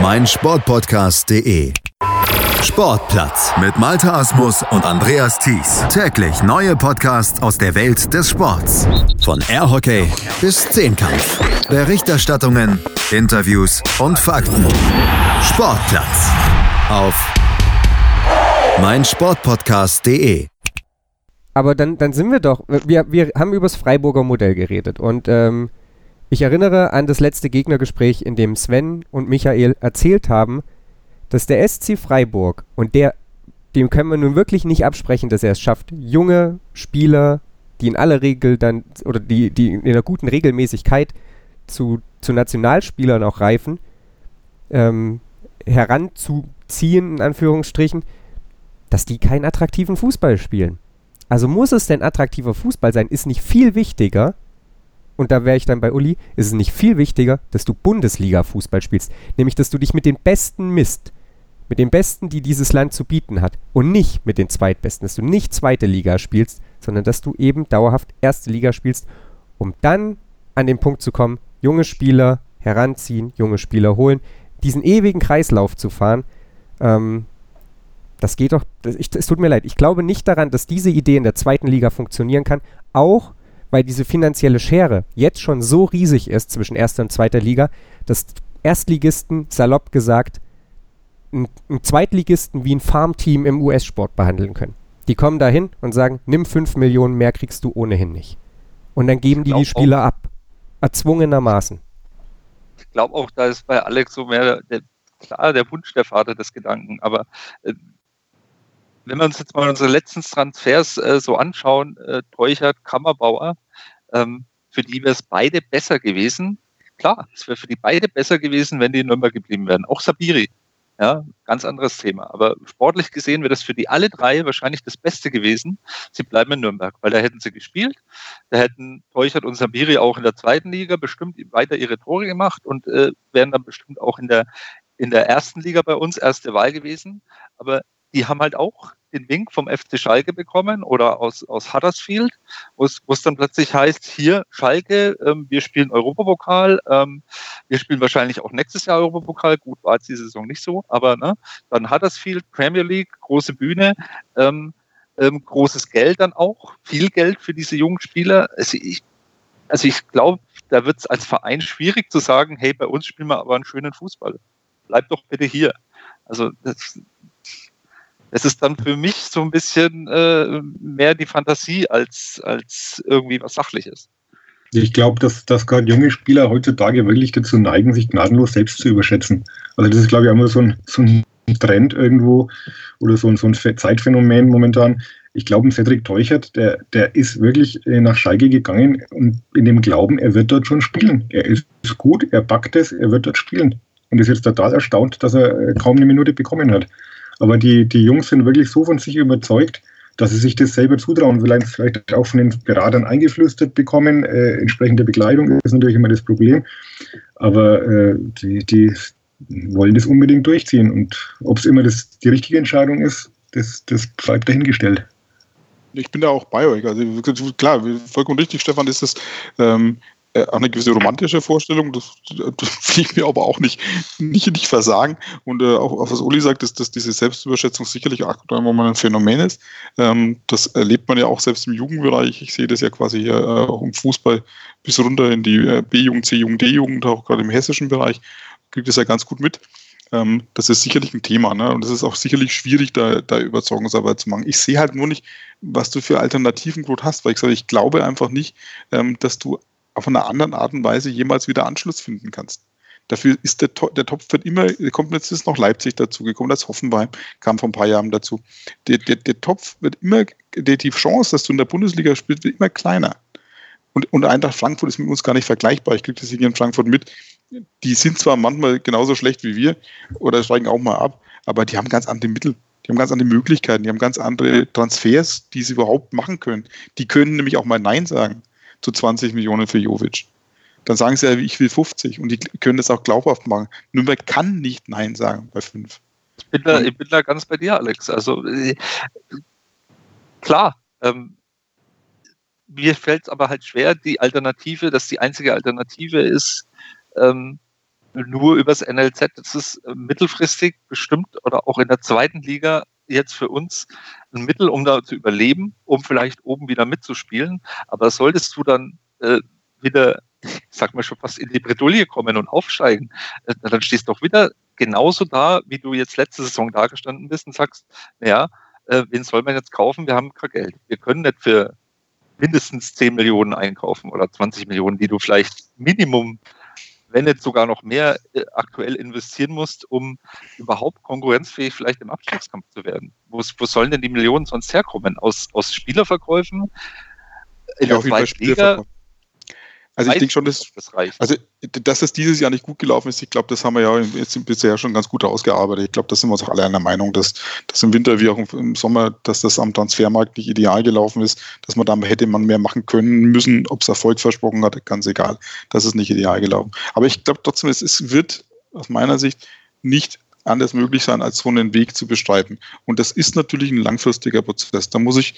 meinsportpodcast.de. Sportplatz mit Malta Asmus und Andreas Thies. Täglich neue Podcasts aus der Welt des Sports. Von Airhockey bis Zehnkampf. Berichterstattungen, Interviews und Fakten. Sportplatz auf meinsportpodcast.de. Aber dann, dann sind wir doch, wir, wir haben über das Freiburger Modell geredet und ähm, ich erinnere an das letzte Gegnergespräch, in dem Sven und Michael erzählt haben, dass der SC Freiburg und der, dem können wir nun wirklich nicht absprechen, dass er es schafft, junge Spieler, die in aller Regel dann, oder die, die in einer guten Regelmäßigkeit zu, zu Nationalspielern auch reifen, ähm, heranzuziehen, in Anführungsstrichen, dass die keinen attraktiven Fußball spielen. Also muss es denn attraktiver Fußball sein, ist nicht viel wichtiger, und da wäre ich dann bei Uli, ist es nicht viel wichtiger, dass du Bundesliga-Fußball spielst. Nämlich, dass du dich mit den Besten misst. Mit den Besten, die dieses Land zu bieten hat. Und nicht mit den Zweitbesten, dass du nicht zweite Liga spielst, sondern dass du eben dauerhaft erste Liga spielst um dann an den Punkt zu kommen, junge Spieler heranziehen, junge Spieler holen, diesen ewigen Kreislauf zu fahren, ähm, das geht doch, es tut mir leid, ich glaube nicht daran, dass diese Idee in der zweiten Liga funktionieren kann, auch weil diese finanzielle Schere jetzt schon so riesig ist zwischen erster und zweiter Liga, dass Erstligisten, salopp gesagt, einen Zweitligisten wie ein Farmteam im US-Sport behandeln können. Die kommen dahin und sagen, nimm 5 Millionen mehr kriegst du ohnehin nicht. Und dann geben die die Spieler ab. Erzwungenermaßen. Ich glaube auch, da ist bei Alex so mehr der, klar der Wunsch der Vater des Gedanken. Aber äh, wenn wir uns jetzt mal unsere letzten Transfers äh, so anschauen, äh, Teuchert, Kammerbauer, ähm, für die wäre es beide besser gewesen. Klar, es wäre für die beide besser gewesen, wenn die in Nürnberg geblieben wären. Auch Sabiri. Ja, ganz anderes Thema. Aber sportlich gesehen wäre das für die alle drei wahrscheinlich das Beste gewesen. Sie bleiben in Nürnberg, weil da hätten sie gespielt. Da hätten Teuchert und Sabiri auch in der zweiten Liga bestimmt weiter ihre Tore gemacht und äh, wären dann bestimmt auch in der, in der ersten Liga bei uns erste Wahl gewesen. Aber die haben halt auch den Wink vom FC Schalke bekommen oder aus, aus Huddersfield, wo es dann plötzlich heißt, hier Schalke, ähm, wir spielen Europapokal, ähm, wir spielen wahrscheinlich auch nächstes Jahr Europapokal, gut, war jetzt die Saison nicht so, aber ne, dann Huddersfield, Premier League, große Bühne, ähm, ähm, großes Geld dann auch, viel Geld für diese jungen Spieler. Also ich, also ich glaube, da wird es als Verein schwierig zu sagen, hey, bei uns spielen wir aber einen schönen Fußball. Bleib doch bitte hier. Also das, es ist dann für mich so ein bisschen äh, mehr die Fantasie als, als irgendwie was Sachliches. Ich glaube, dass, dass gerade junge Spieler heutzutage wirklich dazu neigen, sich gnadenlos selbst zu überschätzen. Also das ist, glaube ich, immer so ein, so ein Trend irgendwo oder so ein, so ein Zeitphänomen momentan. Ich glaube, Cedric Teuchert, der, der ist wirklich äh, nach Schalke gegangen und in dem Glauben, er wird dort schon spielen. Er ist gut, er backt es, er wird dort spielen. Und ist jetzt total erstaunt, dass er äh, kaum eine Minute bekommen hat. Aber die, die Jungs sind wirklich so von sich überzeugt, dass sie sich das selber zutrauen, vielleicht, vielleicht auch von den Beratern eingeflüstert bekommen. Äh, entsprechende Begleitung ist natürlich immer das Problem. Aber äh, die, die wollen das unbedingt durchziehen. Und ob es immer das, die richtige Entscheidung ist, das, das bleibt dahingestellt. Ich bin da auch bei euch. Also klar, vollkommen richtig, Stefan, ist es ähm, äh, eine gewisse romantische Vorstellung, das, das [LAUGHS] will ich mir aber auch nicht, nicht, nicht versagen. Und äh, auch, auch was Uli sagt, ist, dass diese Selbstüberschätzung sicherlich im Moment ein Phänomen ist. Ähm, das erlebt man ja auch selbst im Jugendbereich. Ich sehe das ja quasi hier äh, auch im Fußball bis runter in die äh, B-Jugend, C-Jugend, D-Jugend, auch gerade im hessischen Bereich, kriegt das ja ganz gut mit. Ähm, das ist sicherlich ein Thema, ne? Und es ist auch sicherlich schwierig, da, da Überzeugungsarbeit zu machen. Ich sehe halt nur nicht, was du für Alternativen gut hast, weil ich sage, ich glaube einfach nicht, ähm, dass du auf einer anderen Art und Weise jemals wieder Anschluss finden kannst. Dafür ist der, der Topf wird immer, kommt jetzt ist noch Leipzig dazu gekommen, das Hoffenheim kam vor ein paar Jahren dazu. Der, der, der Topf wird immer, der, die Chance, dass du in der Bundesliga spielst, wird immer kleiner. Und, und Eintracht Frankfurt ist mit uns gar nicht vergleichbar. Ich kriege das hier in Frankfurt mit. Die sind zwar manchmal genauso schlecht wie wir oder steigen auch mal ab, aber die haben ganz andere Mittel. Die haben ganz andere Möglichkeiten, die haben ganz andere Transfers, die sie überhaupt machen können. Die können nämlich auch mal Nein sagen zu 20 Millionen für Jovic. Dann sagen sie ja, ich will 50 und die können das auch glaubhaft machen. Nürnberg kann nicht Nein sagen bei 5. Ich bin da, ich bin da ganz bei dir, Alex. Also äh, klar, ähm, mir fällt es aber halt schwer, die Alternative, dass die einzige Alternative ist, ähm, nur übers NLZ. Das ist äh, mittelfristig bestimmt oder auch in der zweiten Liga jetzt für uns ein Mittel, um da zu überleben, um vielleicht oben wieder mitzuspielen. Aber solltest du dann äh, wieder, ich sag mal schon fast in die Bredouille kommen und aufsteigen, äh, dann stehst du doch wieder genauso da, wie du jetzt letzte Saison dagestanden bist und sagst, naja, äh, wen soll man jetzt kaufen? Wir haben kein Geld. Wir können nicht für mindestens 10 Millionen einkaufen oder 20 Millionen, die du vielleicht Minimum wenn nicht sogar noch mehr äh, aktuell investieren musst, um überhaupt konkurrenzfähig vielleicht im Abstiegskampf zu werden. Wo, wo sollen denn die Millionen sonst herkommen? Aus, aus Spielerverkäufen? In ja, der zweiten Liga? Also ich denke schon, dass, das also, dass es dieses Jahr nicht gut gelaufen ist, ich glaube, das haben wir ja jetzt bisher schon ganz gut ausgearbeitet. Ich glaube, da sind wir uns auch alle einer Meinung, dass, dass im Winter wie auch im Sommer, dass das am Transfermarkt nicht ideal gelaufen ist, dass man da hätte man mehr machen können müssen, ob es Erfolg versprochen hat, ganz egal. Das ist nicht ideal gelaufen. Aber ich glaube trotzdem, es ist, wird aus meiner Sicht nicht anders möglich sein, als so einen Weg zu bestreiten. Und das ist natürlich ein langfristiger Prozess. Da muss ich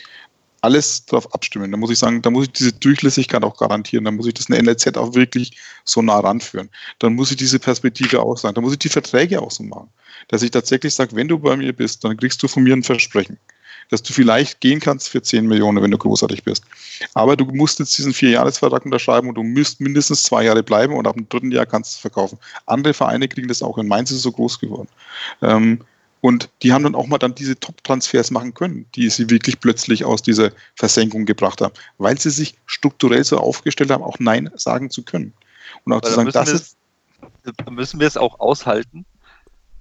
alles darauf abstimmen. Da muss ich sagen, da muss ich diese Durchlässigkeit auch garantieren. Da muss ich das eine NLZ auch wirklich so nah ranführen. Dann muss ich diese Perspektive auch sagen. Da muss ich die Verträge auch so machen. Dass ich tatsächlich sage, wenn du bei mir bist, dann kriegst du von mir ein Versprechen. Dass du vielleicht gehen kannst für 10 Millionen, wenn du großartig bist. Aber du musst jetzt diesen Vierjahresvertrag unterschreiben und du müsst mindestens zwei Jahre bleiben und ab dem dritten Jahr kannst du es verkaufen. Andere Vereine kriegen das auch. In Mainz ist es so groß geworden. Ähm, und die haben dann auch mal dann diese Top-Transfers machen können, die sie wirklich plötzlich aus dieser Versenkung gebracht haben, weil sie sich strukturell so aufgestellt haben, auch Nein sagen zu können. Und auch Weil zu sagen, das müssen ist, Da müssen wir es auch aushalten,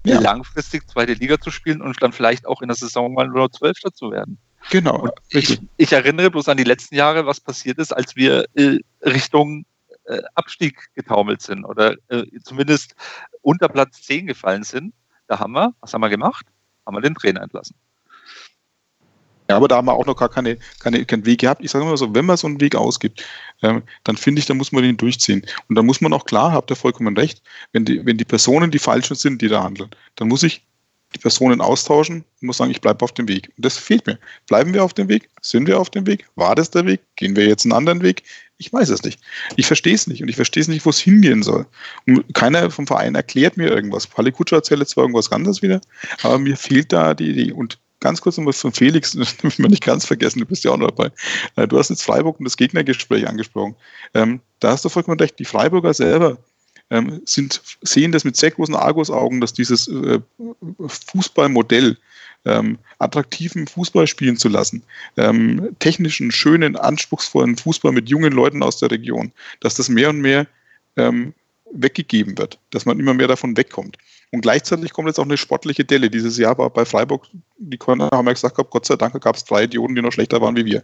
Ja. langfristig zweite Liga zu spielen und dann vielleicht auch in der Saison mal nur Zwölfter zu werden. genau, ich, ich erinnere bloß an die letzten Jahre, was passiert ist, als wir äh, Richtung äh, Abstieg getaumelt sind oder äh, zumindest unter Platz 10 gefallen sind. Da haben wir, was haben wir gemacht? Haben wir den Trainer entlassen. Ja, aber da haben wir auch noch gar keine, keine, keinen Weg gehabt. Ich sage immer so, wenn man so einen Weg ausgibt, ähm, dann finde ich, dann muss man den durchziehen. Und dann muss man auch klar, habt ihr vollkommen recht, wenn die, wenn die Personen die falschen sind, die da handeln, dann muss ich die Personen austauschen und muss sagen, ich bleibe auf dem Weg. Und das fehlt mir. Bleiben wir auf dem Weg? Sind wir auf dem Weg? War das der Weg? Gehen wir jetzt einen anderen Weg? Ich weiß es nicht. Ich verstehe es nicht und ich verstehe es nicht, wo es hingehen soll. Und keiner vom Verein erklärt mir irgendwas. Palle Kutscher erzählt zwar irgendwas anderes wieder, aber mir fehlt da die Idee. Und ganz kurz nochmal von Felix, [LAUGHS] das dürfen wir nicht ganz vergessen, du bist ja auch noch dabei. Äh, Du hast jetzt Freiburg und das Gegnergespräch angesprochen. Ähm, da hast du vollkommen recht, die Freiburger selber ähm, sind, sehen das mit sehr großen Argusaugen, dass dieses äh, Fußballmodell, ähm, attraktiven Fußball spielen zu lassen, ähm, technischen, schönen, anspruchsvollen Fußball mit jungen Leuten aus der Region, dass das mehr und mehr ähm, weggegeben wird, dass man immer mehr davon wegkommt. Und gleichzeitig kommt jetzt auch eine sportliche Delle. Dieses Jahr war bei Freiburg, die Kölner haben ja gesagt, Gott sei Dank gab es drei Idioten, die noch schlechter waren wie wir.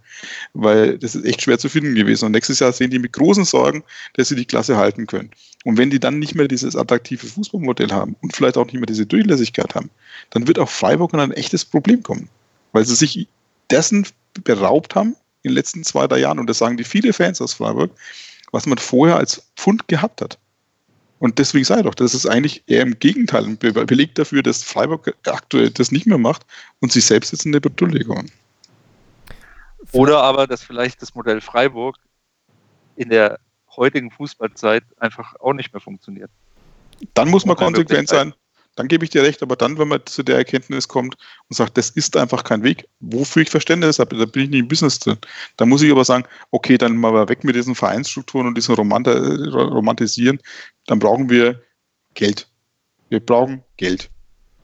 Weil das ist echt schwer zu finden gewesen. Und nächstes Jahr sehen die mit großen Sorgen, dass sie die Klasse halten können. Und wenn die dann nicht mehr dieses attraktive Fußballmodell haben und vielleicht auch nicht mehr diese Durchlässigkeit haben, dann wird auch Freiburg in ein echtes Problem kommen. Weil sie sich dessen beraubt haben in den letzten zwei, drei Jahren. Und das sagen die viele Fans aus Freiburg, was man vorher als Pfund gehabt hat. Und deswegen sei doch, das ist eigentlich eher im Gegenteil ein Be Beleg dafür, dass Freiburg aktuell das nicht mehr macht und sich selbst jetzt in der Bredouille kommen. Oder aber, dass vielleicht das Modell Freiburg in der heutigen Fußballzeit einfach auch nicht mehr funktioniert. Dann muss man konsequent sein. Dann gebe ich dir recht, aber dann, wenn man zu der Erkenntnis kommt und sagt, das ist einfach kein Weg, wofür ich Verständnis habe, da bin ich nicht im Business drin. Da muss ich aber sagen, okay, dann mal weg mit diesen Vereinsstrukturen und diesem Romant Romantisieren. Dann brauchen wir Geld. Wir brauchen Geld.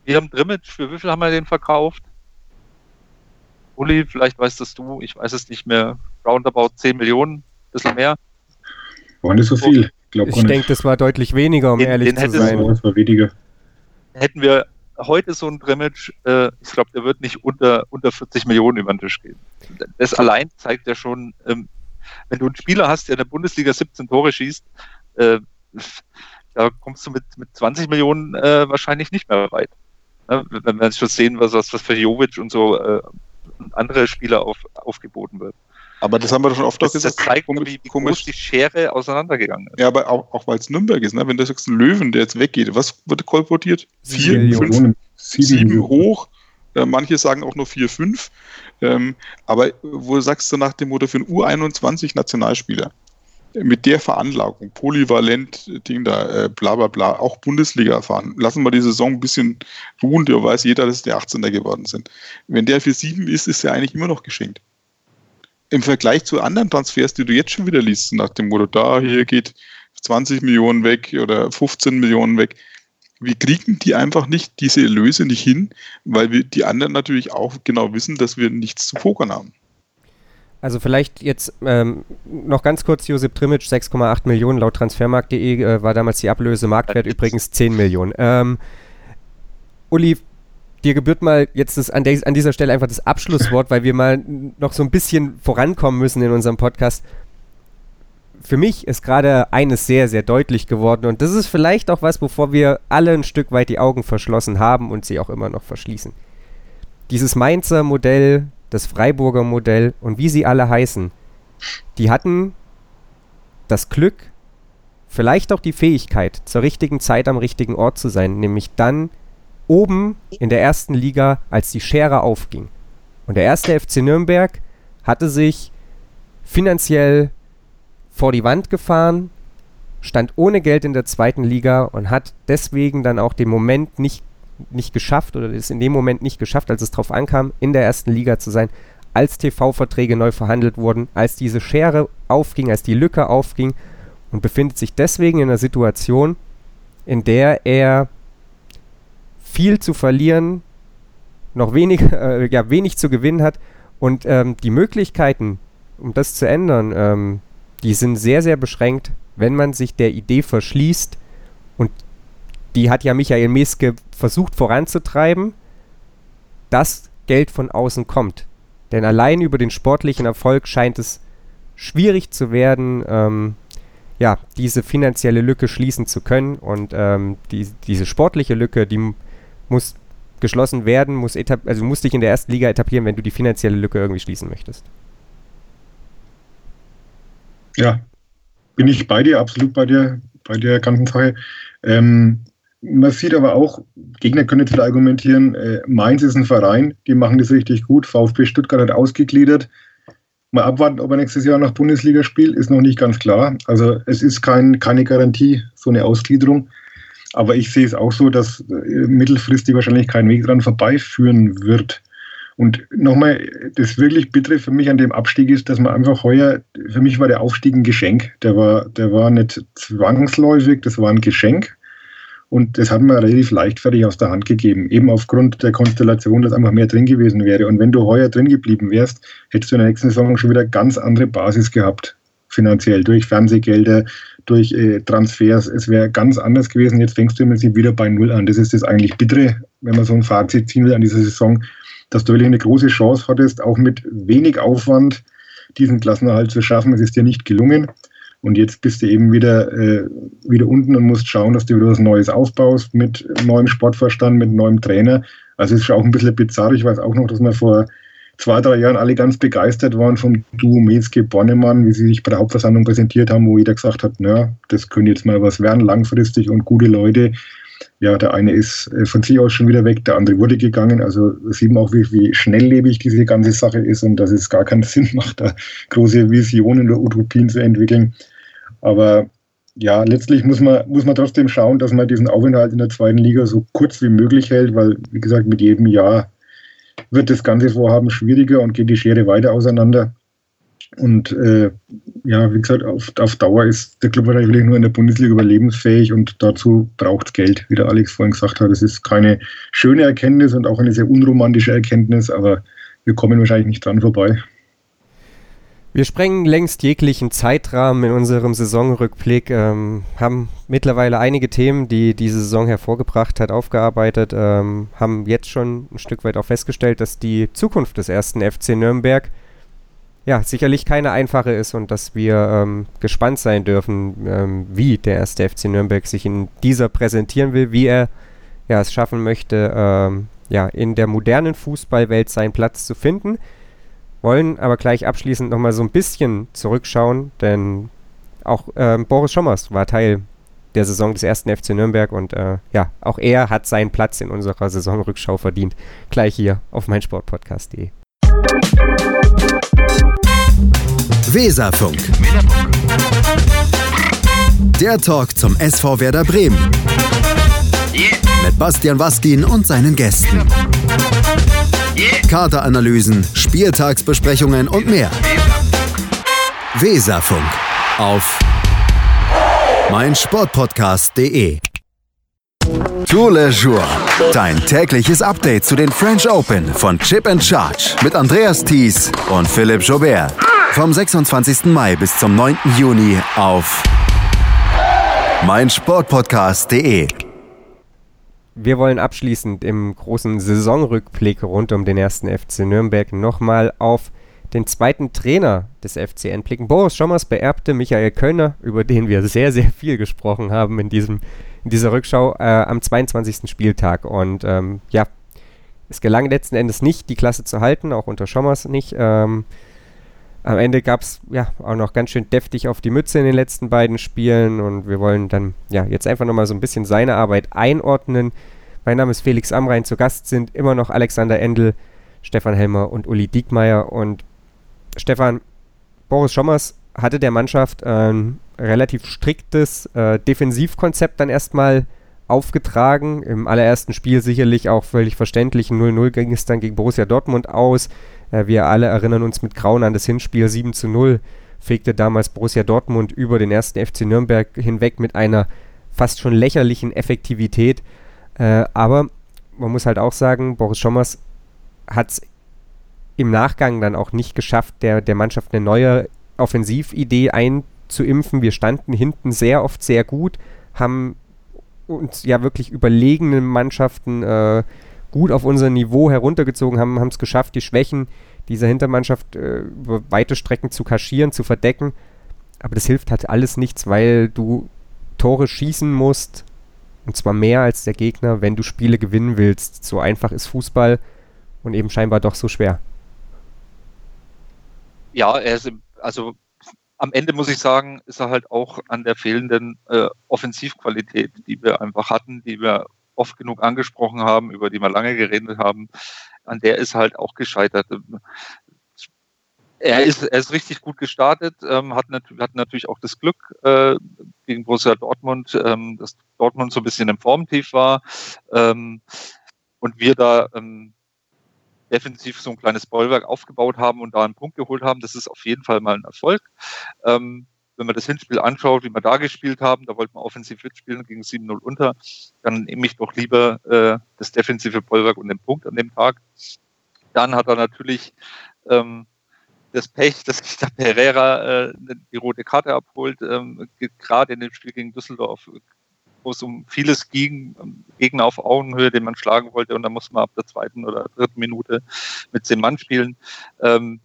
Wir haben Drimmitsch, für wie viel haben wir den verkauft? Uli, vielleicht weißt das du, ich weiß es nicht mehr. Roundabout 10 Millionen, bisschen mehr. War nicht so viel. Ich glaube Ich denke, das war deutlich weniger, um Den- ehrlich den zu sein. Das war weniger. Hätten wir heute so einen Drimmitsch, äh, ich glaube, der wird nicht unter, unter 40 Millionen über den Tisch gehen. Das allein zeigt ja schon, ähm, wenn du einen Spieler hast, der in der Bundesliga 17 Tore schießt, äh, da kommst du mit, mit 20 Millionen äh, wahrscheinlich nicht mehr weit. Ne? Wenn wir schon sehen, was, was, für Jovic und so äh, andere Spieler auf, aufgeboten wird. Aber das haben wir doch schon oft auch Das, das gesagt. zeigt, Komisch- wie, wie komisch. groß die Schere auseinandergegangen ist. Ja, aber auch, auch weil es Nürnberg ist, ne? wenn du sagst, ein Löwen, der jetzt weggeht, was wird kolportiert? Vier, Millionen. fünf, Sieben sieben hoch. Äh, manche sagen auch nur vier, fünf. Ähm, aber wo sagst du nach dem Motto für einen U21-Nationalspieler mit der Veranlagung, polyvalent, Ding da, äh, bla bla bla, auch Bundesliga erfahren. Lassen wir die Saison ein bisschen ruhen, da weiß jeder, dass die 18er geworden sind. Wenn der für sieben ist, ist er eigentlich immer noch geschenkt. Im Vergleich zu anderen Transfers, die du jetzt schon wieder liest, nach dem Motto, da hier geht 20 Millionen weg oder 15 Millionen weg. Wir kriegen die einfach nicht, diese Erlöse nicht hin, weil wir die anderen natürlich auch genau wissen, dass wir nichts zu pokern haben. Also vielleicht jetzt ähm, noch ganz kurz, Josip Trimic, 6,8 Millionen, laut transfermarkt.de äh, war damals die Ablöse, Marktwert übrigens 10 Millionen. Ähm, Uli, dir gebührt mal jetzt das, an, an dieser Stelle einfach das Abschlusswort, weil wir mal noch so ein bisschen vorankommen müssen in unserem Podcast. Für mich ist gerade eines sehr, sehr deutlich geworden und das ist vielleicht auch was, wovor wir alle ein Stück weit die Augen verschlossen haben und sie auch immer noch verschließen. Dieses Mainzer Modell, das Freiburger Modell und wie sie alle heißen, die hatten das Glück, vielleicht auch die Fähigkeit, zur richtigen Zeit am richtigen Ort zu sein, nämlich dann oben in der ersten Liga, als die Schere aufging. Und der erste FC Nürnberg hatte sich finanziell vor die Wand gefahren, stand ohne Geld in der zweiten Liga und hat deswegen dann auch den Moment nicht, nicht geschafft oder ist in dem Moment nicht geschafft, als es darauf ankam, in der ersten Liga zu sein, als TV-Verträge neu verhandelt wurden, als diese Schere aufging, als die Lücke aufging und befindet sich deswegen in einer Situation, in der er viel zu verlieren, noch wenig, [LAUGHS] äh, ja, wenig zu gewinnen hat und ähm, die Möglichkeiten, um das zu ändern, ähm, die sind sehr, sehr beschränkt, wenn man sich der Idee verschließt und die hat ja Michael Meske versucht voranzutreiben, dass Geld von außen kommt. Denn allein über den sportlichen Erfolg scheint es schwierig zu werden, ähm, ja, diese finanzielle Lücke schließen zu können. Und ähm, die, diese sportliche Lücke, die muss geschlossen werden, muss also musst dich in der ersten Liga etablieren, wenn du die finanzielle Lücke irgendwie schließen möchtest. Ja, bin ich bei dir, absolut bei dir, bei der ganzen Sache. Ähm, man sieht aber auch, Gegner können jetzt wieder argumentieren, äh, Mainz ist ein Verein, die machen das richtig gut. VfB Stuttgart hat ausgegliedert. Mal abwarten, ob er nächstes Jahr nach Bundesliga spielt, ist noch nicht ganz klar. Also es ist kein, keine Garantie, so eine Ausgliederung. Aber ich sehe es auch so, dass äh, mittelfristig wahrscheinlich kein Weg dran vorbeiführen wird. Und nochmal, das wirklich Bittere für mich an dem Abstieg ist, dass man einfach heuer, für mich war der Aufstieg ein Geschenk. Der war, der war nicht zwangsläufig, das war ein Geschenk. Und das hat man relativ leichtfertig aus der Hand gegeben, eben aufgrund der Konstellation, dass einfach mehr drin gewesen wäre. Und wenn du heuer drin geblieben wärst, hättest du in der nächsten Saison schon wieder ganz andere Basis gehabt, finanziell, durch Fernsehgelder, durch äh, Transfers. Es wäre ganz anders gewesen. Jetzt fängst du im Prinzip wieder bei Null an. Das ist das eigentlich Bittere, wenn man so ein Fazit ziehen will an dieser Saison, dass du wirklich eine große Chance hattest, auch mit wenig Aufwand diesen Klassenerhalt zu schaffen. Es ist dir nicht gelungen. Und jetzt bist du eben wieder, äh, wieder unten und musst schauen, dass du wieder was Neues aufbaust mit neuem Sportverstand, mit neuem Trainer. Also es ist auch ein bisschen bizarr. Ich weiß auch noch, dass wir vor zwei, drei Jahren alle ganz begeistert waren vom Duo Metzke-Bornemann, wie sie sich bei der Hauptversammlung präsentiert haben, wo jeder gesagt hat, na, das könnte jetzt mal was werden, langfristig und gute Leute. Ja, der eine ist äh, von sich aus schon wieder weg, der andere wurde gegangen. Also sieht man auch, wie, wie schnelllebig diese ganze Sache ist und dass es gar keinen [LAUGHS] Sinn macht, da große Visionen oder Utopien zu entwickeln. Aber ja, letztlich muss man, muss man trotzdem schauen, dass man diesen Aufenthalt in der zweiten Liga so kurz wie möglich hält, weil, wie gesagt, mit jedem Jahr wird das ganze Vorhaben schwieriger und geht die Schere weiter auseinander. Und äh, ja, wie gesagt, auf, auf Dauer ist der Club wahrscheinlich nur in der Bundesliga überlebensfähig und dazu braucht es Geld, wie der Alex vorhin gesagt hat. Es ist keine schöne Erkenntnis und auch eine sehr unromantische Erkenntnis, aber wir kommen wahrscheinlich nicht dran vorbei. Wir sprengen längst jeglichen Zeitrahmen in unserem Saisonrückblick, ähm, haben mittlerweile einige Themen, die diese Saison hervorgebracht hat, aufgearbeitet, ähm, haben jetzt schon ein Stück weit auch festgestellt, dass die Zukunft des ersten FC Nürnberg ja sicherlich keine einfache ist und dass wir ähm, gespannt sein dürfen, ähm, wie der erste FC Nürnberg sich in dieser präsentieren will, wie er ja, es schaffen möchte, ähm, ja, in der modernen Fußballwelt seinen Platz zu finden wollen aber gleich abschließend nochmal so ein bisschen zurückschauen, denn auch ähm, Boris Schommers war Teil der Saison des ersten FC Nürnberg und äh, ja, auch er hat seinen Platz in unserer Saisonrückschau verdient. Gleich hier auf meinsportpodcast.de. Weserfunk. Der Talk zum SV Werder Bremen. Mit Bastian Waskin und seinen Gästen. Kaderanalysen, Spieltagsbesprechungen und mehr. Weserfunk auf meinsportpodcast.de. Tour Le Jour. Dein tägliches Update zu den French Open von Chip and Charge mit Andreas Thies und Philipp Jobert. Vom 26. Mai bis zum 9. Juni auf meinsportpodcast.de. Wir wollen abschließend im großen Saisonrückblick rund um den ersten FC Nürnberg nochmal auf den zweiten Trainer des FCN blicken. Boris Schommers beerbte Michael Kölner, über den wir sehr, sehr viel gesprochen haben in, diesem, in dieser Rückschau, äh, am 22. Spieltag. Und ähm, ja, es gelang letzten Endes nicht, die Klasse zu halten, auch unter Schommers nicht. Ähm, am Ende gab es ja auch noch ganz schön deftig auf die Mütze in den letzten beiden Spielen und wir wollen dann ja jetzt einfach nochmal so ein bisschen seine Arbeit einordnen. Mein Name ist Felix Amrein, zu Gast sind immer noch Alexander Endel, Stefan Helmer und Uli Diekmeyer und Stefan, Boris Schommers hatte der Mannschaft ein relativ striktes äh, Defensivkonzept dann erstmal aufgetragen. Im allerersten Spiel sicherlich auch völlig verständlich. 0-0 ging es dann gegen Borussia Dortmund aus. Äh, wir alle erinnern uns mit Grauen an das Hinspiel 7 0 fegte damals Borussia Dortmund über den ersten FC Nürnberg hinweg mit einer fast schon lächerlichen Effektivität. Äh, aber man muss halt auch sagen, Boris Schommers hat es im Nachgang dann auch nicht geschafft, der, der Mannschaft eine neue Offensividee einzuimpfen. Wir standen hinten sehr oft sehr gut, haben uns ja wirklich überlegene Mannschaften äh, gut auf unser Niveau heruntergezogen, haben es geschafft, die Schwächen dieser Hintermannschaft äh, über weite Strecken zu kaschieren, zu verdecken. Aber das hilft halt alles nichts, weil du Tore schießen musst, und zwar mehr als der Gegner, wenn du Spiele gewinnen willst. So einfach ist Fußball und eben scheinbar doch so schwer. Ja, also am Ende muss ich sagen, ist er halt auch an der fehlenden äh, Offensivqualität, die wir einfach hatten, die wir oft genug angesprochen haben, über die wir lange geredet haben, an der ist halt auch gescheitert. Er ist, er ist richtig gut gestartet, ähm, hat, nat hat natürlich auch das Glück äh, gegen Borussia Dortmund, ähm, dass Dortmund so ein bisschen im Formtief war ähm, und wir da ähm, defensiv so ein kleines Bollwerk aufgebaut haben und da einen Punkt geholt haben. Das ist auf jeden Fall mal ein Erfolg. Ähm, wenn man das Hinspiel anschaut, wie wir da gespielt haben, da wollten wir offensiv mitspielen, gegen 7-0 unter, dann nehme ich doch lieber äh, das defensive Bollwerk und den Punkt an dem Tag. Dann hat er natürlich ähm, das Pech, dass sich der Pereira äh, die rote Karte abholt, ähm, gerade in dem Spiel gegen Düsseldorf wo es um vieles ging, Gegner auf Augenhöhe, den man schlagen wollte, und dann muss man ab der zweiten oder dritten Minute mit zehn Mann spielen. Ähm,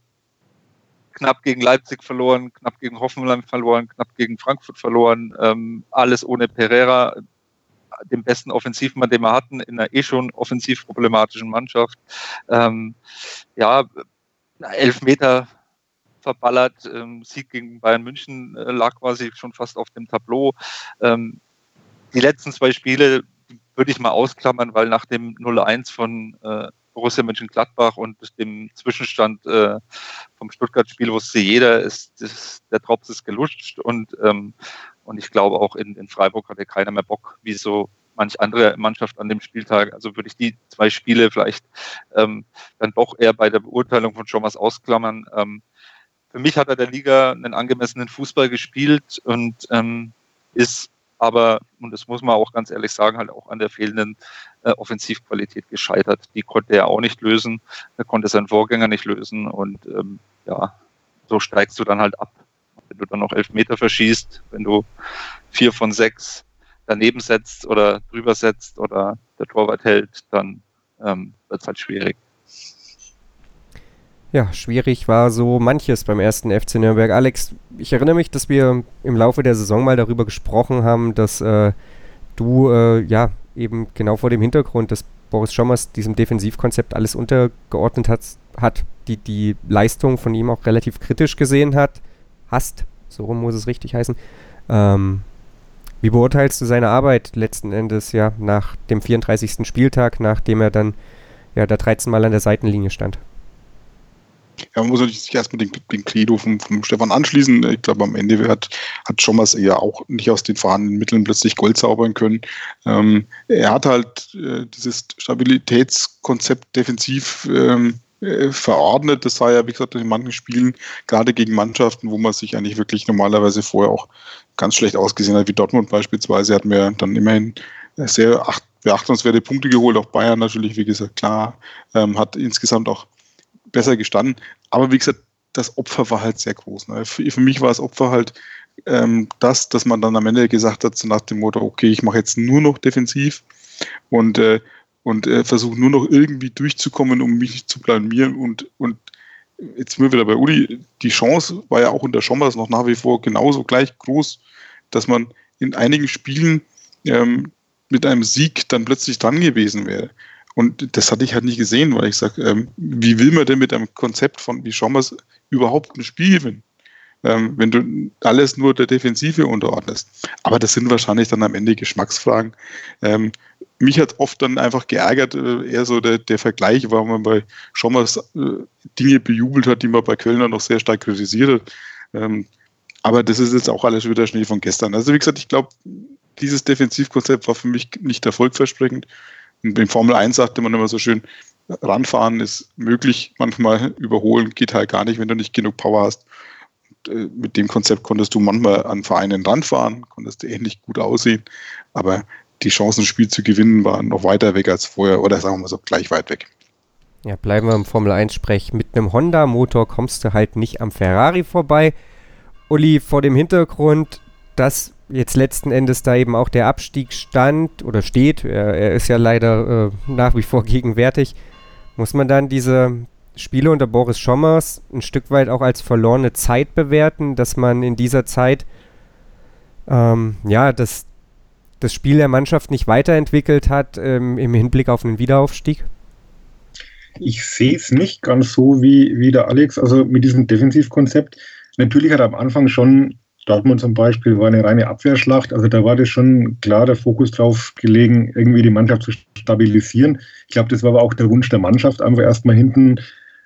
knapp gegen Leipzig verloren, knapp gegen Hoffenheim verloren, knapp gegen Frankfurt verloren, ähm, alles ohne Pereira, dem besten Offensivmann, den wir hatten, in einer eh schon offensiv problematischen Mannschaft. Ähm, ja, elf Meter verballert, ähm, Sieg gegen Bayern München äh, lag quasi schon fast auf dem Tableau. Ähm, die letzten zwei Spiele würde ich mal ausklammern, weil nach dem 0-1 von äh, Borussia Mönchengladbach und dem Zwischenstand äh, vom Stuttgart-Spiel wusste jeder, ist, ist, der Drops ist gelutscht und, ähm, und ich glaube auch in, in Freiburg hatte keiner mehr Bock, wie so manch andere Mannschaft an dem Spieltag. Also würde ich die zwei Spiele vielleicht ähm, dann doch eher bei der Beurteilung von Schommers ausklammern. Ähm, für mich hat er der Liga einen angemessenen Fußball gespielt und ähm, ist aber, und das muss man auch ganz ehrlich sagen, halt auch an der fehlenden äh, Offensivqualität gescheitert. Die konnte er auch nicht lösen, er konnte seinen Vorgänger nicht lösen und ähm, ja, so steigst du dann halt ab. Wenn du dann noch elf Meter verschießt, wenn du vier von sechs daneben setzt oder drüber setzt oder der Torwart hält, dann ähm, wird es halt schwierig. Ja, schwierig war so manches beim ersten FC Nürnberg. Alex, ich erinnere mich, dass wir im Laufe der Saison mal darüber gesprochen haben, dass äh, du äh, ja eben genau vor dem Hintergrund, dass Boris Schommers diesem Defensivkonzept alles untergeordnet hat, hat die, die Leistung von ihm auch relativ kritisch gesehen hat, hast, so rum muss es richtig heißen. Ähm, wie beurteilst du seine Arbeit letzten Endes ja nach dem 34. Spieltag, nachdem er dann ja da 13 Mal an der Seitenlinie stand? Ja, man muss natürlich sich erstmal den, den Credo vom, vom Stefan anschließen. Ich glaube, am Ende hat, hat Schommers ja auch nicht aus den vorhandenen Mitteln plötzlich Gold zaubern können. Ähm, er hat halt äh, dieses Stabilitätskonzept defensiv ähm, äh, verordnet. Das sah ja, wie gesagt, in manchen Spielen, gerade gegen Mannschaften, wo man sich eigentlich wirklich normalerweise vorher auch ganz schlecht ausgesehen hat, wie Dortmund beispielsweise, hat mir dann immerhin sehr beachtenswerte Punkte geholt. Auch Bayern natürlich, wie gesagt, klar, ähm, hat insgesamt auch besser gestanden. Aber wie gesagt, das Opfer war halt sehr groß. Ne? Für, für, mich war das Opfer halt ähm, das, dass man dann am Ende gesagt hat, so nach dem Motto, okay, ich mache jetzt nur noch defensiv und, äh, und äh, versuche nur noch irgendwie durchzukommen, um mich zu blamieren. Und, und jetzt sind wir wieder bei Uli, die Chance war ja auch unter Schommers noch nach wie vor genauso gleich groß, dass man in einigen Spielen ähm, mit einem Sieg dann plötzlich dran gewesen wäre. Und das hatte ich halt nicht gesehen, weil ich sage, ähm, wie will man denn mit einem Konzept von wie Schommers überhaupt ein Spiel gewinnen? Ähm, wenn du alles nur der Defensive unterordnest. Aber das sind wahrscheinlich dann am Ende Geschmacksfragen. Ähm, mich hat oft dann einfach geärgert, äh, eher so der, der Vergleich, weil man bei Schommers äh, Dinge bejubelt hat, die man bei Kölner noch sehr stark kritisiert hat. Ähm, aber das ist jetzt auch alles wieder Schnee von gestern. Also wie gesagt, ich glaube, dieses Defensivkonzept war für mich nicht erfolgversprechend. In Formel 1 sagte man immer so schön, ranfahren ist möglich, manchmal überholen geht halt gar nicht, wenn du nicht genug Power hast. Und, äh, mit dem Konzept konntest du manchmal an Vereinen ranfahren, konntest du ähnlich gut aussehen, aber die Chancen, ein Spiel zu gewinnen, waren noch weiter weg als vorher oder sagen wir mal so gleich weit weg. Ja, bleiben wir im Formel 1-Sprech. Mit einem Honda-Motor kommst du halt nicht am Ferrari vorbei. Uli, vor dem Hintergrund, dass jetzt letzten Endes da eben auch der Abstieg stand oder steht, er, er ist ja leider äh, nach wie vor [LAUGHS] gegenwärtig, muss man dann diese Spiele unter Boris Schommers ein Stück weit auch als verlorene Zeit bewerten, dass man in dieser Zeit ähm, ja das, das Spiel der Mannschaft nicht weiterentwickelt hat ähm, im Hinblick auf einen Wiederaufstieg? Ich sehe es nicht ganz so wie, wie der Alex, also mit diesem Defensivkonzept Natürlich hat er am Anfang schon, Dortmund zum Beispiel, war eine reine Abwehrschlacht. Also da war das schon klar der Fokus drauf gelegen, irgendwie die Mannschaft zu stabilisieren. Ich glaube, das war aber auch der Wunsch der Mannschaft, einfach erstmal hinten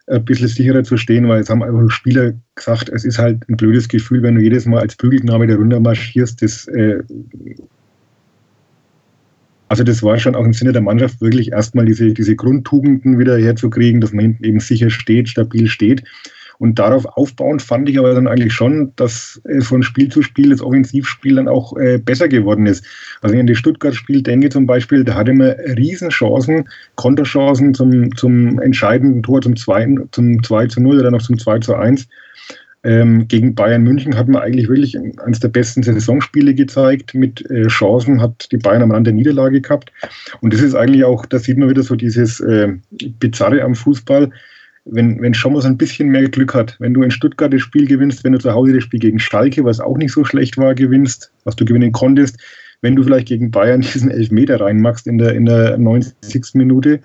ein bisschen sicherer zu stehen, weil es haben einfach Spieler gesagt, es ist halt ein blödes Gefühl, wenn du jedes Mal als Bügelknabe da runter marschierst. Das, äh also das war schon auch im Sinne der Mannschaft wirklich erstmal diese, diese Grundtugenden wieder herzukriegen, dass man hinten eben sicher steht, stabil steht. Und darauf aufbauend fand ich aber dann eigentlich schon, dass äh, von Spiel zu Spiel das Offensivspiel dann auch äh, besser geworden ist. Also wenn ich an das Stuttgart-Spiel denke zum Beispiel, da hatte man Riesenchancen, Konterchancen zum, zum entscheidenden Tor zum 2, zum 2 zu 0 oder noch zum 2 zu 1. Ähm, gegen Bayern München hat man eigentlich wirklich eines der besten Saisonspiele gezeigt. Mit äh, Chancen hat die Bayern am Rand der Niederlage gehabt. Und das ist eigentlich auch, da sieht man wieder so dieses äh, Bizarre am Fußball wenn, wenn so ein bisschen mehr Glück hat, wenn du in Stuttgart das Spiel gewinnst, wenn du zu Hause das Spiel gegen Schalke, was auch nicht so schlecht war, gewinnst, was du gewinnen konntest, wenn du vielleicht gegen Bayern [LAUGHS] diesen Elfmeter reinmachst in der, in der 90. Minute,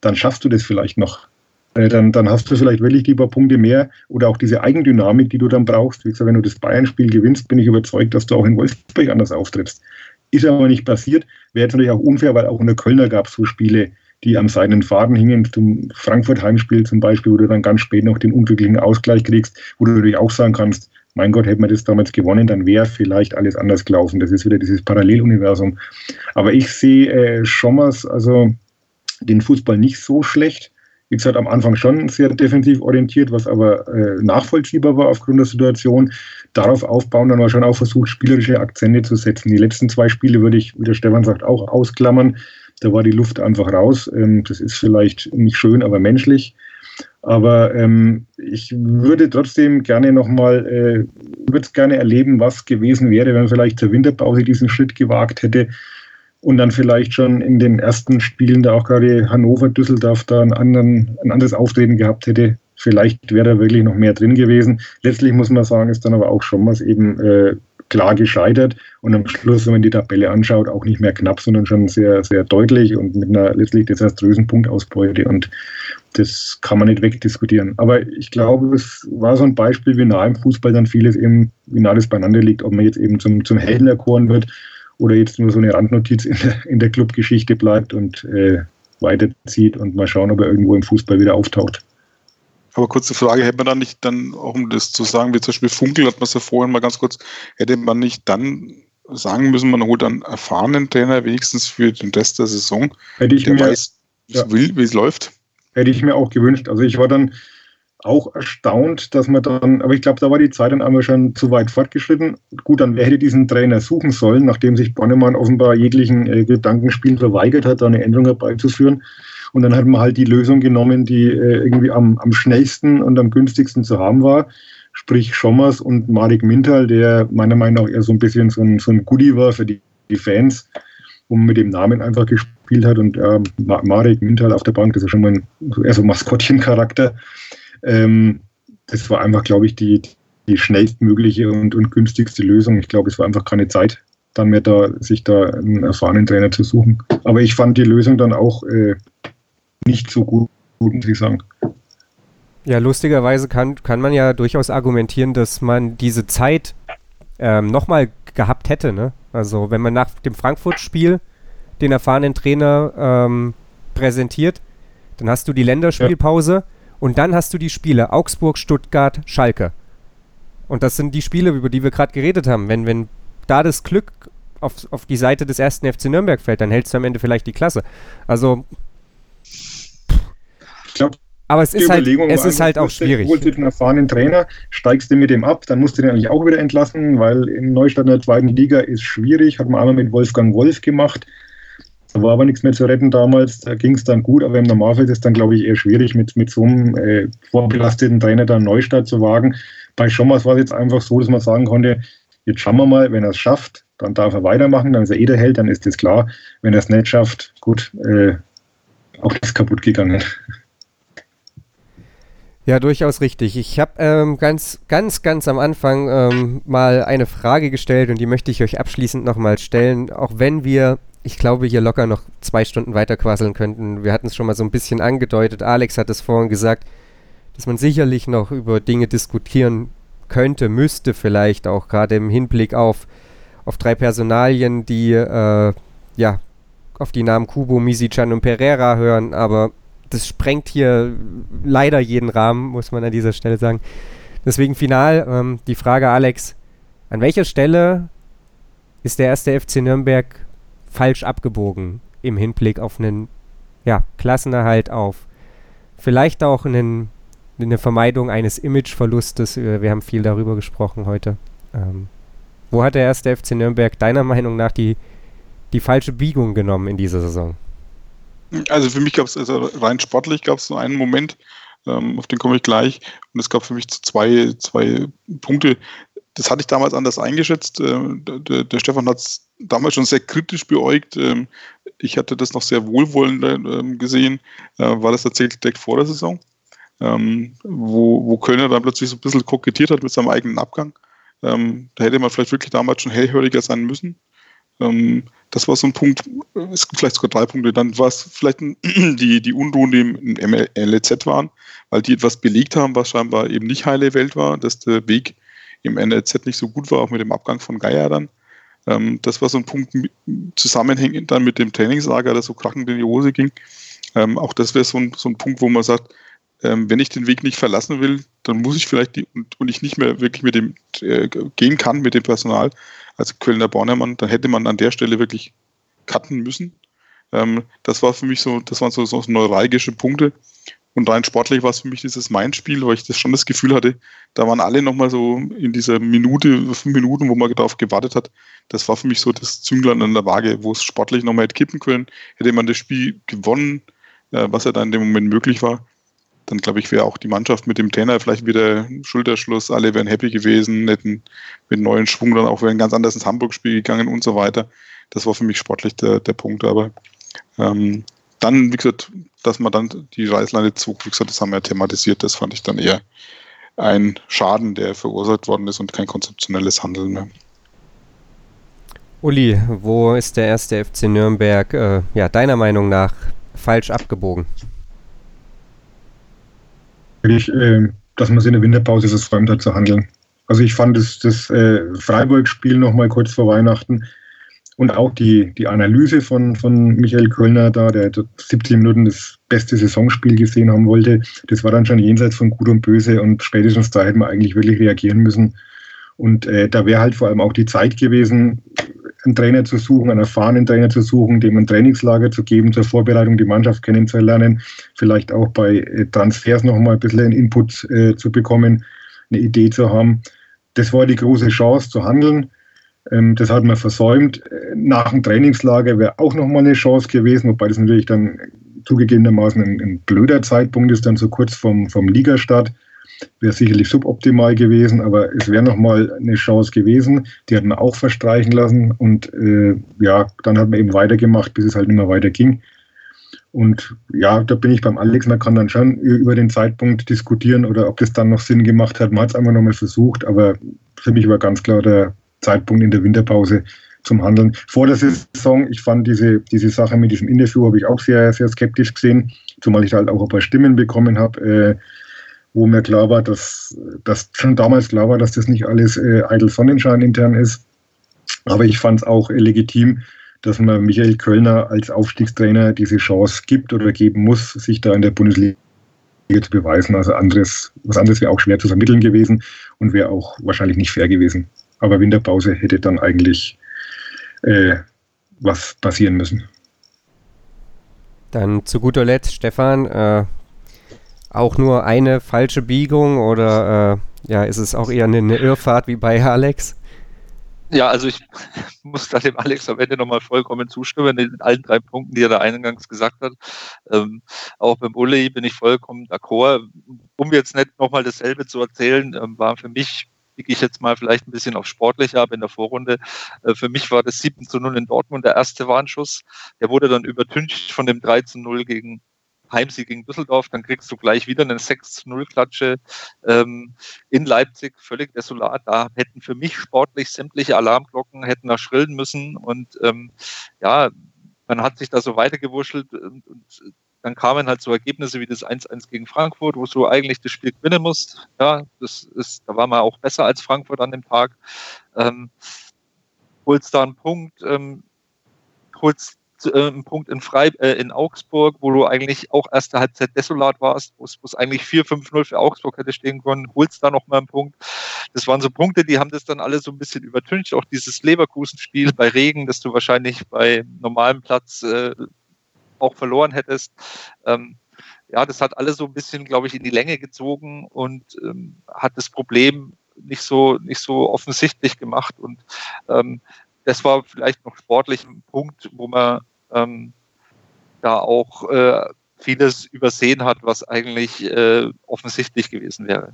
dann schaffst du das vielleicht noch. Äh, dann, dann hast du vielleicht wirklich die paar Punkte mehr oder auch diese Eigendynamik, die du dann brauchst. Wie gesagt, wenn du das Bayern-Spiel gewinnst, bin ich überzeugt, dass du auch in Wolfsburg anders auftrittst. Ist aber nicht passiert. Wäre jetzt natürlich auch unfair, weil auch in der Kölner gab es so Spiele, die am seinen Faden hingen, zum Frankfurt-Heimspiel zum Beispiel, wo du dann ganz spät noch den unglücklichen Ausgleich kriegst, wo du natürlich auch sagen kannst, mein Gott, hätte man das damals gewonnen, dann wäre vielleicht alles anders gelaufen. Das ist wieder dieses Paralleluniversum. Aber ich sehe äh, Schommers, also den Fußball nicht so schlecht. Wie gesagt, am Anfang schon sehr defensiv orientiert, was aber äh, nachvollziehbar war aufgrund der Situation. Darauf aufbauen, dann war schon auch versucht, spielerische Akzente zu setzen. Die letzten zwei Spiele würde ich, wie der Stefan sagt, auch ausklammern. Da war die Luft einfach raus. Ähm, das ist vielleicht nicht schön, aber menschlich. Aber ähm, ich würde trotzdem gerne nochmal, äh, würde gerne erleben, was gewesen wäre, wenn man vielleicht zur Winterpause diesen Schritt gewagt hätte und dann vielleicht schon in den ersten Spielen, da auch gerade Hannover, Düsseldorf, da einen anderen, ein anderes Auftreten gehabt hätte. Vielleicht wäre da wirklich noch mehr drin gewesen. Letztlich muss man sagen, ist dann aber auch schon was eben äh, klar gescheitert und am Schluss, wenn man die Tabelle anschaut, auch nicht mehr knapp, sondern schon sehr, sehr deutlich und mit einer letztlich desaströsen Punktausbeute und das kann man nicht wegdiskutieren. Aber ich glaube, es war so ein Beispiel, wie nah im Fußball dann vieles eben, wie nah das beieinander liegt, ob man jetzt eben zum, zum Helden erkoren wird oder jetzt nur so eine Randnotiz in der, in der Clubgeschichte bleibt und äh, weiterzieht und mal schauen, ob er irgendwo im Fußball wieder auftaucht. Aber kurze Frage, hätte man dann nicht dann, auch um das zu sagen, wie zum Beispiel Funkel, hat man es ja vorhin mal ganz kurz, hätte man nicht dann sagen müssen, man holt einen erfahrenen Trainer wenigstens für den Rest der Saison, hätte ich der mir, weiß, ja. wie es läuft? Hätte ich mir auch gewünscht. Also ich war dann auch erstaunt, dass man dann, aber ich glaube, da war die Zeit dann einmal schon zu weit fortgeschritten. Gut, dann wer hätte diesen Trainer suchen sollen, nachdem sich Bonnemann offenbar jeglichen äh, Gedankenspielen verweigert hat, da eine Änderung herbeizuführen. Und dann hat man halt die Lösung genommen, die äh, irgendwie am, am schnellsten und am günstigsten zu haben war. Sprich Schommers und Marek Mintal, der meiner Meinung nach eher so ein bisschen so ein, so ein Goodie war für die, die Fans, und mit dem Namen einfach gespielt hat. Und äh, Marek Mintal auf der Bank, das ist schon mal ein, eher so Maskottchencharakter. Ähm, das war einfach, glaube ich, die, die schnellstmögliche und, und günstigste Lösung. Ich glaube, es war einfach keine Zeit, dann mehr da, sich da einen erfahrenen Trainer zu suchen. Aber ich fand die Lösung dann auch äh, nicht so gut, muss ich sagen. Ja, lustigerweise kann, kann man ja durchaus argumentieren, dass man diese Zeit ähm, nochmal gehabt hätte. Ne? Also wenn man nach dem Frankfurt-Spiel den erfahrenen Trainer ähm, präsentiert. Dann hast du die Länderspielpause ja. und dann hast du die Spiele Augsburg, Stuttgart, Schalke. Und das sind die Spiele, über die wir gerade geredet haben. Wenn, wenn da das Glück auf, auf die Seite des ersten FC Nürnberg fällt, dann hältst du am Ende vielleicht die Klasse. Also. Aber es ist halt, es ist halt auch schwierig. Du einen erfahrenen Trainer, steigst du mit dem ab, dann musst du den eigentlich auch wieder entlassen, weil in Neustadt in der zweiten Liga ist schwierig. Hat man einmal mit Wolfgang Wolf gemacht. Da war aber nichts mehr zu retten damals. Da ging es dann gut, aber im Normalfall ist es dann, glaube ich, eher schwierig, mit, mit so einem äh, vorbelasteten Trainer dann Neustadt zu wagen. Bei Schommers war es jetzt einfach so, dass man sagen konnte, jetzt schauen wir mal, wenn er es schafft, dann darf er weitermachen, dann ist er eh der Held, dann ist das klar. Wenn er es nicht schafft, gut, äh, auch das kaputt gegangen. Ja, durchaus richtig. Ich habe ähm, ganz, ganz, ganz am Anfang ähm, mal eine Frage gestellt und die möchte ich euch abschließend nochmal stellen. Auch wenn wir, ich glaube, hier locker noch zwei Stunden weiter quasseln könnten. Wir hatten es schon mal so ein bisschen angedeutet. Alex hat es vorhin gesagt, dass man sicherlich noch über Dinge diskutieren könnte, müsste vielleicht auch gerade im Hinblick auf, auf drei Personalien, die äh, ja auf die Namen Kubo, Misichan und Pereira hören, aber das sprengt hier leider jeden Rahmen, muss man an dieser Stelle sagen. Deswegen final ähm, die Frage, Alex, an welcher Stelle ist der erste FC Nürnberg falsch abgebogen im Hinblick auf einen ja, Klassenerhalt, auf vielleicht auch einen, eine Vermeidung eines Imageverlustes? Äh, wir haben viel darüber gesprochen heute. Ähm, wo hat der erste FC Nürnberg deiner Meinung nach die, die falsche Biegung genommen in dieser Saison? Also für mich gab es, also rein sportlich gab es so einen Moment, ähm, auf den komme ich gleich. Und es gab für mich zwei, zwei Punkte. Das hatte ich damals anders eingeschätzt. Äh, der, der, Stefan hat es damals schon sehr kritisch beäugt. Ähm, ich hatte das noch sehr wohlwollend äh, gesehen. Äh, war das tatsächlich direkt vor der Saison, ähm, wo, wo Kölner dann plötzlich so ein bisschen kokettiert hat mit seinem eigenen Abgang. Ähm, da hätte man vielleicht wirklich damals schon hellhöriger sein müssen. Ähm, das war so ein Punkt, es gibt vielleicht sogar drei Punkte. Dann war es vielleicht [CLEARS THROAT] die, die Unruhen, die im LEZ waren, weil die etwas belegt haben, was scheinbar eben nicht heile Welt war, dass der Weg im NLZ nicht so gut war, auch mit dem Abgang von Geier dann. Ähm, das war so ein Punkt zusammenhängend dann mit dem Trainingslager, das so krachend in die Hose ging. Ähm, auch das wäre so ein, so ein Punkt, wo man sagt, ähm, wenn ich den Weg nicht verlassen will, dann muss ich vielleicht die, und, und ich nicht mehr wirklich mit dem äh, gehen kann mit dem Personal, als Kölner Bornemann, dann hätte man an der Stelle wirklich cutten müssen. Ähm, das war für mich so, das waren so, so neuralgische Punkte. Und rein sportlich war es für mich dieses Main-Spiel, weil ich das schon das Gefühl hatte, da waren alle nochmal so in dieser Minute, fünf Minuten, wo man darauf gewartet hat. Das war für mich so das Zünglein an der Waage, wo es sportlich nochmal hätte kippen können. Hätte man das Spiel gewonnen, äh, was ja dann in dem Moment möglich war, dann glaube ich, wäre auch die Mannschaft mit dem Trainer vielleicht wieder Schulterschluss, alle wären happy gewesen, hätten mit neuen Schwung dann auch ein ganz anderes ins Hamburg-Spiel gegangen und so weiter. Das war für mich sportlich der, der Punkt, aber ähm, dann, wie gesagt, dass man dann die Reißleine zog, wie gesagt, das haben wir ja thematisiert, das fand ich dann eher ein Schaden, der verursacht worden ist und kein konzeptionelles Handeln mehr. Uli, wo ist der erste FC Nürnberg, äh, ja, deiner Meinung nach falsch abgebogen? Wirklich, äh, dass man sich in der Winterpause versäumt hat zu handeln. Also ich fand das, das äh, Freiburg-Spiel nochmal kurz vor Weihnachten und auch die, die Analyse von, von Michael Kölner da, der 17 Minuten das beste Saisonspiel gesehen haben wollte, das war dann schon jenseits von Gut und Böse und spätestens da hätte man eigentlich wirklich reagieren müssen. Und äh, da wäre halt vor allem auch die Zeit gewesen, einen Trainer zu suchen, einen erfahrenen Trainer zu suchen, dem ein Trainingslager zu geben zur Vorbereitung, die Mannschaft kennenzulernen, vielleicht auch bei äh, Transfers nochmal ein bisschen Input äh, zu bekommen, eine Idee zu haben. Das war die große Chance zu handeln. Ähm, das hat man versäumt. Äh, nach dem Trainingslager wäre auch nochmal eine Chance gewesen, wobei das natürlich dann zugegebenermaßen ein, ein blöder Zeitpunkt ist, dann so kurz vom, vom Ligastart wäre sicherlich suboptimal gewesen, aber es wäre nochmal eine Chance gewesen. Die hat man auch verstreichen lassen und äh, ja, dann hat man eben weitergemacht, bis es halt nicht mehr weiterging. Und ja, da bin ich beim Alex, man kann dann schon über den Zeitpunkt diskutieren oder ob das dann noch Sinn gemacht hat. Man hat es einfach nochmal versucht, aber für mich war ganz klar der Zeitpunkt in der Winterpause zum Handeln. Vor der Saison, ich fand diese, diese Sache mit diesem Interview, habe ich auch sehr, sehr skeptisch gesehen, zumal ich da halt auch ein paar Stimmen bekommen habe. Äh, wo mir klar war, dass, dass schon damals klar war, dass das nicht alles äh, eitel Sonnenschein intern ist. Aber ich fand es auch äh, legitim, dass man Michael Kölner als Aufstiegstrainer diese Chance gibt oder geben muss, sich da in der Bundesliga zu beweisen. Also anderes, was anderes wäre auch schwer zu vermitteln gewesen und wäre auch wahrscheinlich nicht fair gewesen. Aber Winterpause hätte dann eigentlich äh, was passieren müssen. Dann zu guter Letzt, Stefan, äh, auch nur eine falsche Biegung oder äh, ja, ist es auch eher eine, eine Irrfahrt wie bei Alex? Ja, also ich [LAUGHS] muss da dem Alex am Ende nochmal vollkommen zustimmen in allen drei Punkten, die er da eingangs gesagt hat. Ähm, auch beim Uli bin ich vollkommen d'accord. Um jetzt nicht nochmal dasselbe zu erzählen, ähm, war für mich, biege ich jetzt mal vielleicht ein bisschen auf sportlich ab in der Vorrunde. Äh, für mich war das 7 zu 0 in Dortmund der erste Warnschuss. Der wurde dann übertüncht von dem 3 zu 0 gegen Heimsieg gegen Düsseldorf, dann kriegst du gleich wieder eine 6-0-Klatsche ähm, in Leipzig, völlig desolat. Da hätten für mich sportlich sämtliche Alarmglocken hätten da schrillen müssen und ähm, ja, man hat sich da so weitergewurschtelt und, und dann kamen halt so Ergebnisse wie das 1-1 gegen Frankfurt, wo du eigentlich das Spiel gewinnen musst. Ja, das ist, da war man auch besser als Frankfurt an dem Tag. Ähm, holst da einen Punkt, ähm, holst einen Punkt in, Freib äh, in Augsburg, wo du eigentlich auch erste Halbzeit desolat warst, wo es eigentlich 4-5-0 für Augsburg hätte stehen können, holst da nochmal einen Punkt. Das waren so Punkte, die haben das dann alle so ein bisschen übertüncht. Auch dieses Leverkusen-Spiel bei Regen, das du wahrscheinlich bei normalem Platz äh, auch verloren hättest. Ähm, ja, das hat alles so ein bisschen, glaube ich, in die Länge gezogen und ähm, hat das Problem nicht so, nicht so offensichtlich gemacht. Und ähm, das war vielleicht noch sportlich ein Punkt, wo man ähm, da auch äh, vieles übersehen hat, was eigentlich äh, offensichtlich gewesen wäre.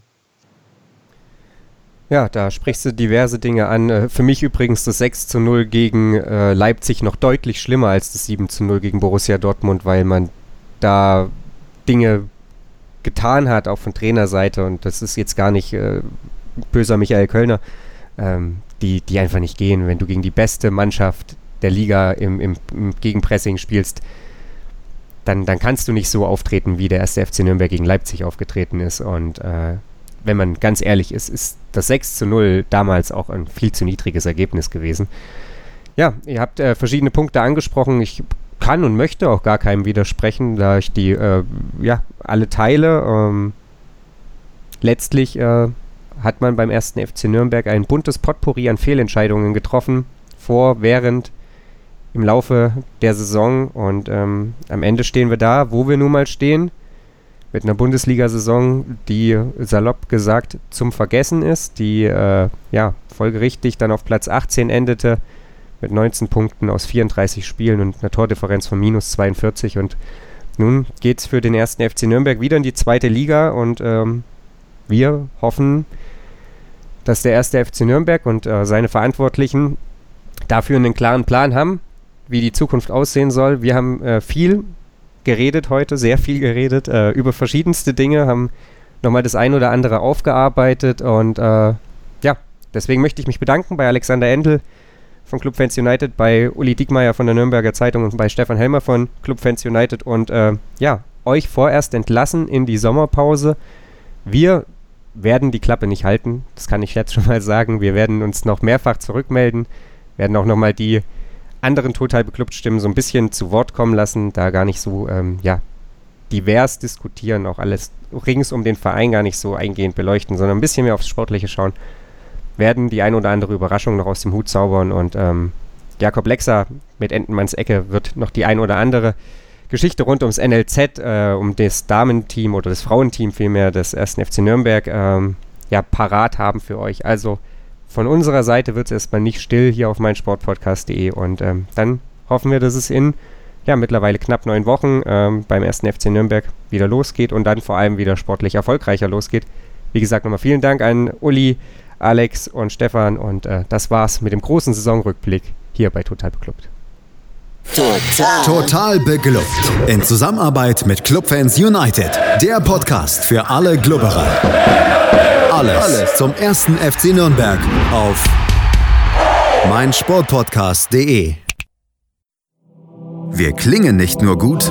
Ja, da sprichst du diverse Dinge an. Äh, für mich übrigens das 6 zu 0 gegen äh, Leipzig noch deutlich schlimmer als das 7 zu 0 gegen Borussia Dortmund, weil man da Dinge getan hat, auch von Trainerseite. Und das ist jetzt gar nicht äh, böser Michael Kölner. Ähm, die, die einfach nicht gehen. Wenn du gegen die beste Mannschaft der Liga im, im, im Gegenpressing spielst, dann, dann kannst du nicht so auftreten, wie der erste FC Nürnberg gegen Leipzig aufgetreten ist. Und äh, wenn man ganz ehrlich ist, ist das 6 zu 0 damals auch ein viel zu niedriges Ergebnis gewesen. Ja, ihr habt äh, verschiedene Punkte angesprochen. Ich kann und möchte auch gar keinem widersprechen, da ich die äh, ja alle teile. Ähm, letztlich äh, hat man beim ersten FC Nürnberg ein buntes Potpourri an Fehlentscheidungen getroffen, vor, während, im Laufe der Saison. Und ähm, am Ende stehen wir da, wo wir nun mal stehen, mit einer Bundesliga-Saison, die salopp gesagt zum Vergessen ist, die äh, ja folgerichtig dann auf Platz 18 endete mit 19 Punkten aus 34 Spielen und einer Tordifferenz von minus 42. Und nun geht es für den ersten FC Nürnberg wieder in die zweite Liga und ähm, wir hoffen, dass der erste FC Nürnberg und äh, seine Verantwortlichen dafür einen klaren Plan haben, wie die Zukunft aussehen soll. Wir haben äh, viel geredet heute, sehr viel geredet, äh, über verschiedenste Dinge, haben nochmal das ein oder andere aufgearbeitet und äh, ja, deswegen möchte ich mich bedanken bei Alexander Endel von Club Fans United, bei Uli Diekmeyer von der Nürnberger Zeitung und bei Stefan Helmer von Club Fans United und äh, ja, euch vorerst entlassen in die Sommerpause. Wir werden die Klappe nicht halten. Das kann ich jetzt schon mal sagen. Wir werden uns noch mehrfach zurückmelden, werden auch nochmal die anderen total beklubbt Stimmen so ein bisschen zu Wort kommen lassen, da gar nicht so, ähm, ja, divers diskutieren, auch alles rings um den Verein gar nicht so eingehend beleuchten, sondern ein bisschen mehr aufs Sportliche schauen, werden die ein oder andere Überraschung noch aus dem Hut zaubern und ähm, Jakob Lexer mit Entenmanns Ecke wird noch die ein oder andere Geschichte rund ums NLZ, äh, um das Damenteam oder das Frauenteam vielmehr des 1. FC Nürnberg ähm, ja, parat haben für euch. Also von unserer Seite wird es erstmal nicht still hier auf meinsportpodcast.de und ähm, dann hoffen wir, dass es in ja, mittlerweile knapp neun Wochen ähm, beim 1. FC Nürnberg wieder losgeht und dann vor allem wieder sportlich erfolgreicher losgeht. Wie gesagt, nochmal vielen Dank an Uli, Alex und Stefan und äh, das war's mit dem großen Saisonrückblick hier bei Total Beklubbt. Total. Total beglückt. In Zusammenarbeit mit Clubfans United. Der Podcast für alle Glubberer. Alles, Alles zum ersten FC Nürnberg auf meinsportpodcast.de. Wir klingen nicht nur gut